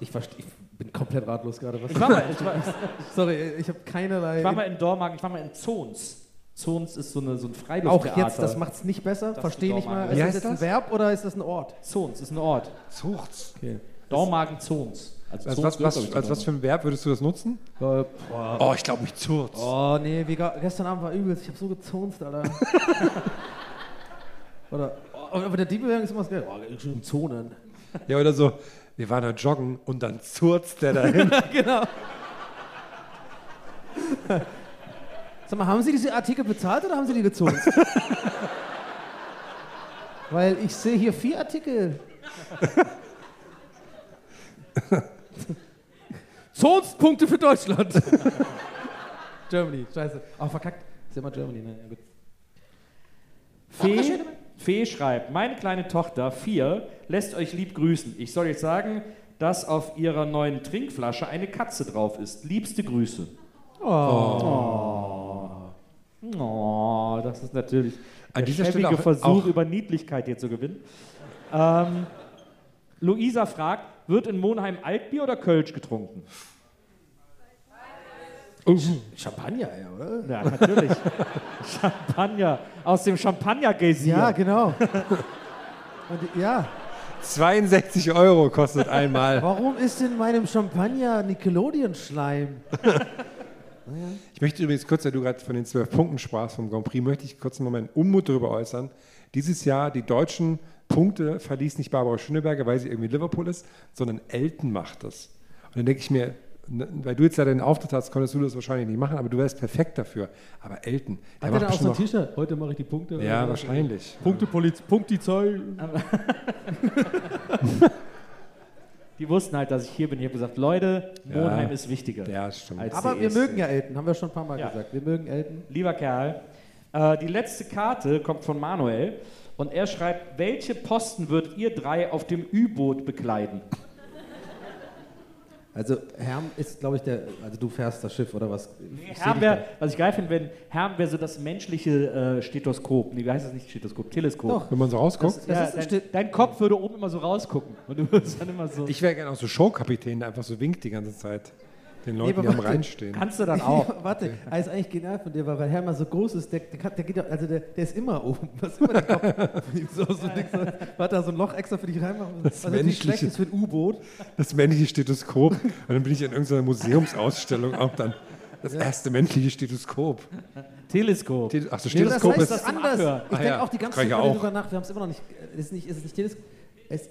Ich, ich bin komplett ratlos gerade. Was Ich war mal, ich war, (laughs) Sorry, ich habe keinerlei. ich war mal in Dormagen, ich war mal in Zons. Zons ist so, eine, so ein auch Freilufttheater. jetzt, das macht es nicht besser. Verstehe nicht mal. Ist das jetzt ein? Verb oder ist das ein Ort? Zons ist ein Ort. Sucht's. Dormagen Zons. Also Als Zons was, was, ich, als was für ein Verb würdest du das nutzen? Äh. Oh, ich glaube mich zurz. Oh nee, wie gestern Abend war übelst. Ich habe so gezonst, Alter. (laughs) Oder, oh, aber der Diebbewegung ist immer das Gleiche. Oh, schon Zonen. Ja, oder so, wir waren da joggen und dann zurzt der dahin. (laughs) genau. Sag mal, haben Sie diese Artikel bezahlt oder haben Sie die gezonst? (laughs) Weil ich sehe hier vier Artikel. (laughs) Zonstpunkte für Deutschland. (laughs) Germany, scheiße. Oh, verkackt. Ist immer Germany, ne? Ja, gut. Fee, Fee schreibt, meine kleine Tochter, vier, lässt euch lieb grüßen. Ich soll jetzt sagen, dass auf ihrer neuen Trinkflasche eine Katze drauf ist. Liebste Grüße. Oh, das ist natürlich An dieser Stelle auch- Versuch, auch- über Niedlichkeit hier zu gewinnen. Ähm, Luisa fragt, wird in Monheim Altbier oder Kölsch getrunken? Champagner, ja, oder? Ja, natürlich. (laughs) Champagner. Aus dem Champagner-Geysir. Ja, genau. Und, ja, 62 Euro kostet einmal. warum ist in meinem Champagner Nickelodeon-Schleim? (laughs) Ich möchte übrigens kurz, da du gerade von den zwölf Punkten sprachst vom Grand Prix, möchte ich kurz einen Moment Unmut darüber äußern. Dieses Jahr die deutschen Punkte verließ nicht Barbara Schöneberger, weil sie irgendwie Liverpool ist, sondern Elton macht das. Und dann denke ich mir, ne, weil du jetzt ja den Auftritt hast, konntest du das wahrscheinlich nicht machen, aber du wärst perfekt dafür. Aber Elton, der Hat er macht da auch so ein T-Shirt? Heute mache ich die Punkte. Ja, wahrscheinlich. Punkte, Poliz Punktizei. (laughs) Die wussten halt, dass ich hier bin. Ich habe gesagt, Leute, Ja. Monheim ist wichtiger. Ja, stimmt. als Aber die wir mögen ja Elton, haben wir schon ein paar Mal Ja. gesagt. Wir mögen Elton. Lieber Kerl, äh, die letzte Karte kommt von Manuel und er schreibt, welche Posten würdet ihr drei auf dem U-Boot bekleiden? Also Herm ist, glaube ich, der, also du fährst das Schiff oder was? Ich seh Herm dich wär, was ich geil finde, wenn Herm wäre so das menschliche äh, Stethoskop. Nee, wie heißt das nicht Stethoskop? Teleskop. Doch. Wenn man so rausguckt. Das Ja, ist ein dein, dein Kopf würde oben immer so rausgucken. Und du würdest dann immer so. Ich wäre gerne auch so Showkapitän, der einfach so winkt die ganze Zeit. Den Leuten, aber die am. Rhein stehen. kannst du dann auch. Ja, (laughs) warte, er ist eigentlich genial von dir, weil Hermann so groß ist, der, der, kann, der geht ja, also der, der ist immer oben. (laughs) Was immer der Kopf (laughs) so, so so, warte, da so ein Loch extra für dich reinmachen. Was natürlich menschliche- schlecht ist für ein U-Boot. Das männliche Stethoskop. Und dann bin ich in irgendeiner Museumsausstellung auch dann. Das erste menschliche Stethoskop. Teleskop. Ach so, Nee, das Stethoskop heißt ist. das anders. Abhören. Ich Ah, denke ja. auch die ganze Zeit ich über auch. drüber nach. Wir haben es immer noch nicht. Es ist nicht, es ist nicht Teleskop. Es, das?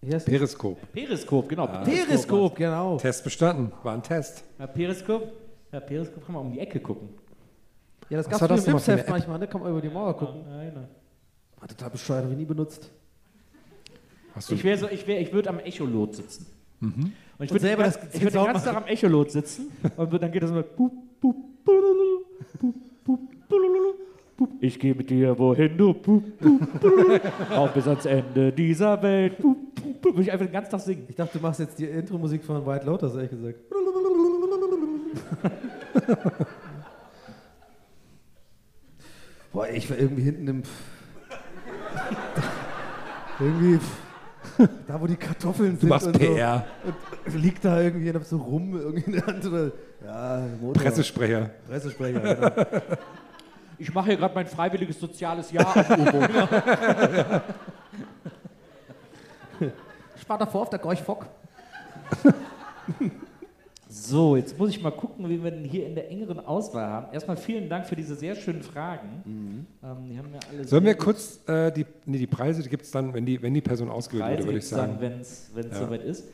Periskop. Periskop, genau. Periskop, genau. Test bestanden. War ein Test. Ja, Periskop. Ja, Periskop kann man um die Ecke gucken. Ja, das gab es das im Impfheft manchmal, ne? Kann man über die Mauer gucken. Ja, genau. War total bescheuert, habe ich nie benutzt. Hast du Ich wäre so, ich wäre, ich würde am Echolot sitzen. Und ich würde selber den, das ganz- ich würd den ganzen Tag am Echolot sitzen und dann geht das immer Ich gehe mit dir wohin du bup, bup, bulululu, auch bis ans Ende dieser Welt. Bup, bup. Würde ich einfach den ganzen Tag singen. Ich dachte, du machst jetzt die Intro-Musik von White Lotus, ehrlich gesagt. Boah, ich war irgendwie hinten im. irgendwie. Da, wo die Kartoffeln sind. Du machst und so. PR. Und liegt da irgendwie und hab so rum irgendwie in der Hand oder. Ja, Motor. Pressesprecher. Pressesprecher, genau. Ich mache hier gerade mein freiwilliges soziales Jahr am U-Boot. Spart davor auf der Gorch Fock. So, jetzt muss ich mal gucken, wie wir denn hier in der engeren Auswahl haben. Erstmal vielen Dank für diese sehr schönen Fragen. Ähm, die haben ja alle Sollen wir kurz äh, die, nee, die Preise, die gibt es dann, wenn die, wenn die Person ausgewählt Preise wurde, würde ich gibt's dann, sagen. wenn es Ja. soweit ist.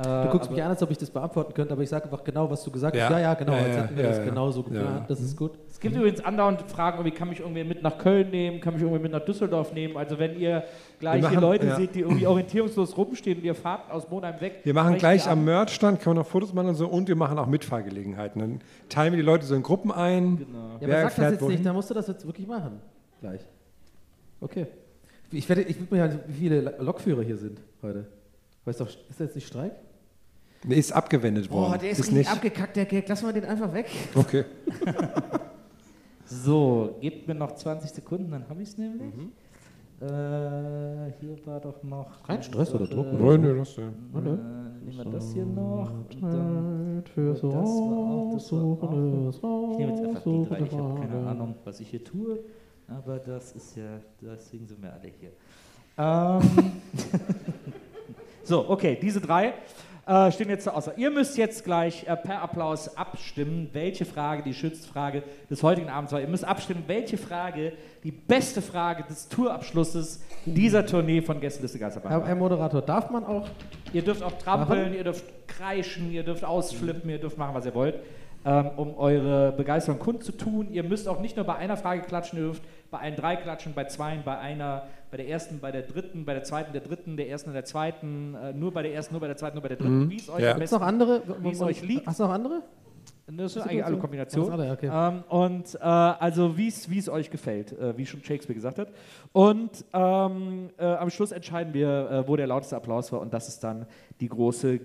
Äh, Du guckst aber- mich an, als ob ich das beantworten könnte, aber ich sage einfach genau, was du gesagt Ja. hast. Ja, ja, genau. Ja, hätten wir ja, das ja. genau so Ja. geplant. Das ist gut. Es gibt übrigens andauernd Fragen, wie kann mich irgendwer mit nach Köln nehmen, kann mich irgendwer mit nach Düsseldorf nehmen. Also wenn ihr gleich Wir hier machen- Leute ja. seht, die irgendwie orientierungslos rumstehen und ihr fahrt aus Monheim weg. Wir machen gleich am an. Merchstand, können wir noch Fotos machen und so, und wir machen auch Mitfahrgelegenheiten. Dann teilen wir die Leute so in Gruppen ein. Genau. Ja, Wer aber sag das jetzt wohin? nicht, dann musst du das jetzt wirklich machen. Gleich. Okay. Ich werde, ich würde mir halt, wie viele Lokführer hier sind heute. Weißt du, ist das jetzt nicht Streik? Nee, ist abgewendet worden. Boah, der ist, ist richtig nicht. abgekackt, der Gag. Lass mal den einfach weg. Okay. (laughs) So, gebt mir noch 20 Sekunden, dann habe ich es nämlich. Mhm. Äh, hier war doch noch. Kein Stress oder Druck. Wollen wir das denn? äh, nehmen wir das hier noch. Und dann Fürs das war auch, das war auch. Raussuchen, Ich nehme jetzt einfach die drei, ich habe keine Ahnung, was ich hier tue, aber das ist ja, deswegen sind wir alle hier. Ähm, (laughs) so, okay, diese drei äh, stehen jetzt zur Auswahl. Ihr müsst jetzt gleich äh, per Applaus abstimmen, welche Frage die Schützfrage des heutigen Abends war. Ihr müsst abstimmen, welche Frage die beste Frage des Tourabschlusses dieser Tournee von Gästeliste Geisterbahn Herr, war. Herr Moderator, darf man auch Ihr dürft auch trampeln, ihr dürft kreischen, ihr dürft ausflippen, ihr dürft machen, was ihr wollt, ähm, um eure Begeisterung kundzutun. Ihr müsst auch nicht nur bei einer Frage klatschen, ihr dürft bei allen drei klatschen, bei zweien, bei einer, bei der ersten, bei der dritten, bei der zweiten, der dritten, der ersten und der zweiten, äh, nur bei der ersten, nur bei der zweiten, nur bei der dritten, wie es euch Ja. am besten noch andere? wie es euch liegt. Hast du noch andere? das sind Ist eigentlich alle. Kombinationen. Alle, okay. ähm, und äh, also wie es wie es euch gefällt, äh, wie schon Shakespeare gesagt hat. Und ähm, äh, am Schluss entscheiden wir, äh, wo der lauteste Applaus war. Und das ist dann die große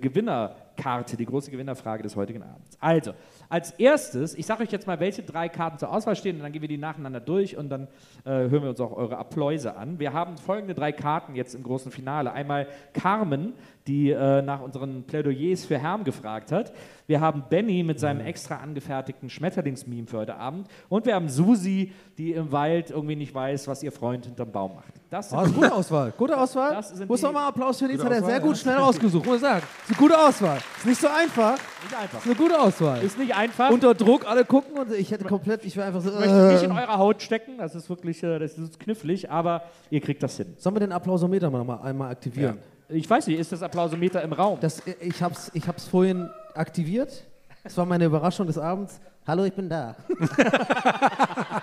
Gewinnerkarte, die große Gewinnerfrage des heutigen Abends. Also, als erstes, ich sage euch jetzt mal, welche drei Karten zur Auswahl stehen, und dann gehen wir die nacheinander durch und dann äh, hören wir uns auch eure Appläuse an. Wir haben folgende drei Karten jetzt im großen Finale. Einmal Carmen, die äh, nach unseren Plädoyers für Herm gefragt hat. Wir haben Benny mit seinem extra angefertigten Schmetterlingsmeme für heute Abend. Und wir haben Susi, die im Wald irgendwie nicht weiß, was ihr Freund hinterm Baum macht. Das sind Oh, ist eine gute Auswahl. Gute Auswahl. Muss die- noch mal Applaus für den, das hat er sehr ja. gut schnell rausgesucht, muss ich sagen. Das ist eine gute Auswahl. Ist nicht so einfach. nicht einfach. Ist eine gute Auswahl. Ist nicht einfach. Unter Druck, alle gucken und ich hätte komplett, ich wäre einfach so. ich möchte nicht in Äh. eurer Haut stecken, das ist wirklich äh, das ist knifflig, aber ihr kriegt das hin. Sollen wir den Applausometer mal, mal einmal aktivieren? Ich weiß nicht, ist das Applausometer im Raum? Das, ich habe es ich hab's vorhin aktiviert. Das war meine Überraschung des Abends. Hallo, ich bin da. (laughs)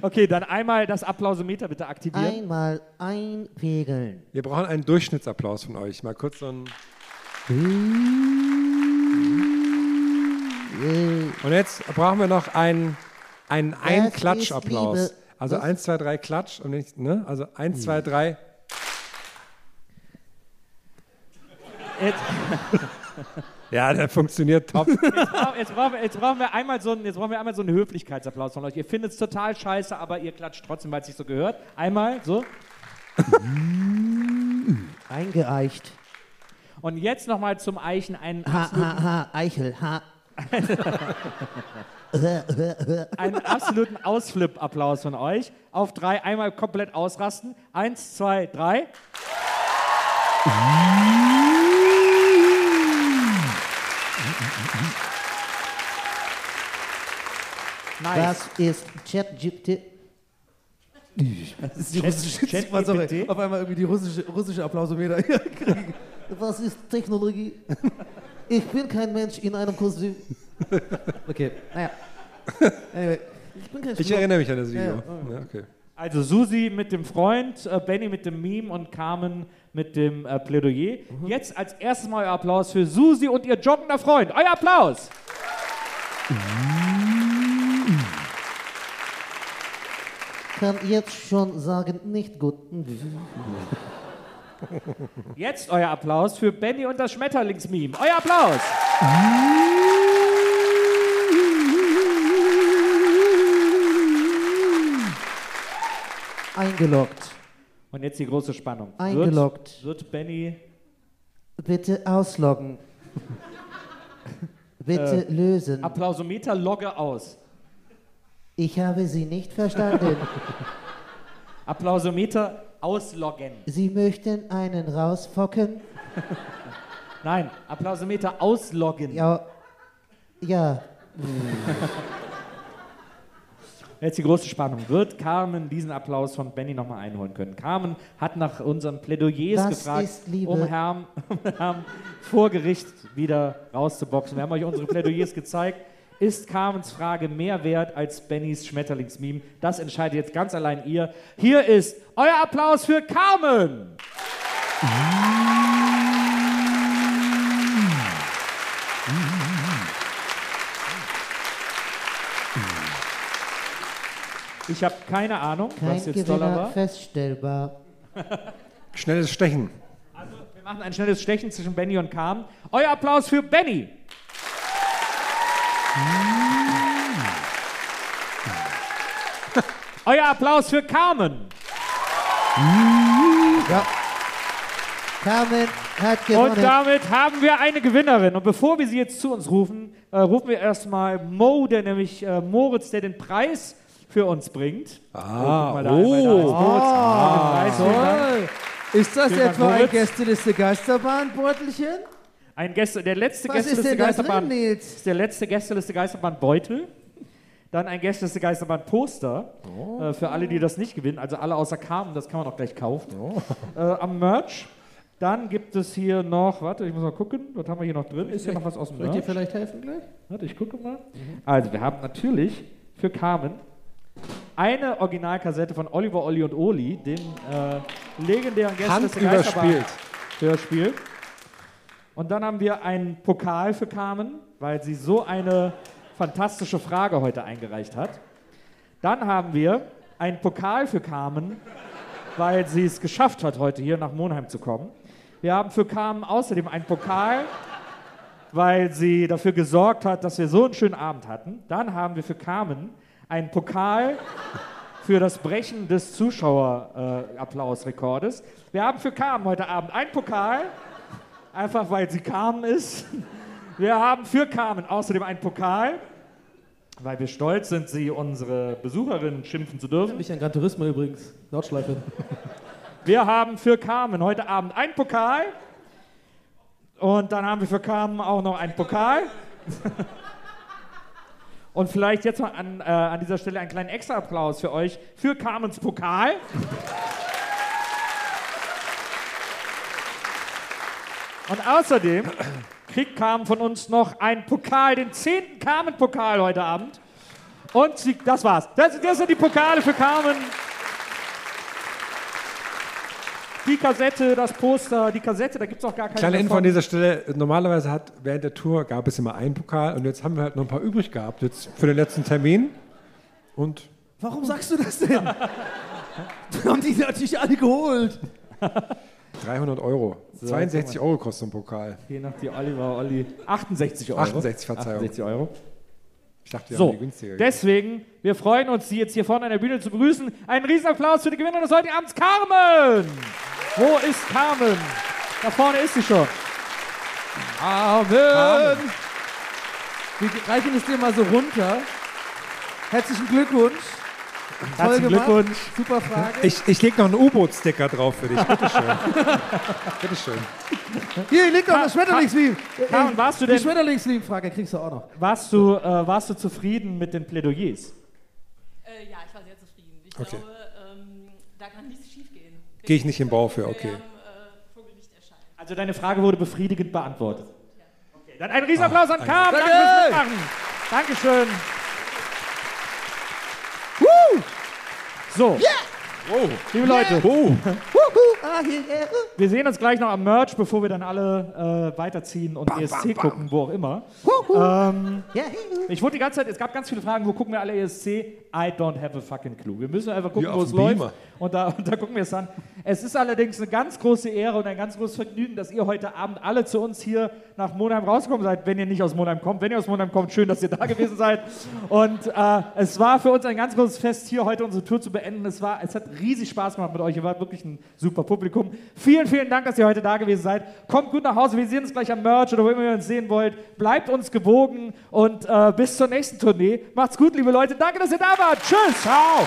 Okay, dann einmal das Applausometer bitte aktivieren. Einmal einpegeln. Wir brauchen einen Durchschnittsapplaus von euch. Mal kurz so ein. Und jetzt brauchen wir noch einen, einen Ein-Klatsch-Applaus. Also Was? 1, 2, 3, Klatsch. Und nicht, ne? Also 1, 2, 3. Jetzt, (laughs) Ja, der funktioniert top. jetzt, brauchen wir, jetzt brauchen wir einmal so einen, jetzt brauchen wir einmal so einen Höflichkeitsapplaus von euch. Ihr findet es total scheiße, aber ihr klatscht trotzdem, weil es sich so gehört. Einmal so. (laughs) Eingeeicht. Und jetzt nochmal zum Eichen einen Ha, ha, ha, Eichel, ha. (laughs) einen absoluten Ausflip-Applaus von euch. Auf drei einmal komplett ausrasten. Eins, zwei, drei. Nice. Das ist ChatGPT. Das (laughs) ist die Chat- russische, Chat- GPT? auf einmal irgendwie die russische, russische Applausometer kriegen. Was ist Technologie? Ich bin kein Mensch in einem Kostüm. Okay, naja. Anyway. Ich bin kein Ich erinnere mich an das Video. Ja, Ja, okay. Also Susi mit dem Freund, äh, Benny mit dem Meme und Carmen mit dem äh, Plädoyer. Jetzt als erstes mal euer Applaus für Susi und ihr joggender Freund. Euer Applaus! Kann jetzt schon sagen, nicht gut. Jetzt euer Applaus für Benny und das Schmetterlingsmeme. Euer Applaus! Eingeloggt. Und jetzt die große Spannung. Eingeloggt. Wird, wird Benny Bitte ausloggen. (laughs) Bitte lösen. Applausometer logge aus. Ich habe Sie nicht verstanden. (laughs) Applausometer ausloggen. Sie möchten einen rausfocken? Nein, Applausometer ausloggen. Ja. Ja. Jetzt die große Spannung. Wird Carmen diesen Applaus von Benny nochmal einholen können? Carmen hat nach unseren Plädoyers Was gefragt, um Herrn, (laughs) um Herrn vor Gericht wieder rauszuboxen. Wir haben euch unsere Plädoyers gezeigt. Ist Carmens Frage mehr wert als Bennys Schmetterlingsmeme? Das entscheidet jetzt ganz allein ihr. Hier ist euer Applaus für Carmen. Ich habe keine Ahnung, Kein was jetzt toller Gewinner war. feststellbar. (laughs) Schnelles Stechen. Wir machen ein schnelles Stechen zwischen Benny und Carmen. Euer Applaus für Benny. Euer Applaus für Carmen. Ja. Carmen hat gewonnen. Und damit haben wir eine Gewinnerin. Und bevor wir sie jetzt zu uns rufen, äh, rufen wir erstmal Mo, der nämlich äh, Moritz, der den Preis für uns bringt. Ah, da, da oh. Moritz. Ah, Preis. Ist das Vielen Dank, etwa ein Moritz. Gästeliste Geisterbahn-Beutelchen? Ein Gäste, der letzte Was ist Gästeliste da Geisterbahn drin, Nils? ist der letzte Gästeliste Geisterbahn Beutel. Dann ein Gästeliste Geisterbahn Poster äh, für alle, die das nicht gewinnen, also alle außer Carmen, das kann man auch gleich kaufen. Äh, am Merch. Dann gibt es hier noch, warte, ich muss mal gucken, was haben wir hier noch drin? Ist hier noch was aus dem Soll ich dir vielleicht helfen gleich? Warte, ich gucke mal. Also, wir haben natürlich für Carmen eine Originalkassette von Oliver, Olli und Oli, dem äh, legendären Gästeliste Geisterbahn überspielt. Und dann haben wir einen Pokal für Carmen, weil sie so eine fantastische Frage heute eingereicht hat. Dann haben wir einen Pokal für Carmen, weil sie es geschafft hat, heute hier nach Monheim zu kommen. Wir haben für Carmen außerdem einen Pokal, weil sie dafür gesorgt hat, dass wir so einen schönen Abend hatten. Dann haben wir für Carmen einen Pokal für das Brechen des Zuschauerapplausrekordes. wir haben für Carmen heute Abend einen Pokal, einfach weil sie Carmen ist. (laughs) Wir haben für Carmen außerdem einen Pokal, weil wir stolz sind, sie unsere Besucherinnen schimpfen zu dürfen. Mich an Gran Turismo übrigens. Nordschleife. Wir haben für Carmen heute Abend einen Pokal. Und dann haben wir für Carmen auch noch einen Pokal. (laughs) Und vielleicht jetzt mal an, äh, an dieser Stelle einen kleinen Extra-Applaus für euch für Carmens Pokal. Und außerdem kriegt Carmen von uns noch einen Pokal, den zehnten Carmen-Pokal heute Abend. Und sie, das war's. Das, das sind die Pokale für Carmen. Die Kassette, das Poster, die Kassette, da gibt es auch gar keine Kleine Info an dieser Stelle. Normalerweise hat während der Tour gab es immer einen Pokal und jetzt haben wir halt noch ein paar übrig gehabt, jetzt für den letzten Termin. Und Warum sagst du das denn? (laughs) Wir haben die natürlich alle geholt. (laughs) 300 Euro. So, 62 Euro kostet so ein Pokal. Je nach die Oliver Olli. 68 Euro. 68, Verzeihung. 68 Euro. Ich dachte, wir haben So, die günstiger. deswegen, wir freuen uns, Sie jetzt hier vorne an der Bühne zu begrüßen. Einen Riesenapplaus für die Gewinnerin des heutigen Abends, Carmen! Wo ist Carmen? Da vorne ist sie schon. Amen. Wir reichen es dir mal so runter. Herzlichen Glückwunsch. Toll Herzlichen gemacht. Glückwunsch. Super Frage. Ich, ich lege noch einen U-Boot-Sticker drauf für dich. Bitteschön. (laughs) Bitteschön. Hier liegt noch das Schmetterlingslied. Carmen, warst du Die denn, Schmetterlingslied-Frage kriegst du auch noch. warst du, äh, warst du zufrieden mit den Plädoyers? Äh, ja, ich war sehr zufrieden. Ich Okay. glaube, ähm, da kann nichts schief gehen. Gehe ich nicht im Bauch für, okay. Äh. Also deine Frage wurde befriedigend beantwortet. Okay, dann ein Riesenapplaus an Carmen. Danke Danke. fürs Mitmachen. Dankeschön. So. Liebe Leute, Ah, hier, hier. wir sehen uns gleich noch am Merch, bevor wir dann alle äh, weiterziehen und ESC gucken, wo auch immer. Ähm, ich wurde die ganze Zeit, es gab ganz viele Fragen, wo gucken wir alle ESC? I don't have a fucking clue. Wir müssen einfach gucken, wo es läuft. Und da, (laughs) und da gucken wir es an. Es ist allerdings eine ganz große Ehre und ein ganz großes Vergnügen, dass ihr heute Abend alle zu uns hier nach Monheim rausgekommen seid, wenn ihr nicht aus Monheim kommt. Wenn ihr aus Monheim kommt, schön, dass ihr da gewesen seid. Und äh, es war für uns ein ganz großes Fest, hier heute unsere Tour zu beenden. Es, war, es hat riesig Spaß gemacht mit euch. Ihr wart wirklich ein super Publikum. Vielen, vielen Dank, dass ihr heute da gewesen seid. Kommt gut nach Hause. Wir sehen uns gleich am Merch oder wo immer ihr uns sehen wollt. Bleibt uns gewogen und äh, bis zur nächsten Tournee. Macht's gut, liebe Leute. Danke, dass ihr da wart. Tschüss. Ciao.